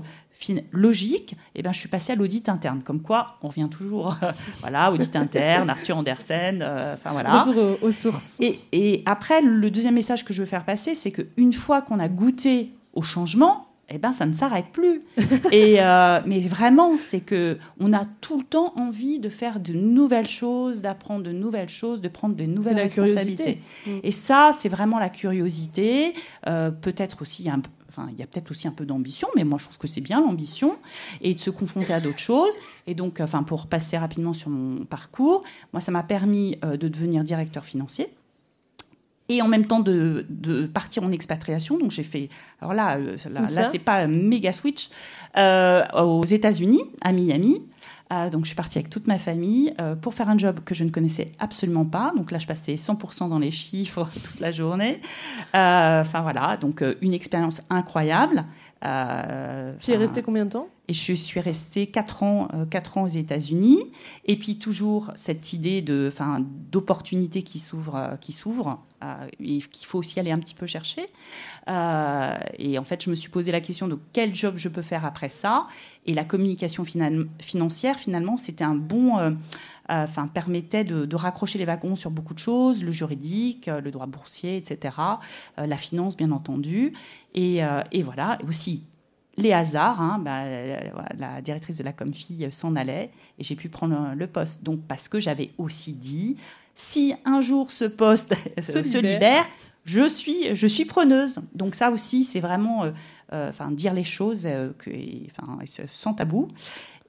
logique, eh ben, je suis passée à l'audit interne. Comme quoi, on revient toujours, voilà, audit interne, Arthur Andersen, enfin voilà. Retour aux, sources. Et, et, après, le deuxième message que je veux faire passer, c'est qu'une fois qu'on a goûté au changement, eh ben ça ne s'arrête plus. et euh, mais vraiment, c'est que on a tout le temps envie de faire de nouvelles choses, d'apprendre de nouvelles choses, de prendre de nouvelles la responsabilités. curiosité. Mm. Et ça, c'est vraiment la curiosité. Euh, peut-être aussi il y a un Enfin, il y a peut-être aussi un peu d'ambition, mais moi je trouve que c'est bien l'ambition et de se confronter à d'autres choses. Et donc, enfin, pour passer rapidement sur mon parcours, moi ça m'a permis euh, de devenir directeur financier et en même temps de, de partir en expatriation. Donc j'ai fait, alors là, euh, là, là c'est pas un méga switch, euh, aux États-Unis, à Miami. Euh, donc je suis partie avec toute ma famille euh, pour faire un job que je ne connaissais absolument pas. Donc là je passais 100% dans les chiffres toute la journée. Enfin voilà, donc une expérience incroyable. Euh, Tu y es resté combien de temps? et je suis restée 4 ans, euh, quatre ans aux États-Unis. Et puis toujours cette idée de, enfin, d'opportunité qui s'ouvre, euh, qui s'ouvre, euh, et qu'il faut aussi aller un petit peu chercher. Euh, et en fait, je me suis posé la question de quel job je peux faire après ça. Et la communication financière, finalement, c'était un bon, euh, euh, enfin, permettait de, raccrocher les wagons sur beaucoup de choses, le juridique, euh, le droit boursier, etc., euh, la finance, bien entendu. Et, euh, voilà, aussi les hasards, hein, bah, euh, la directrice de la Comfi s'en allait et j'ai pu prendre le poste. Donc parce que j'avais aussi dit, si un jour ce poste se, Se libère. je suis, je suis preneuse. Donc ça aussi, c'est vraiment, euh, euh, enfin, dire les choses, euh, que, enfin, sans tabou.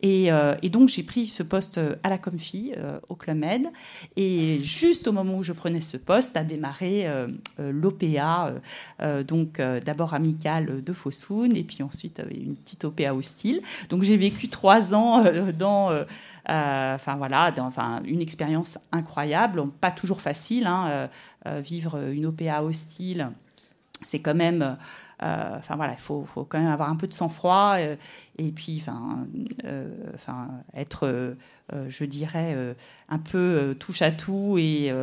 Et, euh, et donc j'ai pris ce poste à la Comfi euh, au Club Med. Et juste au moment où je prenais ce poste, a démarré euh, euh, l'OPA, euh, euh, donc euh, d'abord amicale de Fossoun, et puis ensuite euh, une petite OPA hostile. Donc j'ai vécu trois ans euh, dans, euh, euh, enfin voilà, une expérience incroyable, pas toujours facile. hein, euh, euh, vivre une OPA hostile, c'est quand même. Euh, Enfin voilà, il faut, quand même avoir un peu de sang-froid euh, et puis enfin, euh, être, je dirais, un peu touche à tout et,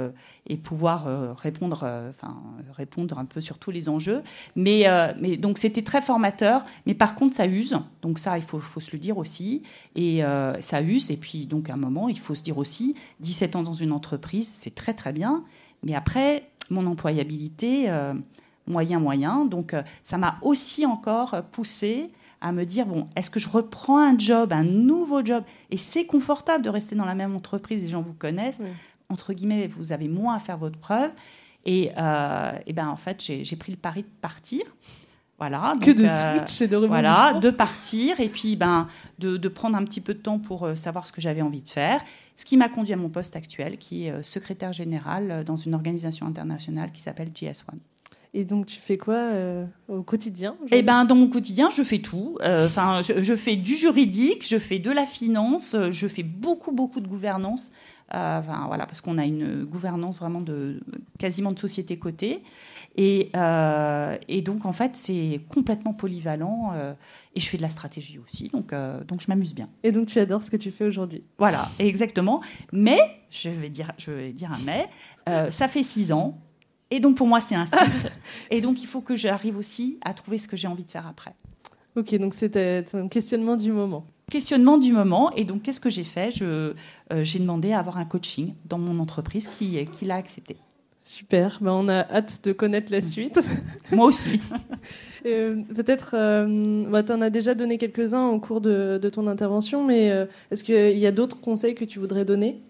pouvoir répondre, enfin répondre un peu sur tous les enjeux. Mais, donc c'était très formateur. Mais par contre, ça use. Donc ça, il faut, se le dire aussi. Et ça use. Et puis donc à un moment, il faut se dire aussi, 17 ans dans une entreprise, c'est très très bien. Mais après, mon employabilité. Moyen moyen. Donc euh, ça m'a aussi encore poussé à me dire bon, est-ce que je reprends un job, un nouveau job? Et c'est confortable de rester dans la même entreprise, les gens vous connaissent. Entre guillemets, vous avez moins à faire votre preuve. Et, euh, et ben en fait, j'ai pris le pari de partir. Voilà, Que de euh, switch et de Voilà, de partir et puis ben, de, de prendre un petit peu de temps pour euh, savoir ce que j'avais envie de faire. Ce qui m'a conduit à mon poste actuel, qui est secrétaire général dans une organisation internationale qui s'appelle GS1. Et donc, tu fais quoi euh, au quotidien Eh ben, dans mon quotidien, je fais tout. Euh, Enfin, je, je fais du juridique, je fais de la finance, euh, je fais beaucoup, beaucoup de gouvernance. Enfin, voilà, parce qu'on a une gouvernance vraiment de quasiment de société cotée. Et, et donc, en fait, c'est complètement polyvalent. et je fais de la stratégie aussi, donc, donc je m'amuse bien. Et donc, tu adores ce que tu fais aujourd'hui? Voilà, exactement. Mais, je vais dire, je vais dire un mais, euh, ça fait six ans. Et donc, pour moi, c'est un cycle. et donc, il faut que j'arrive aussi à trouver ce que j'ai envie de faire après. Ok, donc c'était un questionnement du moment. Questionnement du moment. Et donc, qu'est-ce que j'ai fait? Euh, J'ai demandé à avoir un coaching dans mon entreprise qui, qui l'a accepté. Super, ben, on a hâte de connaître la suite. Moi aussi. Euh, Peut-être, euh, bah, tu en as déjà donné quelques-uns au cours de, de ton intervention, mais euh, est-ce qu'il y a d'autres conseils que tu voudrais donner?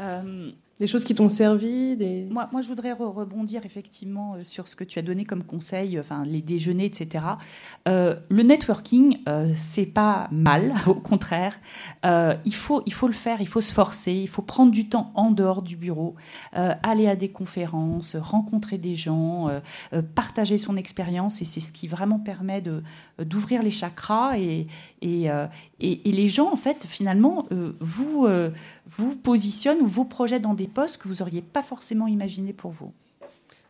Euh, Des choses qui t'ont servi. Moi, moi, je voudrais re- rebondir effectivement euh, sur ce que tu as donné comme conseil, enfin les déjeuners, etc. Euh, le networking, euh, c'est pas mal, au contraire. Euh, il faut, il faut le faire, il faut se forcer, il faut prendre du temps en dehors du bureau, aller à des conférences, rencontrer des gens, partager son expérience, et c'est ce qui vraiment permet d'ouvrir les chakras et et, et les gens en fait finalement vous vous positionnent ou vous projettent dans des postes que vous auriez pas forcément imaginé pour vous.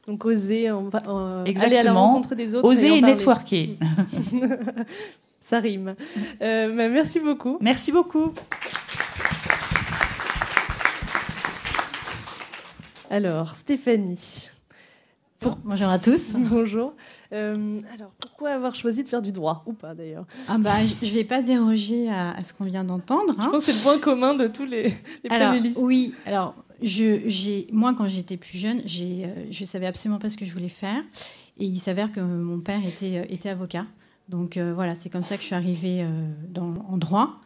Donc oser en, en- Exactement. aller à la rencontre des autres. Oser et, networker. Ça rime. Euh, bah, merci beaucoup. Merci beaucoup. Alors, Stéphanie. Bonjour à tous. Bonjour. Euh, alors, pourquoi avoir choisi de faire du droit Ou pas d'ailleurs Ah bah, je ne vais pas déroger à, à ce qu'on vient d'entendre. Je hein. pense que c'est le point commun de tous les, les Alors, panélistes. oui, alors, je, moi, quand j'étais plus jeune, j'ai, euh, je savais absolument pas ce que je voulais faire. Et il s'avère que mon père était, euh, était avocat. Donc voilà, c'est comme ça que je suis arrivée dans, en droit.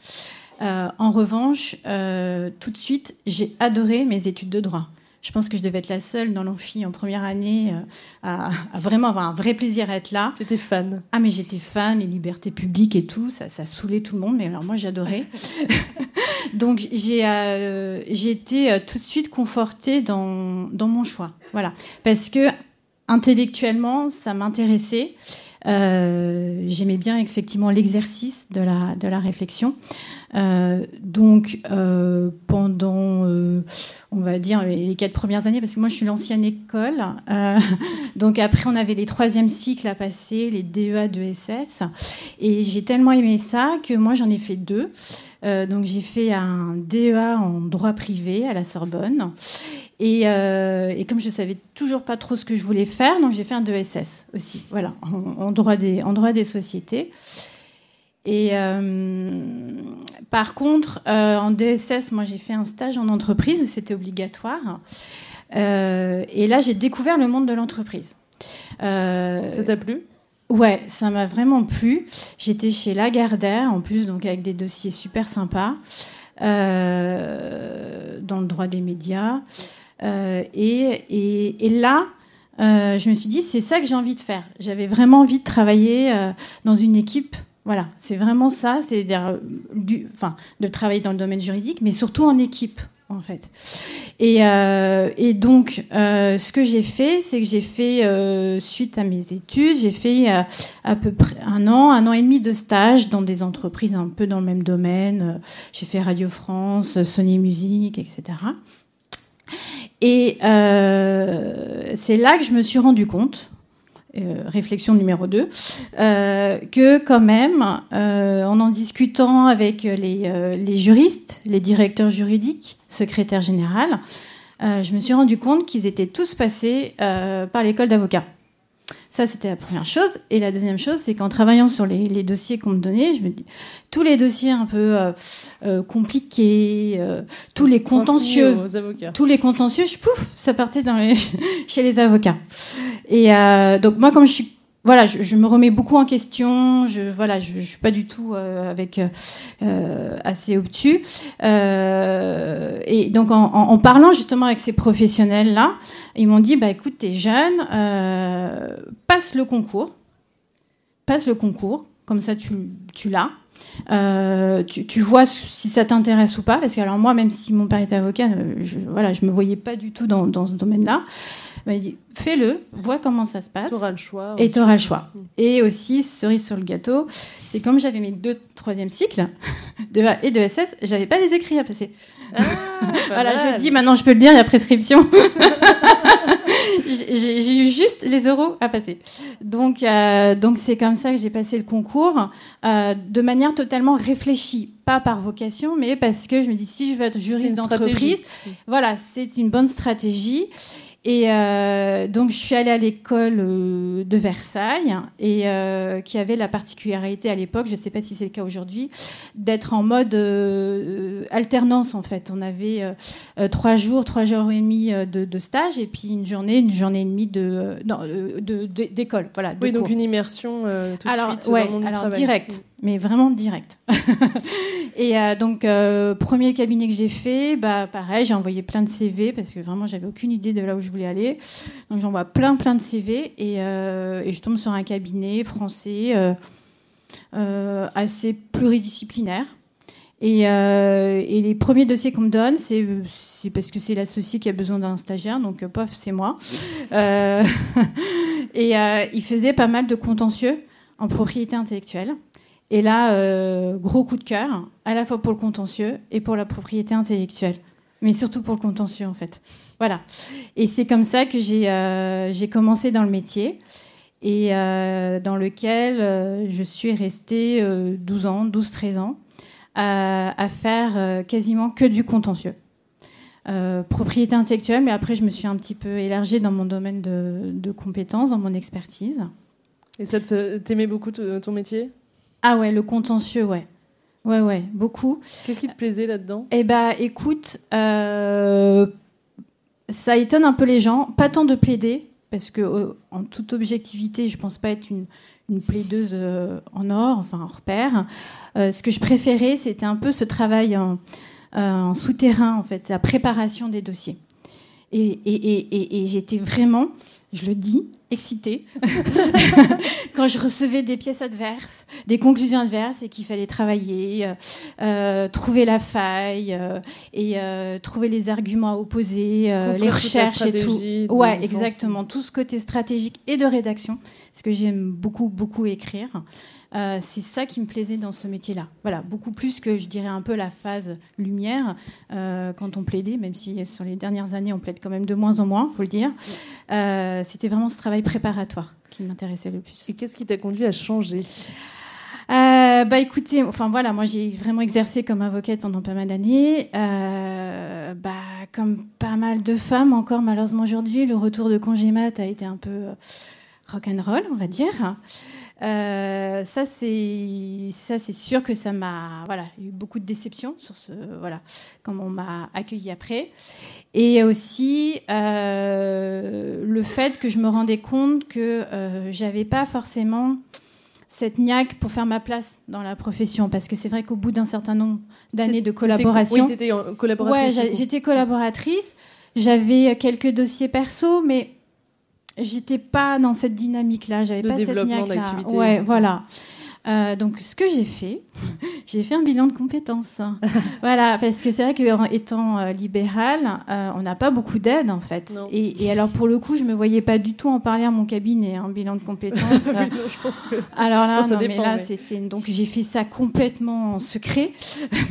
En revanche, tout de suite, j'ai adoré mes études de droit. Je pense que je devais être la seule dans l'amphi en première année euh, à, à vraiment avoir un vrai plaisir à être là. J'étais fan. Ah mais j'étais fan, les libertés publiques et tout, ça, ça saoulait tout le monde, mais alors moi j'adorais. Donc j'ai euh, été euh, tout de suite confortée dans, dans mon choix. Voilà. Parce que intellectuellement, ça m'intéressait. Euh, J'aimais bien effectivement l'exercice de la, de la réflexion. Euh, donc euh, pendant, euh, on va dire, les quatre premières années, parce que moi je suis l'ancienne école, donc après on avait les troisièmes cycles à passer, les DEA de SS, et j'ai tellement aimé ça que moi j'en ai fait deux. Donc j'ai fait un DEA en droit privé à la Sorbonne. Et, comme je savais toujours pas trop ce que je voulais faire, donc j'ai fait un DESS aussi, voilà, en droit, des, en droit des sociétés. Et euh, par contre, euh, en DSS, moi j'ai fait un stage en entreprise, c'était obligatoire. Euh, et là, j'ai découvert le monde de l'entreprise. Ça t'a plu? Ouais, ça m'a vraiment plu. J'étais chez Lagardère, en plus, donc avec des dossiers super sympas, euh, dans le droit des médias. Euh, et, et, et là, euh, je me suis dit, c'est ça que j'ai envie de faire. J'avais vraiment envie de travailler dans une équipe. Voilà, c'est vraiment ça, c'est-à-dire euh, enfin, de travailler dans le domaine juridique, mais surtout en équipe, en fait. Et, euh, donc, euh, ce que j'ai fait, c'est que j'ai fait, suite à mes études, j'ai fait à peu près un an, un an et demi de stage dans des entreprises un peu dans le même domaine. J'ai fait Radio France, Sony Music, etc. Et c'est là que je me suis rendu compte, euh, réflexion numéro 2, euh, que quand même, euh, en en discutant avec les, euh, les juristes, les directeurs juridiques, secrétaires généraux, euh, je me suis rendu compte qu'ils étaient tous passés par l'école d'avocat. Ça, c'était la première chose. Et la deuxième chose, c'est qu'en travaillant sur les, les dossiers qu'on me donnait, je me dis, tous les dossiers un peu euh, euh, compliqués, euh, tous les contentieux, tous les contentieux, je, pouf, ça partait dans les, chez les avocats. Et donc moi, comme je suis voilà, je, je me remets beaucoup en question. Je voilà, je, je suis pas du tout euh, avec euh, assez obtus. Euh, et donc en, en, en parlant justement avec ces professionnels là, ils m'ont dit bah écoute, t'es jeune, euh, passe le concours, passe le concours, comme ça tu tu l'as. Euh, tu, tu vois si ça t'intéresse ou pas, parce que alors moi, même si mon père était avocat, euh, je, voilà, je me voyais pas du tout dans, dans ce domaine-là. Il m'a dit fais-le, vois comment ça se passe. T'auras le choix. Et tu auras le choix. Et aussi, cerise sur le gâteau, c'est comme j'avais mes deux troisième cycles, de A et de SS, j'avais pas les écrits à passer. voilà, mal. je dis maintenant, je peux le dire, il y a prescription. j'ai eu juste les euros à passer. Donc, euh, donc c'est comme ça que j'ai passé le concours euh, de manière totalement réfléchie, pas par vocation, mais parce que je me dis si je veux être juriste d'entreprise, voilà, c'est une bonne stratégie. Et euh, donc, je suis allée à l'école euh, de Versailles, et euh, qui avait la particularité à l'époque, je ne sais pas si c'est le cas aujourd'hui, d'être en mode alternance en fait. On avait trois jours, trois jours et demi de, de stage, et puis une journée, une journée et demie de de- de- d'école, voilà. de Oui, donc cours. une immersion tout de alors, suite ouais, dans le monde du travail. direct, mais vraiment direct. et euh, donc, euh, premier cabinet que j'ai fait, bah, pareil, j'ai envoyé plein de CV parce que vraiment, j'avais aucune idée de là où je voulais aller. Donc, j'envoie plein, plein de CV et, euh, et je tombe sur un cabinet français assez pluridisciplinaire. Et, et les premiers dossiers qu'on me donne, c'est parce que c'est l'associé qui a besoin d'un stagiaire, donc pof, c'est moi. Et il faisait pas mal de contentieux en propriété intellectuelle. Et là, euh, gros coup de cœur, à la fois pour le contentieux et pour la propriété intellectuelle. Mais surtout pour le contentieux, en fait. Voilà. Et c'est comme ça que j'ai euh, commencé dans le métier et euh, dans lequel je suis restée euh, 12 ans, 12-13 ans, à, faire quasiment que du contentieux. Propriété intellectuelle, mais après je me suis un petit peu élargie dans mon domaine de, de compétences, dans mon expertise. Et ça t'aimais beaucoup ton métier? Ah ouais, le contentieux, ouais. Ouais, ouais, beaucoup. Qu'est-ce qui te plaisait là-dedans? Eh ben, écoute, euh, ça étonne un peu les gens. Pas tant de plaider, parce que euh, en toute objectivité, je pense pas être une, une plaideuse euh, en or, enfin hors pair. Ce que je préférais, c'était un peu ce travail en, en souterrain, en fait, la préparation des dossiers. Et, et, et, et j'étais vraiment, je le dis, excitée quand je recevais des pièces adverses, des conclusions adverses et qu'il fallait travailler, euh, euh, trouver la faille euh, et euh, trouver les arguments à opposer, les recherches et tout. Ouais, exactement. Tout ce côté stratégique et de rédaction, parce que j'aime beaucoup, beaucoup écrire. Euh, c'est ça qui me plaisait dans ce métier-là. Voilà, beaucoup plus que je dirais un peu la phase lumière euh, quand on plaidait, même si sur les dernières années on plaide quand même de moins en moins, faut le dire. Euh, C'était vraiment ce travail préparatoire qui m'intéressait le plus. Et qu'est-ce qui t'a conduit à changer? Bah écoutez, enfin voilà, moi j'ai vraiment exercé comme avocate pendant pas mal d'années. Bah comme pas mal de femmes encore malheureusement aujourd'hui, le retour de congé mat a été un peu rock'n'roll, on va dire. Euh, ça c'est ça c'est sûr que ça m'a voilà eu beaucoup de déceptions sur ce voilà comment on m'a accueilli après. Et aussi euh, le fait que je me rendais compte que euh, j'avais pas forcément cette niaque pour faire ma place dans la profession. Parce que c'est vrai qu'au bout d'un certain nombre d'années de collaboration oui, collaboratrice, ouais, j'étais collaboratrice. J'avais quelques dossiers perso mais j'étais pas dans cette dynamique là j'avais pas cette développement niaque là d'activité. ouais voilà Euh, donc ce que j'ai fait, j'ai fait un bilan de compétences. voilà, parce que c'est vrai qu'en étant euh, libérale, euh, on n'a pas beaucoup d'aide en fait. Et, et alors pour le coup, je me voyais pas du tout en parler à mon cabinet, un bilan de compétences. Oui, non, je pense que- alors là, Non, mais là, c'était donc j'ai fait ça complètement en secret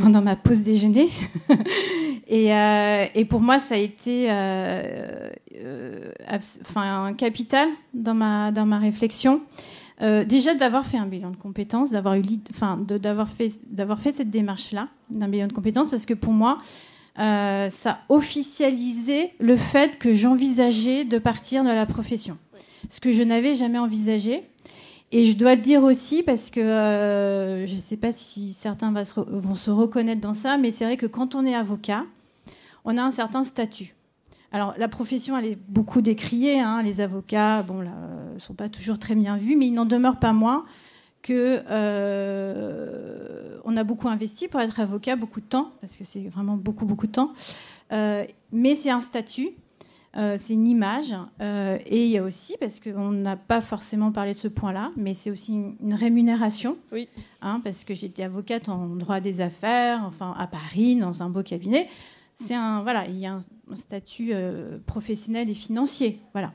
pendant ma pause déjeuner. et, euh, et pour moi, ça a été abs- enfin capital dans ma dans ma réflexion. Euh, déjà d'avoir fait un bilan de compétences, d'avoir eu, enfin, d'avoir fait, d'avoir fait cette démarche-là d'un bilan de compétences, parce que pour moi, euh, ça officialisait le fait que j'envisageais de partir de la profession, ce que je n'avais jamais envisagé. Et je dois le dire aussi parce que euh, je ne sais pas si certains vont se reconnaître dans ça, mais c'est vrai que quand on est avocat, on a un certain statut. Alors la profession, elle est beaucoup décriée. hein. Les avocats, bon, là, euh, sont pas toujours très bien vus, mais il n'en demeure pas moins que euh, on a beaucoup investi pour être avocat, beaucoup de temps, parce que c'est vraiment beaucoup beaucoup de temps. Euh, mais c'est un statut. euh, c'est une image et il y a aussi, parce qu'on n'a pas forcément parlé de ce point-là, mais c'est aussi une, une rémunération. Oui. Hein, parce que j'étais avocate en droit des affaires, enfin à Paris, dans un beau cabinet. C'est un voilà, il y a un, un statut euh, professionnel et financier, voilà.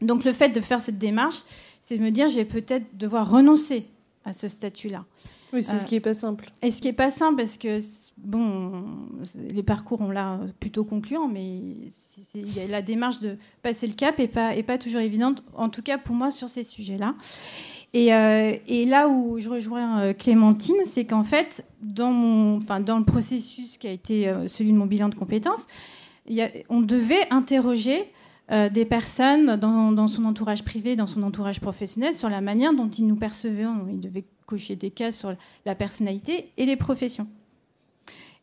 Donc le fait de faire cette démarche, c'est de me dire, je vais peut-être devoir renoncer à ce statut-là. Oui, c'est ce qui est pas simple. Et ce qui est pas simple parce que bon, les parcours ont là plutôt concluants, mais la démarche de passer le cap et pas et pas toujours évidente. En tout cas pour moi sur ces sujets-là. Et, euh, et là où je rejoins euh, Clémentine, c'est qu'en fait, dans, mon, enfin, dans le processus qui a été euh, celui de mon bilan de compétences, on devait interroger euh, des personnes dans, dans son entourage privé, dans son entourage professionnel, sur la manière dont ils nous percevaient. Ils devaient cocher des cases sur la personnalité et les professions.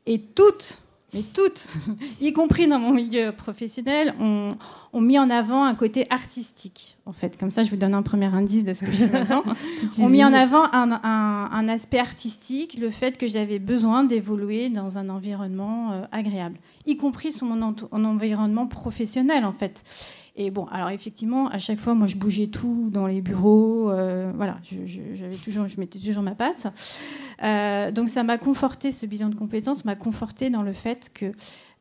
Et toutes, mais toutes, y compris dans mon milieu professionnel, ont, ont mis en avant un côté artistique. En fait, comme ça, je vous donne un premier indice de ce que je fais maintenant. Ont mis en avant un, un- un aspect artistique, le fait que j'avais besoin d'évoluer dans un environnement euh, agréable, y compris sur mon environnement professionnel, en fait. Et bon, alors effectivement, à chaque fois, moi, je bougeais tout dans les bureaux. euh, voilà, je, toujours, je mettais toujours ma patte. Euh, donc, ça m'a conforté, ce bilan de compétences m'a conforté dans le fait que,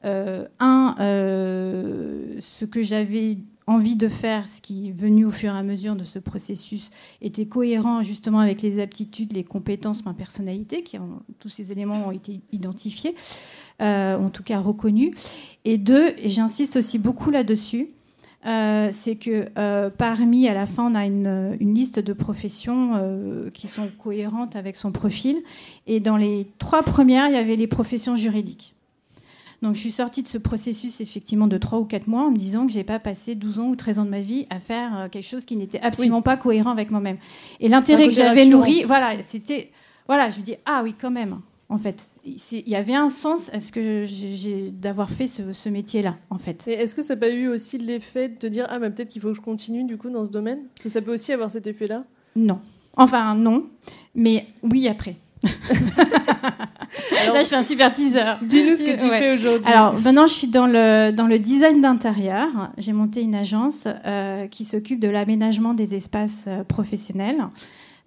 euh, un, ce que j'avais envie de faire, ce qui est venu au fur et à mesure de ce processus, était cohérent justement avec les aptitudes, les compétences, ma personnalité, qui ont, tous ces éléments ont été identifiés, en tout cas reconnus. Et deux, j'insiste aussi beaucoup là-dessus, euh, c'est que euh, parmi, à la fin, on a une, une liste de professions euh, qui sont cohérentes avec son profil. Et dans les trois premières, il y avait les professions juridiques. Donc je suis sortie de ce processus effectivement de 3 ou 4 mois en me disant que j'ai pas passé 12 ans ou 13 ans de ma vie à faire euh, quelque chose qui n'était absolument pas cohérent avec moi-même. Et l'intérêt que j'avais nourri, voilà, c'était voilà, je me dis ah oui quand même. En fait. Il y avait un sens à ce que j'ai d'avoir fait ce, métier-là, en fait. Est-ce que ça n'a pas eu aussi l'effet de te dire ah peut-être qu'il faut que je continue du coup dans ce domaine? Parce que ça peut aussi avoir cet effet-là. Non. Enfin non, mais oui après. Là, je fais un super teaser. Dis-nous ce que tu fais aujourd'hui. Alors, maintenant, je suis dans le, dans le design d'intérieur. J'ai monté une agence euh, qui s'occupe de l'aménagement des espaces euh, professionnels.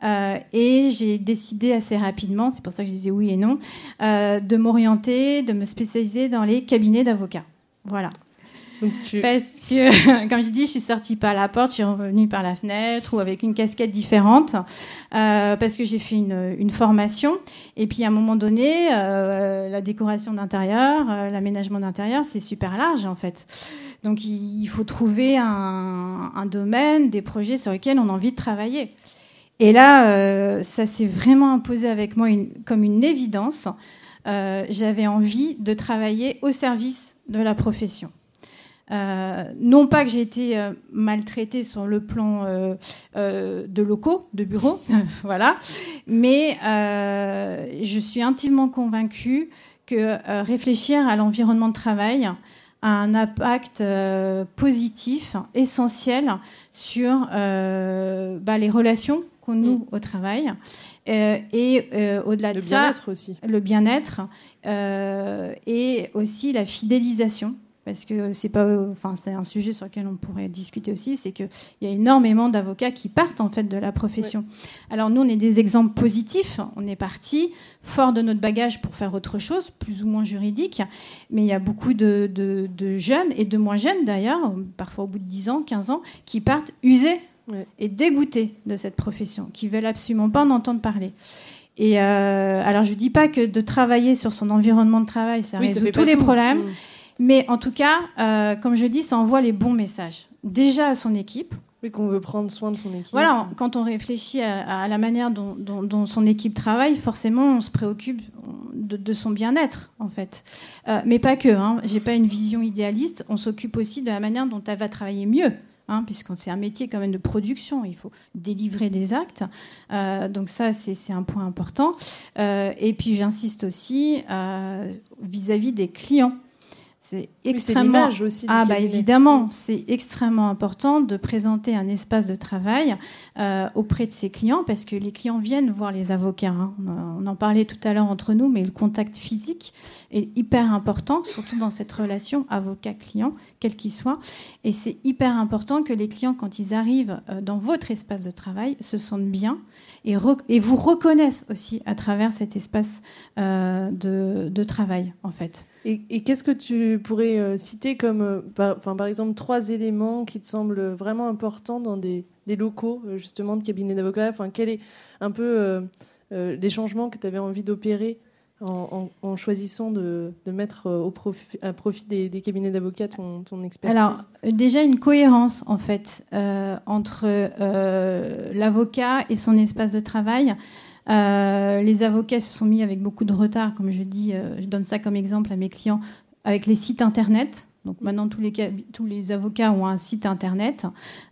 Euh, et j'ai décidé assez rapidement, c'est pour ça que je disais oui et non, euh, de m'orienter, de me spécialiser dans les cabinets d'avocats. Voilà. Parce que, comme je dis, je suis sortie par la porte, je suis revenue par la fenêtre ou avec une casquette différente, euh, parce que j'ai fait une, une, formation. Et puis à un moment donné, la décoration d'intérieur, l'aménagement d'intérieur, c'est super large en fait. Donc il faut trouver un, un, domaine, des projets sur lesquels on a envie de travailler. Et là, euh, ça s'est vraiment imposé avec moi comme une évidence. Euh, j'avais envie de travailler au service de la profession. Euh, non pas que j'ai été maltraitée sur le plan de locaux, de bureaux, voilà, mais je suis intimement convaincue que réfléchir à l'environnement de travail a un impact positif, essentiel sur bah, les relations qu'on noue mm. au travail. Euh, et euh, au-delà de ça, le bien-être aussi. Le bien-être euh, et aussi la fidélisation. Parce que c'est pas, enfin c'est un sujet sur lequel on pourrait discuter aussi, c'est qu'il y a énormément d'avocats qui partent en fait de la profession. Alors nous on est des exemples positifs, on est parti fort de notre bagage pour faire autre chose, plus ou moins juridique, mais il y a beaucoup de, de jeunes et de moins jeunes d'ailleurs, parfois au bout de 10 ans, 15 ans, qui partent usés et dégoûtés de cette profession, qui veulent absolument pas en entendre parler. Et euh, alors, je dis pas que de travailler sur son environnement de travail, ça résout tous les problèmes, mm. mais en tout cas, euh, comme je dis, ça envoie les bons messages. Déjà à son équipe. Oui, qu'on veut prendre soin de son équipe. Voilà, quand on réfléchit à, la manière dont, son équipe travaille, forcément, on se préoccupe de, son bien-être, en fait. Euh, mais pas que. Hein. J'ai pas une vision idéaliste. On s'occupe aussi de la manière dont elle va travailler mieux. Hein, puisque c'est un métier quand même de production, il faut délivrer des actes. Euh, donc ça, c'est un point important. Euh, et puis j'insiste aussi euh, vis-à-vis des clients. C'est extrêmement. aussi. Ah bah évidemment, c'est extrêmement important de présenter un espace de travail auprès de ses clients parce que les clients viennent voir les avocats. Hein. On en parlait tout à l'heure entre nous, mais le contact physique est hyper important, surtout dans cette relation avocat-client, quel qu'il soit. Et c'est hyper important que les clients, quand ils arrivent euh, dans votre espace de travail, se sentent bien et, et vous reconnaissent aussi à travers cet espace euh, de, de, travail, en fait. Et, qu'est-ce que tu pourrais euh, citer comme, par, enfin, par exemple, trois éléments qui te semblent vraiment importants dans des, locaux, justement, de cabinet d'avocats? Enfin, quel est un peu les changements que tu avais envie d'opérer en, choisissant de, mettre au à profit des, cabinets d'avocats ton, expertise? Alors, déjà une cohérence, en fait, euh, entre euh, l'avocat et son espace de travail. Euh, les avocats se sont mis avec beaucoup de retard, comme je dis, je donne ça comme exemple à mes clients, avec les sites internet. Donc maintenant, tous les, tous les avocats ont un site internet.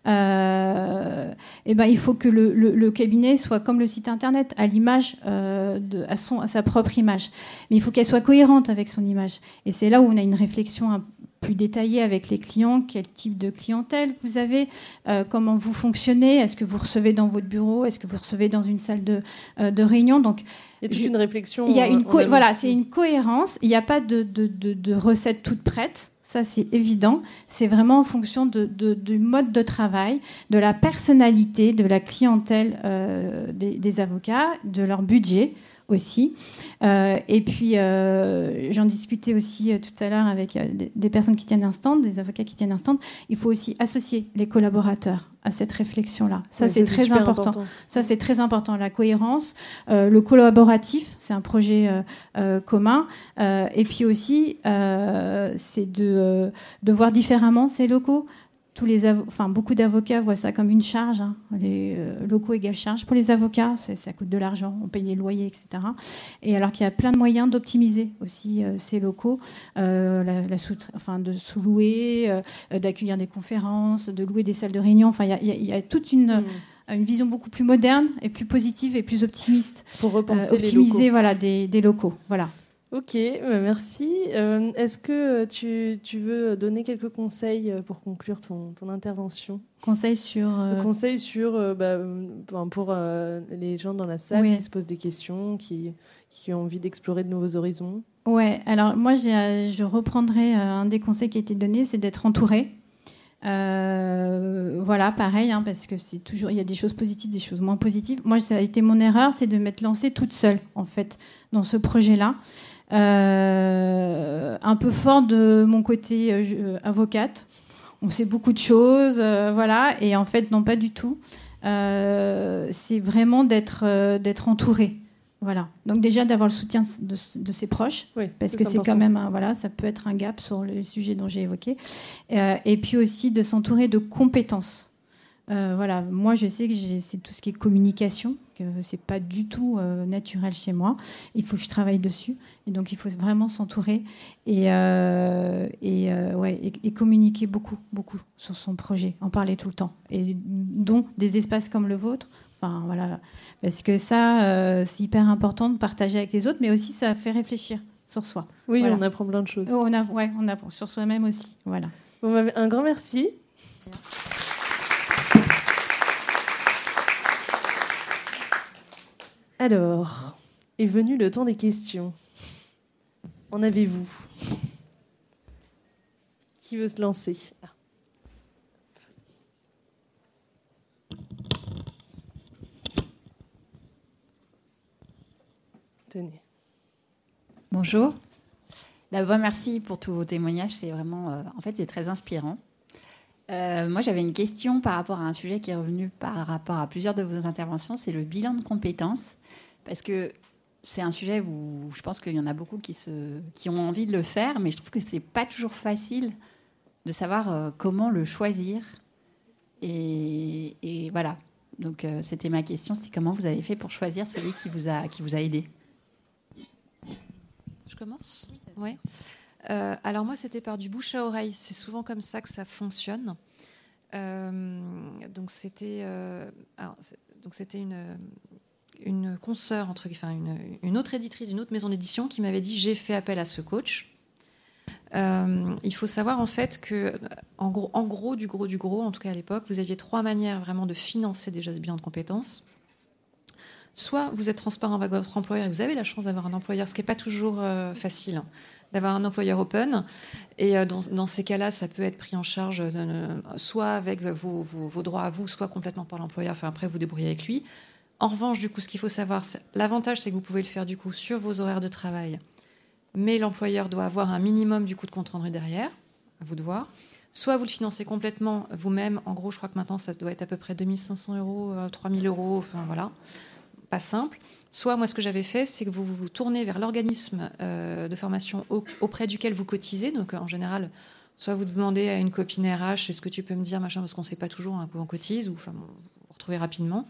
Euh, et ben, il faut que le, cabinet soit comme le site internet, à l'image, euh, à, à sa propre image. Mais il faut qu'elle soit cohérente avec son image. Et c'est là où on a une réflexion plus détaillée avec les clients, quel type de clientèle vous avez, euh, comment vous fonctionnez, est-ce que vous recevez dans votre bureau, est-ce que vous recevez dans une salle de, euh, de réunion. Donc, il y a toute une réflexion. Il y a une voilà, c'est une cohérence. Il n'y a pas de, de, de, de recette toute prête. Ça, c'est évident. C'est vraiment en fonction du mode de travail, de la personnalité, de la clientèle euh, des, avocats, de leur budget aussi. Euh, et puis, euh, j'en discutais aussi tout à l'heure avec des, personnes qui tiennent un stand, des avocats qui tiennent un stand. Il faut aussi associer les collaborateurs à cette réflexion-là. Ça, c'est très important. Ça, c'est très important. La cohérence, euh, le collaboratif, c'est un projet euh, euh, commun. et puis aussi, c'est de, de voir différemment ces locaux tous les enfin, beaucoup d'avocats voient ça comme une charge. Hein. Les euh, locaux égale charge. Pour les avocats, ça coûte de l'argent, on paye les loyers, etc. Et alors qu'il y a plein de moyens d'optimiser aussi euh, ces locaux, euh, la, enfin, de sous-louer, d'accueillir des conférences, de louer des salles de réunion. Enfin, il y, a toute une. Mm. une vision beaucoup plus moderne et plus positive et plus optimiste. Pour repenser optimiser locaux. voilà, des, des locaux. Voilà. Ok, bah, merci. Euh, Est-ce que tu, tu veux donner quelques conseils euh, pour conclure ton, ton intervention? Conseils sur. euh, Conseils sur, euh, bah, pour les gens dans la salle Oui. qui se posent des questions, qui, qui ont envie d'explorer de nouveaux horizons? Ouais, alors moi je reprendrai un des conseils qui a été donné, c'est d'être entouré. Euh, voilà, pareil, hein, parce que c'est toujours, il y a des choses positives, des choses moins positives. Moi, ça a été mon erreur, c'est de m'être lancée toute seule, en fait, dans ce projet-là. Euh, un peu fort de mon côté euh, euh, avocate. On sait beaucoup de choses, voilà, et en fait, non, pas du tout. C'est vraiment d'être d'être entouré. Voilà. Donc déjà d'avoir le soutien de, de ses proches, parce que c'est quand même un, voilà, ça peut être un gap sur le sujet dont j'ai évoqué. Euh, et puis aussi de s'entourer de compétences. Euh, voilà, moi je sais que c'est tout ce qui est communication, que c'est pas du tout euh, naturel chez moi. Il faut que je travaille dessus, et donc il faut vraiment s'entourer et euh, et, ouais et, et communiquer beaucoup beaucoup sur son projet, en parler tout le temps, et dont des espaces comme le vôtre. Enfin voilà, parce que ça c'est hyper important de partager avec les autres, mais aussi ça fait réfléchir sur soi. Oui, Voilà. on apprend plein de choses. Oh, on a, ouais, on apprend sur soi-même aussi. Voilà. Bon, bah, un grand merci. Alors, est venu le temps des questions. En avez-vous? Qui veut se lancer? Ah. Tenez. Bonjour. Merci pour tous vos témoignages. C'est vraiment, euh, en fait, très inspirant. Euh, moi, j'avais une question par rapport à un sujet qui est revenu par rapport à plusieurs de vos interventions. C'est le bilan de compétences, parce que c'est un sujet où je pense qu'il y en a beaucoup qui, se, qui ont envie de le faire, mais je trouve que c'est pas toujours facile de savoir euh, comment le choisir. Et, voilà. Donc, euh, c'était ma question. C'est comment vous avez fait pour choisir celui qui vous a, qui vous a aidé? Je commence? Oui. Euh, alors moi, c'était par du bouche à oreille. C'est souvent comme ça que ça fonctionne. Euh, donc c'était une une consoeur entre, enfin une, une autre éditrice, une autre maison d'édition qui m'avait dit j'ai fait appel à ce coach. Euh, il faut savoir en fait que, en gros, en gros, du gros, du gros, en tout cas à l'époque, vous aviez trois manières vraiment de financer déjà ce bilan de compétences. Soit vous êtes transparent avec votre employeur et vous avez la chance d'avoir un employeur, ce qui n'est pas toujours euh, facile, hein, d'avoir un employeur open. Et euh, dans, ces cas-là, ça peut être pris en charge soit avec vos, vos- vos droits à vous, soit complètement par l'employeur. Enfin, après, vous débrouillez avec lui. En revanche, du coup, ce qu'il faut savoir, l'avantage, c'est que vous pouvez le faire du coup sur vos horaires de travail, mais l'employeur doit avoir un minimum du coup de compte rendu derrière, à vous de voir. Soit vous le financez complètement vous-même. En gros, je crois que maintenant, ça doit être à peu près 2500 euros, euh, 3000 euros, enfin voilà, pas simple. Soit moi, ce que j'avais fait, c'est que vous vous tournez vers l'organisme euh, de formation au- auprès duquel vous cotisez. Donc, euh, en général, soit vous demandez à une copine RH, est-ce que tu peux me dire machin, parce qu'on ne sait pas toujours un coup on cotise, ou enfin, vous retrouvez rapidement.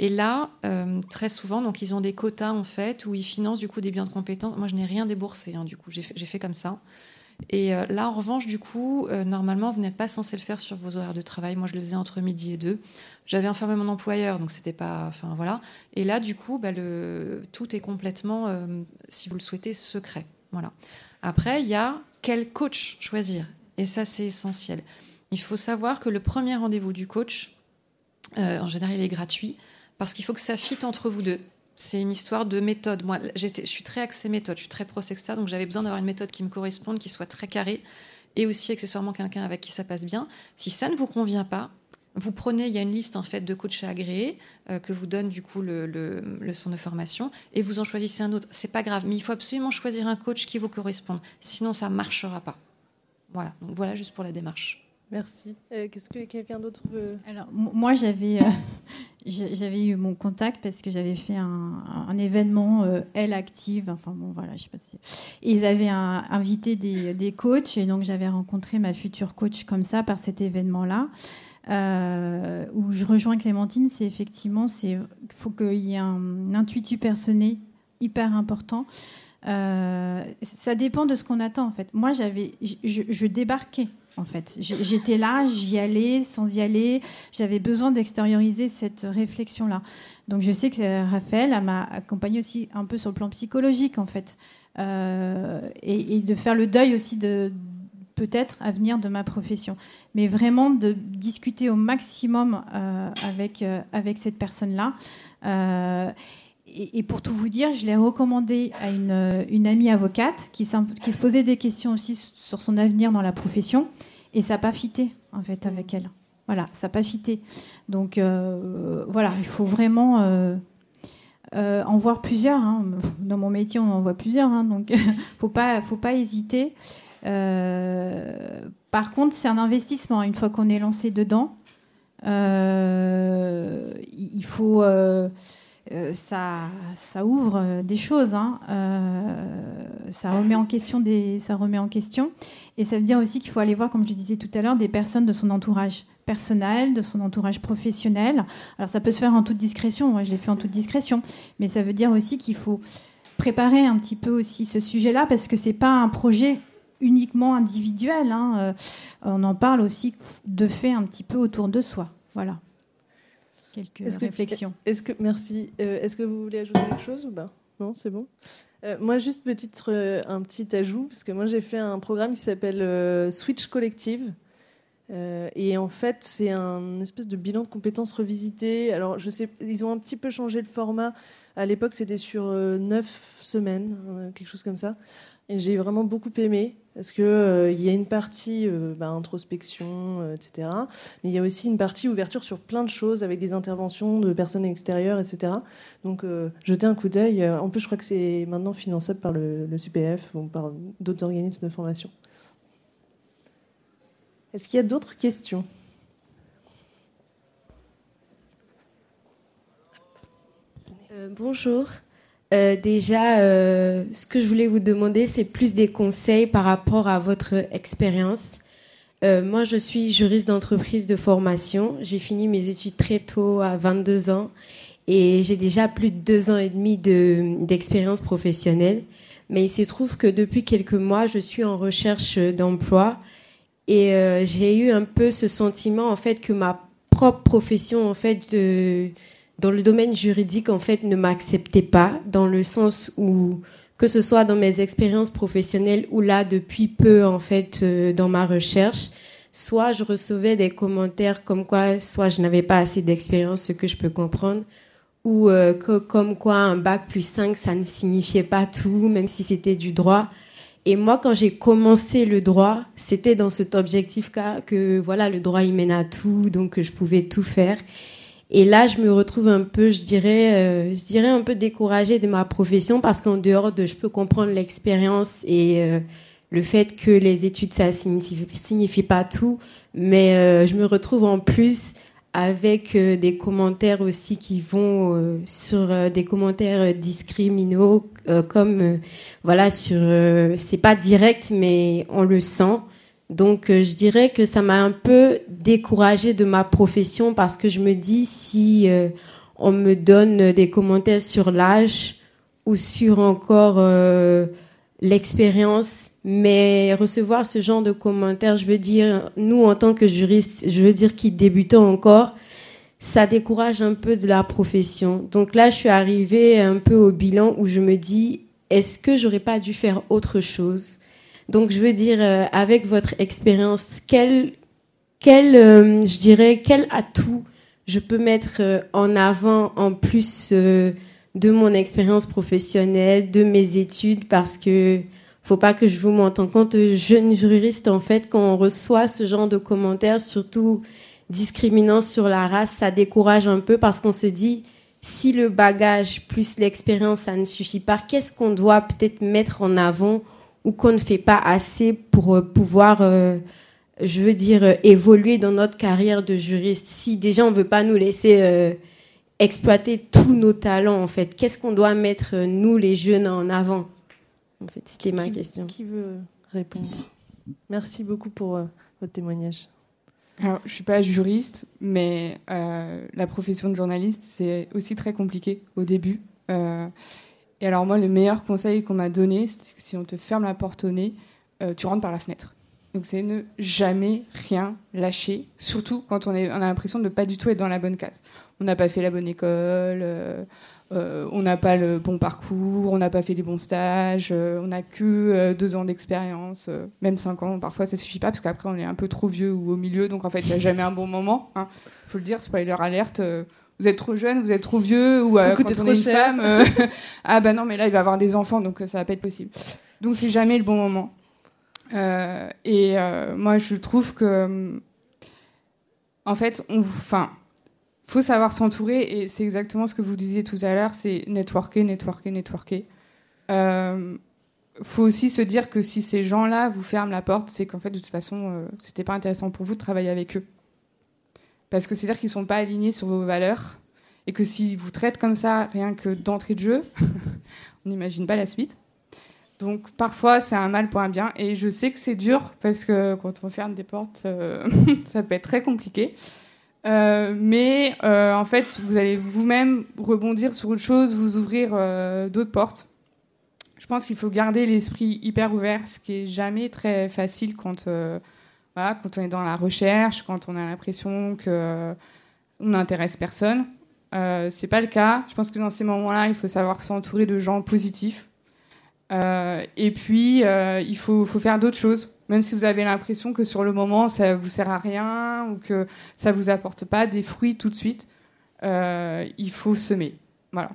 Et là, euh, très souvent, donc ils ont des quotas en fait où ils financent du coup des biens de compétences. Moi, je n'ai rien déboursé, hein, du coup, j'ai fait, comme ça. Et euh, là, en revanche, du coup, euh, normalement, vous n'êtes pas censé le faire sur vos horaires de travail. Moi, je le faisais entre midi et deux. J'avais informé mon employeur, donc c'était pas, enfin voilà. Et là, du coup, bah, tout est complètement, si vous le souhaitez, secret. Voilà. Après, il y a quel coach choisir, et ça, c'est essentiel. Il faut savoir que le premier rendez-vous du coach, en général, il est gratuit parce qu'il faut que ça fitte entre vous deux. C'est une histoire de méthode. Moi, je suis très axée méthode, je suis très pro sexta, donc j'avais besoin d'avoir une méthode qui me corresponde, qui soit très carrée, et aussi accessoirement quelqu'un avec qui ça passe bien. Si ça ne vous convient pas, vous prenez, il y a une liste en fait de coachs agréés euh, que vous donne du coup le, le, le centre de formation, et vous en choisissez un autre. C'est pas grave, mais il faut absolument choisir un coach qui vous corresponde, sinon ça marchera pas. Voilà. Donc voilà juste pour la démarche. Merci. Euh, Qu'est-ce que quelqu'un d'autre veut? Alors, moi, j'avais euh, j'avais eu mon contact parce que j'avais fait un, événement euh, Elle Active. Enfin, bon, voilà, je sais pas si. Ils avaient invité des, coachs et donc j'avais rencontré ma future coach comme ça par cet événement-là. Euh, où je rejoins Clémentine, c'est effectivement, c'est faut qu'il y ait un intuitu personné hyper important. Euh, ça dépend de ce qu'on attend en fait. Moi, j'avais, je débarquais En fait, j'étais là, j'y allais sans y aller. J'avais besoin d'extérioriser cette réflexion-là. Donc, je sais que Raphaël m'a accompagnée aussi un peu sur le plan psychologique, en fait, euh, et, de faire le deuil aussi de peut-être à venir de ma profession, mais vraiment de discuter au maximum euh, avec euh, avec cette personne-là et, pour tout vous dire, je l'ai recommandé à une, une, amie avocate qui, se posait des questions aussi sur son avenir dans la profession. Et ça n'a pas fité, en fait, avec elle. Voilà, ça n'a pas fité. Donc, euh, voilà, il faut vraiment euh, euh, en voir plusieurs. Hein. Dans mon métier, on en voit plusieurs. Hein, donc, il ne faut pas, faut pas hésiter. par contre, c'est un investissement. Une fois qu'on est lancé dedans, il faut euh, ça, ouvre euh, des choses, hein. euh, ça, remet en question ça remet en question. Et ça veut dire aussi qu'il faut aller voir, comme je disais tout à l'heure, des personnes de son entourage personnel, de son entourage professionnel. Alors ça peut se faire en toute discrétion, moi je l'ai fait en toute discrétion, mais ça veut dire aussi qu'il faut préparer un petit peu aussi ce sujet-là, parce que c'est pas un projet uniquement individuel. Hein. on en parle aussi de fait un petit peu autour de soi. Voilà quelques réflexions. est-ce que, merci. Euh, est-ce que vous voulez ajouter quelque chose ou pas? Non, c'est bon. Euh, moi, juste petite, euh, un petit ajout, parce que moi, j'ai fait un programme qui s'appelle Switch Collective. et en fait, c'est un espèce de bilan de compétences revisité. Alors, je sais, ils ont un petit peu changé le format. À l'époque, c'était sur neuf semaines, quelque chose comme ça. Et j'ai vraiment beaucoup aimé parce qu'il euh, y a une partie euh, bah, introspection, euh, etc. Mais il y a aussi une partie ouverture sur plein de choses avec des interventions de personnes extérieures, etc. Donc jetez un coup d'œil. En plus, je crois que c'est maintenant finançable par le, le CPF ou par d'autres organismes de formation. Est-ce qu'il y a d'autres questions? Bonjour. Euh, déjà, euh, ce que je voulais vous demander, c'est plus des conseils par rapport à votre expérience. Euh, moi, je suis juriste d'entreprise de formation. J'ai fini mes études très tôt, à 22 ans, et j'ai déjà plus de deux ans et demi d'expérience professionnelle. Mais il se trouve que depuis quelques mois, je suis en recherche d'emploi et j'ai eu un peu ce sentiment, en fait, que ma propre profession, en fait, de dans le domaine juridique, en fait, ne m'acceptait pas, dans le sens où, que ce soit dans mes expériences professionnelles ou là, depuis peu, en fait, euh, dans ma recherche, soit je recevais des commentaires comme quoi, soit je n'avais pas assez d'expérience, ce que je peux comprendre, ou euh, que, comme quoi un bac plus 5, ça ne signifiait pas tout, même si c'était du droit. Et moi, quand j'ai commencé le droit, c'était dans cet objectif que, voilà, le droit, il mène à tout, donc je pouvais tout faire. Et là, je me retrouve un peu, je dirais, euh, je dirais un peu découragée de ma profession parce qu'en dehors de, je peux comprendre l'expérience et euh, le fait que les études ça signifie, signifie pas tout, mais euh, je me retrouve en plus avec des commentaires aussi qui vont sur des commentaires discriminaux, comme voilà sur, c'est pas direct mais on le sent. Donc euh, je dirais que ça m'a un peu découragée de ma profession parce que je me dis si euh, on me donne des commentaires sur l'âge ou sur encore euh, l'expérience, mais recevoir ce genre de commentaires, je veux dire, nous en tant que juristes, je veux dire qui débutons encore, ça décourage un peu de la profession. Donc là, je suis arrivée un peu au bilan où je me dis, est-ce que j'aurais pas dû faire autre chose? Donc, je veux dire, euh, avec votre expérience, euh, quel atout je peux mettre euh, en avant en plus de mon expérience professionnelle, de mes études, parce que faut pas que je vous monte en compte, jeune juriste, en fait, quand on reçoit ce genre de commentaires, surtout discriminant sur la race, ça décourage un peu parce qu'on se dit, si le bagage plus l'expérience, ça ne suffit pas, qu'est-ce qu'on doit peut-être mettre en avant ou qu'on ne fait pas assez pour euh, pouvoir, euh, je veux dire, euh, évoluer dans notre carrière de juriste? Si déjà on ne veut pas nous laisser exploiter tous nos talents, en fait, qu'est-ce qu'on doit mettre, nous les jeunes, en avant? En fait, c'était ma question. Qui veut répondre? Merci beaucoup pour votre témoignage. Alors, je ne suis pas juriste, mais la profession de journaliste, c'est aussi très compliqué au début. Et alors moi, le meilleur conseil qu'on m'a donné, c'est que si on te ferme la porte au nez, euh, tu rentres par la fenêtre. Donc c'est ne jamais rien lâcher, surtout quand on, a l'impression de ne pas du tout être dans la bonne case. On n'a pas fait la bonne école, euh, euh, on n'a pas le bon parcours, on n'a pas fait les bons stages, on n'a que deux ans d'expérience, même cinq ans, parfois ça suffit pas parce qu'après on est un peu trop vieux ou au milieu, donc en fait il n'y a jamais un bon moment. Il faut le dire, spoiler alerte. Vous êtes trop jeune, vous êtes trop vieux, ou euh, quand on trop est une cher. femme, euh, ah bah non mais là il va avoir des enfants donc euh, ça va pas être possible. Donc c'est jamais le bon moment. Euh, et euh, moi je trouve que hum, en fait, on, enfin, faut savoir s'entourer et c'est exactement ce que vous disiez tout à l'heure, c'est networker, networker, networker. Faut aussi se dire que si ces gens-là vous ferment la porte, c'est qu'en fait de toute façon, c'était pas intéressant pour vous de travailler avec eux, parce que c'est-à-dire qu'ils sont pas alignés sur vos valeurs et que s'ils vous traitent comme ça, rien que d'entrée de jeu, on n'imagine pas la suite. Donc parfois c'est un mal pour un bien et je sais que c'est dur parce que quand on ferme des portes, euh, ça peut être très compliqué. Euh, mais euh, en fait, vous allez vous-même rebondir sur autre chose, vous ouvrir d'autres portes. Je pense qu'il faut garder l'esprit hyper ouvert, ce qui est jamais très facile quand, quand on est dans la recherche, quand on a l'impression que euh, on n'intéresse personne. Euh, c'est pas le cas. Je pense que dans ces moments-là, il faut savoir s'entourer de gens positifs. Euh, et puis, euh, il faut, faire d'autres choses. Même si vous avez l'impression que sur le moment, ça vous sert à rien ou que ça vous apporte pas des fruits tout de suite, il faut semer. Voilà.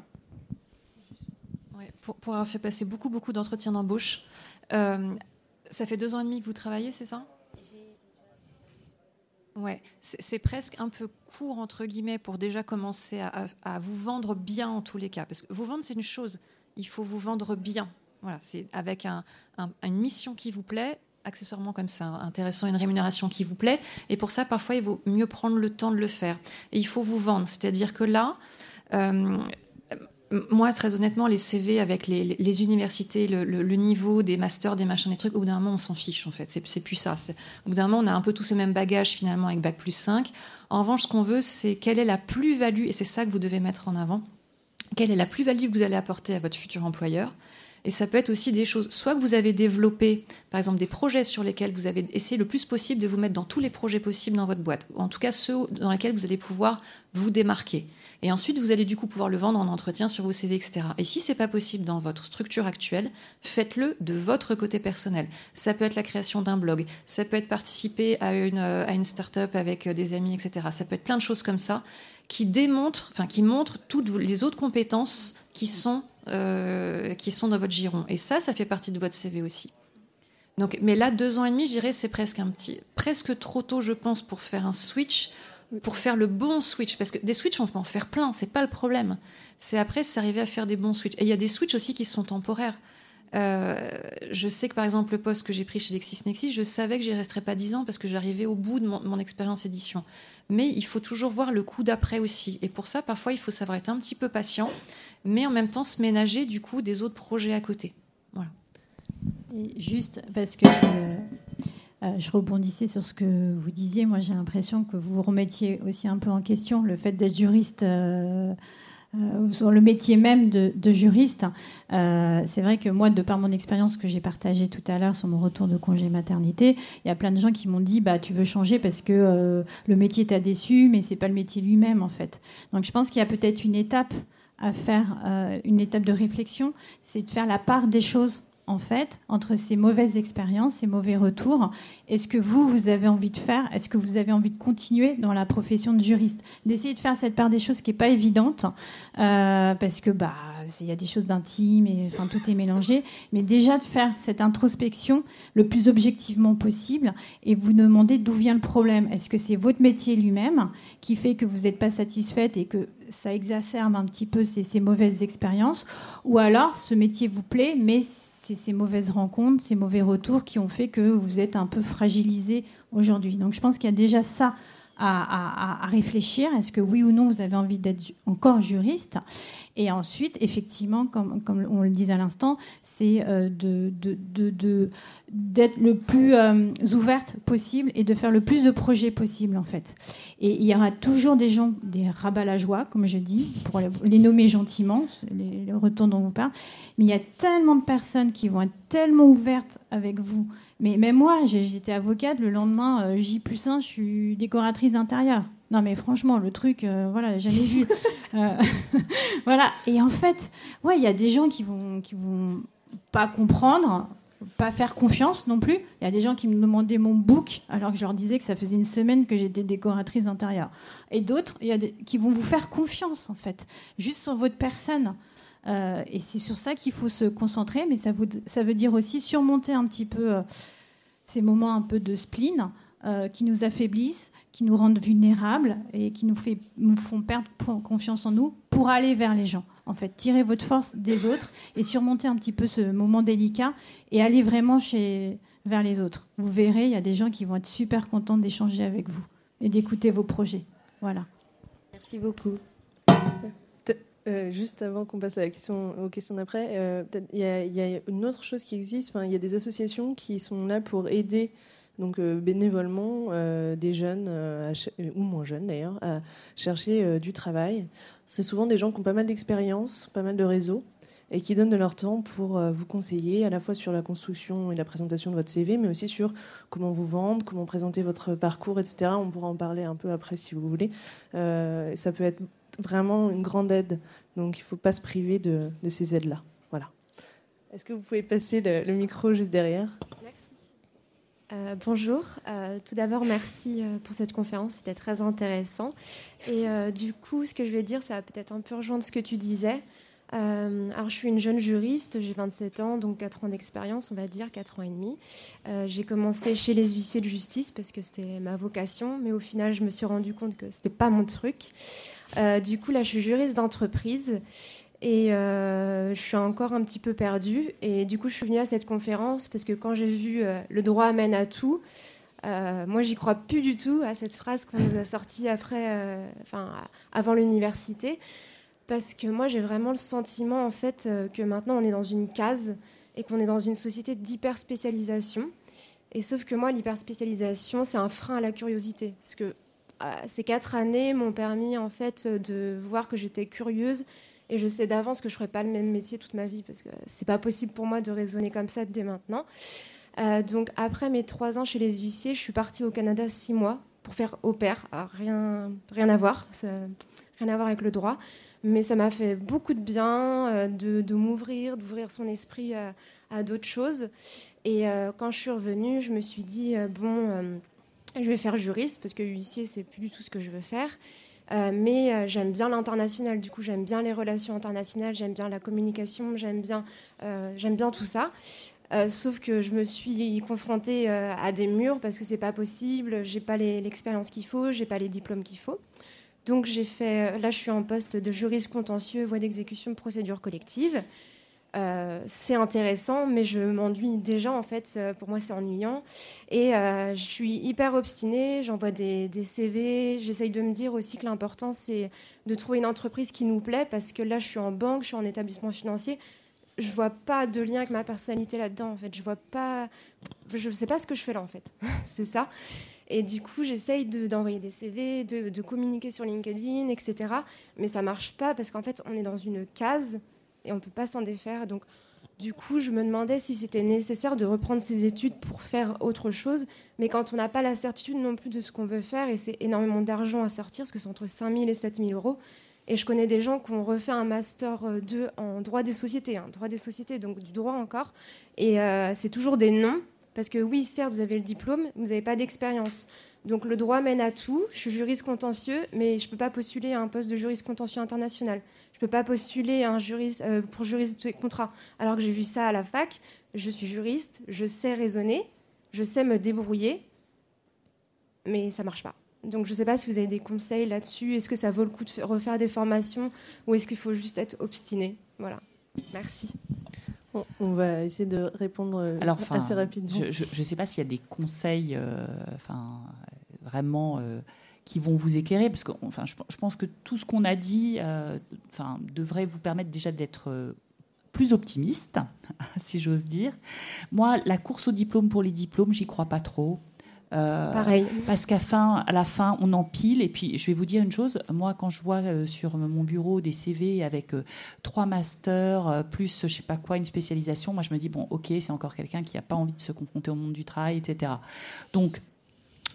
Pour, pour avoir fait passer beaucoup, beaucoup d'entretiens d'embauche, ça fait deux ans et demi que vous travaillez, c'est ça? Ouais, c'est presque un peu court, entre guillemets, pour déjà commencer à, vous vendre bien en tous les cas. Parce que vous vendre, c'est une chose, il faut vous vendre bien. Voilà, c'est avec un- un- une mission qui vous plaît, accessoirement comme ça, intéressant, une rémunération qui vous plaît. Et pour ça, parfois, il vaut mieux prendre le temps de le faire. Et il faut vous vendre. C'est-à-dire que là, euh, moi, très honnêtement, les CV avec les, universités, le, le- niveau des masters, des machins, des trucs, au bout d'un moment, on s'en fiche, en fait. C'est plus ça. Au bout d'un moment, on a un peu tout ce même bagage, finalement, avec Bac plus 5. En revanche, ce qu'on veut, c'est quelle est la plus-value, et c'est ça que vous devez mettre en avant, quelle est la plus-value que vous allez apporter à votre futur employeur. Et ça peut être aussi des choses, soit que vous avez développé, par exemple, des projets sur lesquels vous avez essayé le plus possible de vous mettre dans tous les projets possibles dans votre boîte, ou en tout cas ceux dans lesquels vous allez pouvoir vous démarquer. Et ensuite, vous allez du coup pouvoir le vendre en entretien sur vos CV, etc. Et si c'est pas possible dans votre structure actuelle, faites-le de votre côté personnel. Ça peut être la création d'un blog, ça peut être participer à une, euh, à une start-up avec euh, des amis, etc. Ça peut être plein de choses comme ça qui démontrent, enfin qui montrent toutes les autres compétences qui sont, euh, qui sont dans votre giron. Et ça, ça fait partie de votre CV aussi. Donc, mais là, deux ans et demi, je dirais, c'est presque un petit, presque trop tôt, je pense, pour faire un switch, pour faire le bon switch. Parce que des switches, on peut en faire plein, c'est pas le problème. C'est après, c'est arriver à faire des bons switches. Et il y a des switches aussi qui sont temporaires. Euh, je sais que par exemple le poste que j'ai pris chez LexisNexis, je savais que j'y resterais pas 10 ans parce que j'arrivais au bout de mon, expérience édition. Mais il faut toujours voir le coup d'après aussi. Et pour ça, parfois, il faut savoir être un petit peu patient, mais en même temps se ménager du coup des autres projets à côté. Voilà. Juste parce que euh, je rebondissais sur ce que vous disiez, moi j'ai l'impression que vous remettiez aussi un peu en question le fait d'être juriste. euh, euh, sur le métier même de, de juriste, Euh, c'est vrai que moi, de par mon expérience que j'ai partagée tout à l'heure sur mon retour de congé maternité, il y a plein de gens qui m'ont dit bah tu veux changer parce que euh, le métier t'a déçu, mais c'est pas le métier lui-même en fait. Donc je pense qu'il y a peut-être une étape à faire, une étape de réflexion, c'est de faire la part des choses en fait, entre ces mauvaises expériences, ces mauvais retours, est-ce que vous, vous avez envie de faire Est-ce que vous avez envie de continuer dans la profession de juriste? D'essayer de faire cette part des choses qui n'est pas évidente, euh, parce que bah il y a des choses d'intimes et enfin tout est mélangé, mais déjà de faire cette introspection le plus objectivement possible et vous demander d'où vient le problème. Est-ce que c'est votre métier lui-même qui fait que vous n'êtes pas satisfaite et que ça exacerbe un petit peu ces, ces mauvaises expériences, ou alors ce métier vous plaît, mais c'est ces mauvaises rencontres, ces mauvais retours qui ont fait que vous êtes un peu fragilisé aujourd'hui. Donc je pense qu'il y a déjà ça à, réfléchir. Est-ce que oui ou non vous avez envie d'être encore juriste? Et ensuite, effectivement, comme, on le disait à l'instant, c'est euh, d'être le plus euh, ouverte possible et de faire le plus de projets possible en fait. Et il y aura toujours des gens, des rabats la joie, comme je dis, pour les- nommer gentiment, les, les retours dont vous parlez. Mais il y a tellement de personnes qui vont être tellement ouvertes avec vous Mais même moi, j'étais avocate, le lendemain, euh, J plus 1, je suis décoratrice d'intérieur. Non, mais franchement, le truc, euh, voilà, jamais vu. Euh, voilà. Et en fait, ouais, il y a des gens qui vont, qui vont pas comprendre, pas faire confiance non plus. Il y a des gens qui me demandaient mon book alors que je leur disais que ça faisait une semaine que j'étais décoratrice d'intérieur. Et d'autres, il y a des, qui vont vous faire confiance en fait, juste sur votre personne. Euh, et c'est sur ça qu'il faut se concentrer, mais ça, veut dire aussi surmonter un petit peu euh, ces moments un peu de spleen euh, qui nous affaiblissent, qui nous rendent vulnérables et qui nous, font perdre confiance en nous pour aller vers les gens. En fait, tirer votre force des autres et surmonter un petit peu ce moment délicat et aller vraiment vers les autres. Vous verrez, il y a des gens qui vont être super contents d'échanger avec vous et d'écouter vos projets. Voilà. Merci beaucoup. Euh, juste avant qu'on passe à la question, aux questions d'après, euh, il y, a une autre chose qui existe. Il y a des associations qui sont là pour aider donc euh, bénévolement des jeunes ou moins jeunes d'ailleurs à chercher du travail. C'est souvent des gens qui ont pas mal d'expérience, pas mal de réseaux et qui donnent de leur temps pour vous conseiller à la fois sur la construction et la présentation de votre CV, mais aussi sur comment vous vendre, comment présenter votre parcours, etc. On pourra en parler un peu après si vous voulez. ça peut être vraiment une grande aide. Donc il ne faut pas se priver de, ces aides-là. Voilà. Est-ce que vous pouvez passer le, micro juste derrière? Merci. Euh, bonjour. Euh, tout d'abord, merci euh, pour cette conférence. C'était très intéressant. Et du coup, ce que je vais dire, ça va peut-être un peu rejoindre ce que tu disais. alors, je suis une jeune juriste, j'ai 27 ans, donc 4 ans d'expérience, on va dire, 4 ans et demi. j'ai commencé chez les huissiers de justice parce que c'était ma vocation, mais au final, je me suis rendu compte que c'était pas mon truc. Euh, du coup, là, je suis juriste d'entreprise et euh, je suis encore un petit peu perdue. Et du coup, je suis venue à cette conférence parce que quand j'ai vu euh, le droit amène à tout, moi, j'y crois plus du tout à cette phrase qu'on nous a sortie après, enfin, avant l'université, parce que moi, j'ai vraiment le sentiment en fait que maintenant, on est dans une case et qu'on est dans une société d'hyper spécialisation. Et sauf que moi, l'hyper spécialisation, c'est un frein à la curiosité, parce que ces quatre années m'ont permis en fait de voir que j'étais curieuse et je sais d'avance que je ferai pas le même métier toute ma vie parce que c'est pas possible pour moi de raisonner comme ça dès maintenant. Euh, donc après mes trois ans chez les huissiers, je suis partie au Canada six mois pour faire au pair. rien, rien à voir, rien à voir avec le droit, mais ça m'a fait beaucoup de bien euh, de, m'ouvrir, d'ouvrir son esprit à, à d'autres choses. Et euh, quand je suis revenue, je me suis dit bon je vais faire juriste parce que huissier, c'est plus du tout ce que je veux faire. Euh, mais euh, j'aime bien l'international, du coup j'aime bien les relations internationales, j'aime bien la communication, j'aime bien, euh, j'aime bien tout ça. sauf que je me suis confrontée à des murs parce que c'est pas possible, j'ai pas l'expérience qu'il faut, j'ai pas les diplômes qu'il faut. Donc j'ai fait, là je suis en poste de juriste contentieux, voie d'exécution, procédure collective. Euh, c'est intéressant, mais je m'ennuie déjà en fait. Euh, pour moi, c'est ennuyant. Et euh, je suis hyper obstinée. J'envoie des, CV. J'essaye de me dire aussi que l'important c'est de trouver une entreprise qui nous plaît, parce que là, je suis en banque, je suis en établissement financier. Je vois pas de lien avec ma personnalité là-dedans. En fait, je vois pas. Je sais pas ce que je fais là en fait. c'est ça. Et du coup, j'essaye d'envoyer des CV, de, de communiquer sur LinkedIn, etc. Mais ça marche pas parce qu'en fait, on est dans une case et on ne peut pas s'en défaire. Donc, du coup, je me demandais si c'était nécessaire de reprendre ses études pour faire autre chose. Mais quand on n'a pas la certitude non plus de ce qu'on veut faire, et c'est énormément d'argent à sortir, parce que c'est entre 5 000 et 7 000 euros. Et je connais des gens qui ont refait un master 2 euh, en droit des sociétés, hein, droit des sociétés, donc du droit encore. Et euh, c'est toujours des noms, parce que oui, certes, vous avez le diplôme, vous n'avez pas d'expérience. Donc le droit mène à tout. Je suis juriste contentieux, mais je ne peux pas postuler à un poste de juriste contentieux international. Je ne peux pas postuler un juriste, euh, pour juriste de contrat. Alors que j'ai vu ça à la fac. Je suis juriste, je sais raisonner, je sais me débrouiller, mais ça ne marche pas. Donc je ne sais pas si vous avez des conseils là-dessus. Est-ce que ça vaut le coup de refaire des formations ou est-ce qu'il faut juste être obstiné? Voilà. Merci. on va essayer de répondre euh, Alors, assez rapidement. Je ne sais pas s'il y a des conseils euh, enfin, vraiment qui vont vous éclairer, parce que enfin, je, pense que tout ce qu'on a dit euh, enfin, devrait vous permettre déjà d'être euh, plus optimiste, si j'ose dire. Moi, la course au diplôme pour les diplômes, j'y crois pas trop. Euh, Pareil. Parce qu'à fin, à la fin, on empile. Et puis, je vais vous dire une chose. Moi, quand je vois euh, sur mon bureau des CV avec euh, trois masters, plus je sais pas quoi, une spécialisation, moi, je me dis, bon, ok, c'est encore quelqu'un qui n'a pas envie de se confronter au monde du travail, etc. Donc,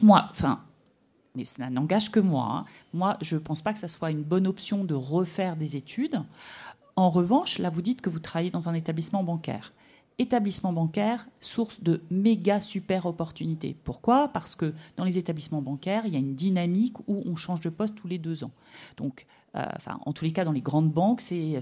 moi, enfin, mais ça n'engage que moi. hein. Moi, je ne pense pas que ça soit une bonne option de refaire des études. En revanche, là, vous dites que vous travaillez dans un établissement bancaire. Établissement bancaire, source de méga super opportunités. Pourquoi? Parce que dans les établissements bancaires, il y a une dynamique où on change de poste tous les deux ans. Donc, euh, en tous les cas, dans les grandes banques, c'est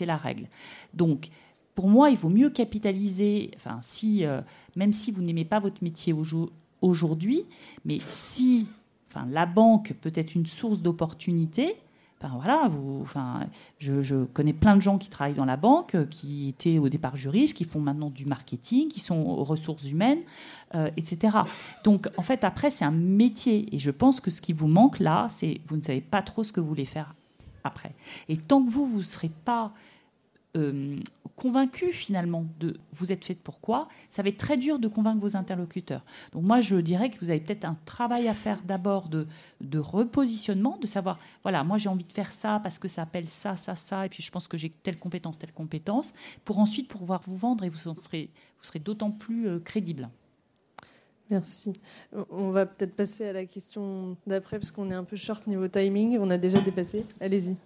la règle. Donc, pour moi, il vaut mieux capitaliser, enfin, euh, même si vous n'aimez pas votre métier aujo- aujourd'hui, mais si enfin, la banque peut être une source d'opportunités, ben voilà, vous, enfin, je, je connais plein de gens qui travaillent dans la banque, qui étaient au départ juristes, qui font maintenant du marketing, qui sont aux ressources humaines, euh, etc. Donc, en fait, après, c'est un métier. Et je pense que ce qui vous manque là, c'est vous ne savez pas trop ce que vous voulez faire après. Et tant que vous, vous ne serez pas euh, convaincu finalement de vous êtes fait pourquoi, ça va être très dur de convaincre vos interlocuteurs. Donc moi je dirais que vous avez peut-être un travail à faire d'abord de, repositionnement, de savoir, voilà, moi j'ai envie de faire ça parce que ça appelle ça, ça, ça, et puis je pense que j'ai telle compétence, telle compétence, pour ensuite pouvoir vous vendre et vous serez, serez d'autant plus euh, crédible. Merci. On va peut-être passer à la question d'après parce qu'on est un peu short niveau timing. On a déjà dépassé. Allez-y.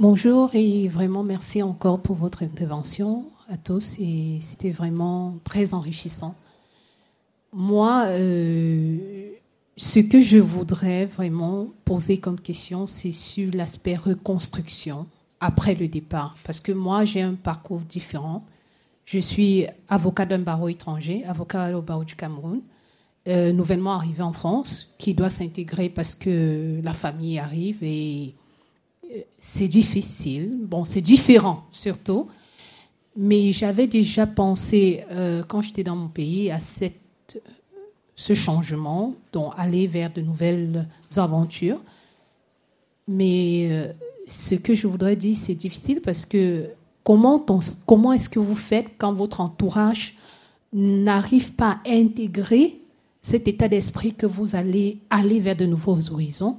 Bonjour et vraiment merci encore pour votre intervention à tous et c'était vraiment très enrichissant. Moi, euh, ce que je voudrais vraiment poser comme question, c'est sur l'aspect reconstruction après le départ. Parce que moi, j'ai un parcours différent. Je suis avocat d'un barreau étranger, avocat au barreau du Cameroun, euh, nouvellement arrivé en France, qui doit s'intégrer parce que la famille arrive et c'est difficile. Bon, c'est différent surtout. Mais j'avais déjà pensé, euh, quand j'étais dans mon pays, à cette, ce changement, donc aller vers de nouvelles aventures. Mais euh, ce que je voudrais dire, c'est difficile parce que comment est-ce que vous faites quand votre entourage n'arrive pas à intégrer cet état d'esprit que vous allez aller vers de nouveaux horizons?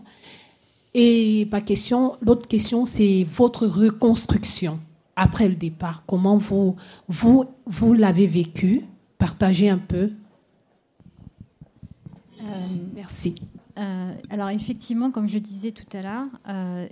Et ma question, l'autre question, c'est votre reconstruction après le départ. Comment vous, vous, vous l'avez vécu? Partagez un peu. Merci. Euh, alors effectivement, comme je disais tout à l'heure, euh,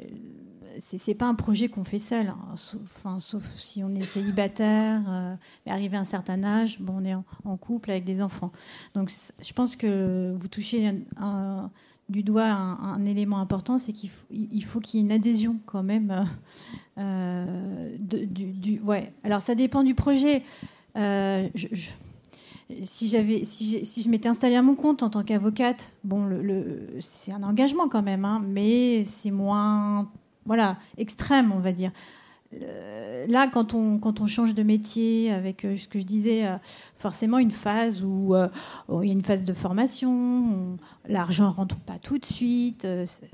c'est pas un projet qu'on fait seul. hein. Sauf, enfin, sauf si on est célibataire, euh, mais arrivé à un certain âge, bon, on est en, en couple avec des enfants. Donc je pense que vous touchez un- un- du doigt un, élément important, c'est qu'il faut, il faut qu'il y ait une adhésion quand même. euh, euh, du, du- ouais. Alors ça dépend du projet. Euh, si si, si je m'étais installée à mon compte en tant qu'avocate, bon, le, le- c'est un engagement quand même, hein, mais c'est moins, voilà, extrême, on va dire. Là, quand on, quand on change de métier, avec euh, ce que je disais, euh, forcément une phase où euh, où il y a une phase de formation, on- l'argent rentre pas tout de suite, ça,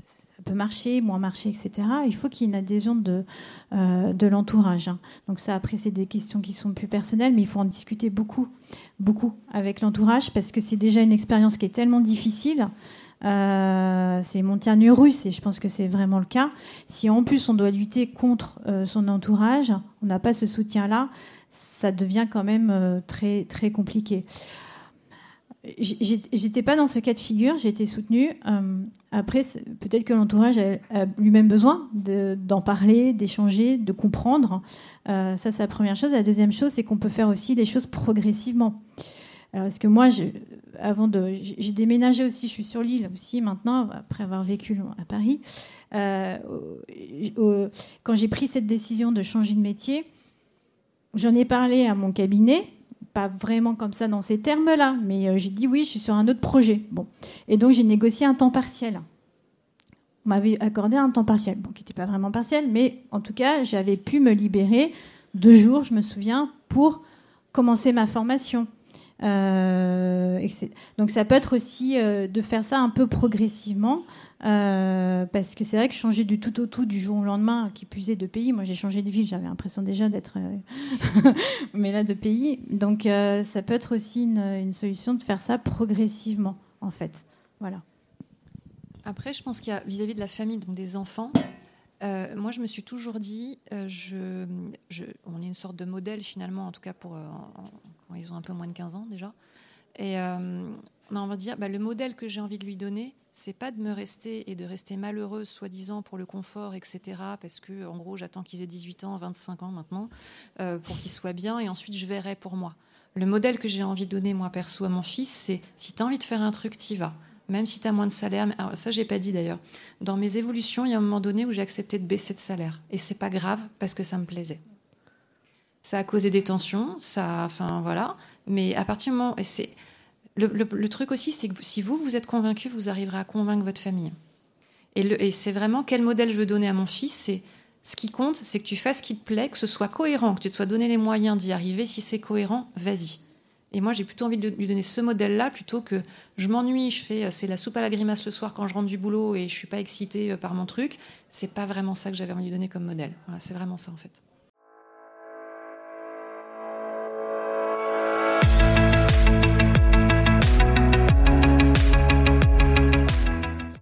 peut marcher, moins marcher, etc. Il faut qu'il y ait une adhésion de, de l'entourage. hein. Donc ça, après, c'est des questions qui sont plus personnelles, mais il faut en discuter beaucoup, beaucoup avec l'entourage, parce que c'est déjà une expérience qui est tellement difficile. Euh, c'est montagne russe et je pense que c'est vraiment le cas. Si en plus on doit lutter contre euh, son entourage, on n'a pas ce soutien-là, ça devient quand même euh, très très compliqué. J'étais pas dans ce cas de figure, j'ai été soutenue. Après, peut-être que l'entourage a, lui-même besoin de- d'en parler, d'échanger, de comprendre. Ça, c'est la première chose. La deuxième chose, c'est qu'on peut faire aussi les choses progressivement. Alors, parce que moi, avant de, j'ai déménagé aussi, je suis sur l'île aussi maintenant, après avoir vécu à Paris. Euh, quand j'ai pris cette décision de changer de métier, j'en ai parlé à mon cabinet, pas vraiment comme ça dans ces termes-là, mais euh, j'ai dit oui, je suis sur un autre projet. Bon. Et donc j'ai négocié un temps partiel. On m'avait accordé un temps partiel, qui n'était pas vraiment partiel, mais en tout cas, j'avais pu me libérer deux jours, je me souviens, pour commencer ma formation. Donc ça peut être aussi de faire ça un peu progressivement. parce que c'est vrai que changer du tout au tout du jour au lendemain, qui puisait de pays, moi j'ai changé de ville, j'avais l'impression déjà d'être, mais là de pays. Donc ça peut être aussi une, solution de faire ça progressivement, en fait. Voilà. Après, je pense qu'il y a vis-à-vis de la famille, donc des enfants, euh, moi, je me suis toujours dit, euh, je, on est une sorte de modèle finalement, en tout cas pour euh, quand ils ont un peu moins de 15 ans déjà. Et on va dire, bah, le modèle que j'ai envie de lui donner, c'est pas de me rester et de rester malheureuse, soi-disant pour le confort, etc. Parce que, en gros, j'attends qu'ils aient 18 ans, 25 ans maintenant, pour qu'ils soient bien, et ensuite je verrai pour moi. Le modèle que j'ai envie de donner, moi perso, à mon fils, c'est si tu as envie de faire un truc, t'y vas même si tu as moins de salaire. Alors, ça, j'ai pas dit d'ailleurs. Dans mes évolutions, il y a un moment donné où j'ai accepté de baisser de salaire. Et c'est pas grave parce que ça me plaisait. Ça a causé des tensions, ça, enfin voilà. Mais à partir du moment, et c'est le, truc aussi, c'est que si vous vous êtes convaincu, vous arriverez à convaincre votre famille. Et, et c'est vraiment quel modèle je veux donner à mon fils. C'est ce qui compte, c'est que tu fasses ce qui te plaît, que ce soit cohérent, que tu te sois donné les moyens d'y arriver. Si c'est cohérent, vas-y. Et moi, j'ai plutôt envie de lui donner ce modèle-là plutôt que je m'ennuie, je fais c'est la soupe à la grimace le soir quand je rentre du boulot et je suis pas excitée euh, par mon truc. C'est pas vraiment ça que j'avais envie de lui donner comme modèle. Voilà, c'est vraiment ça en fait.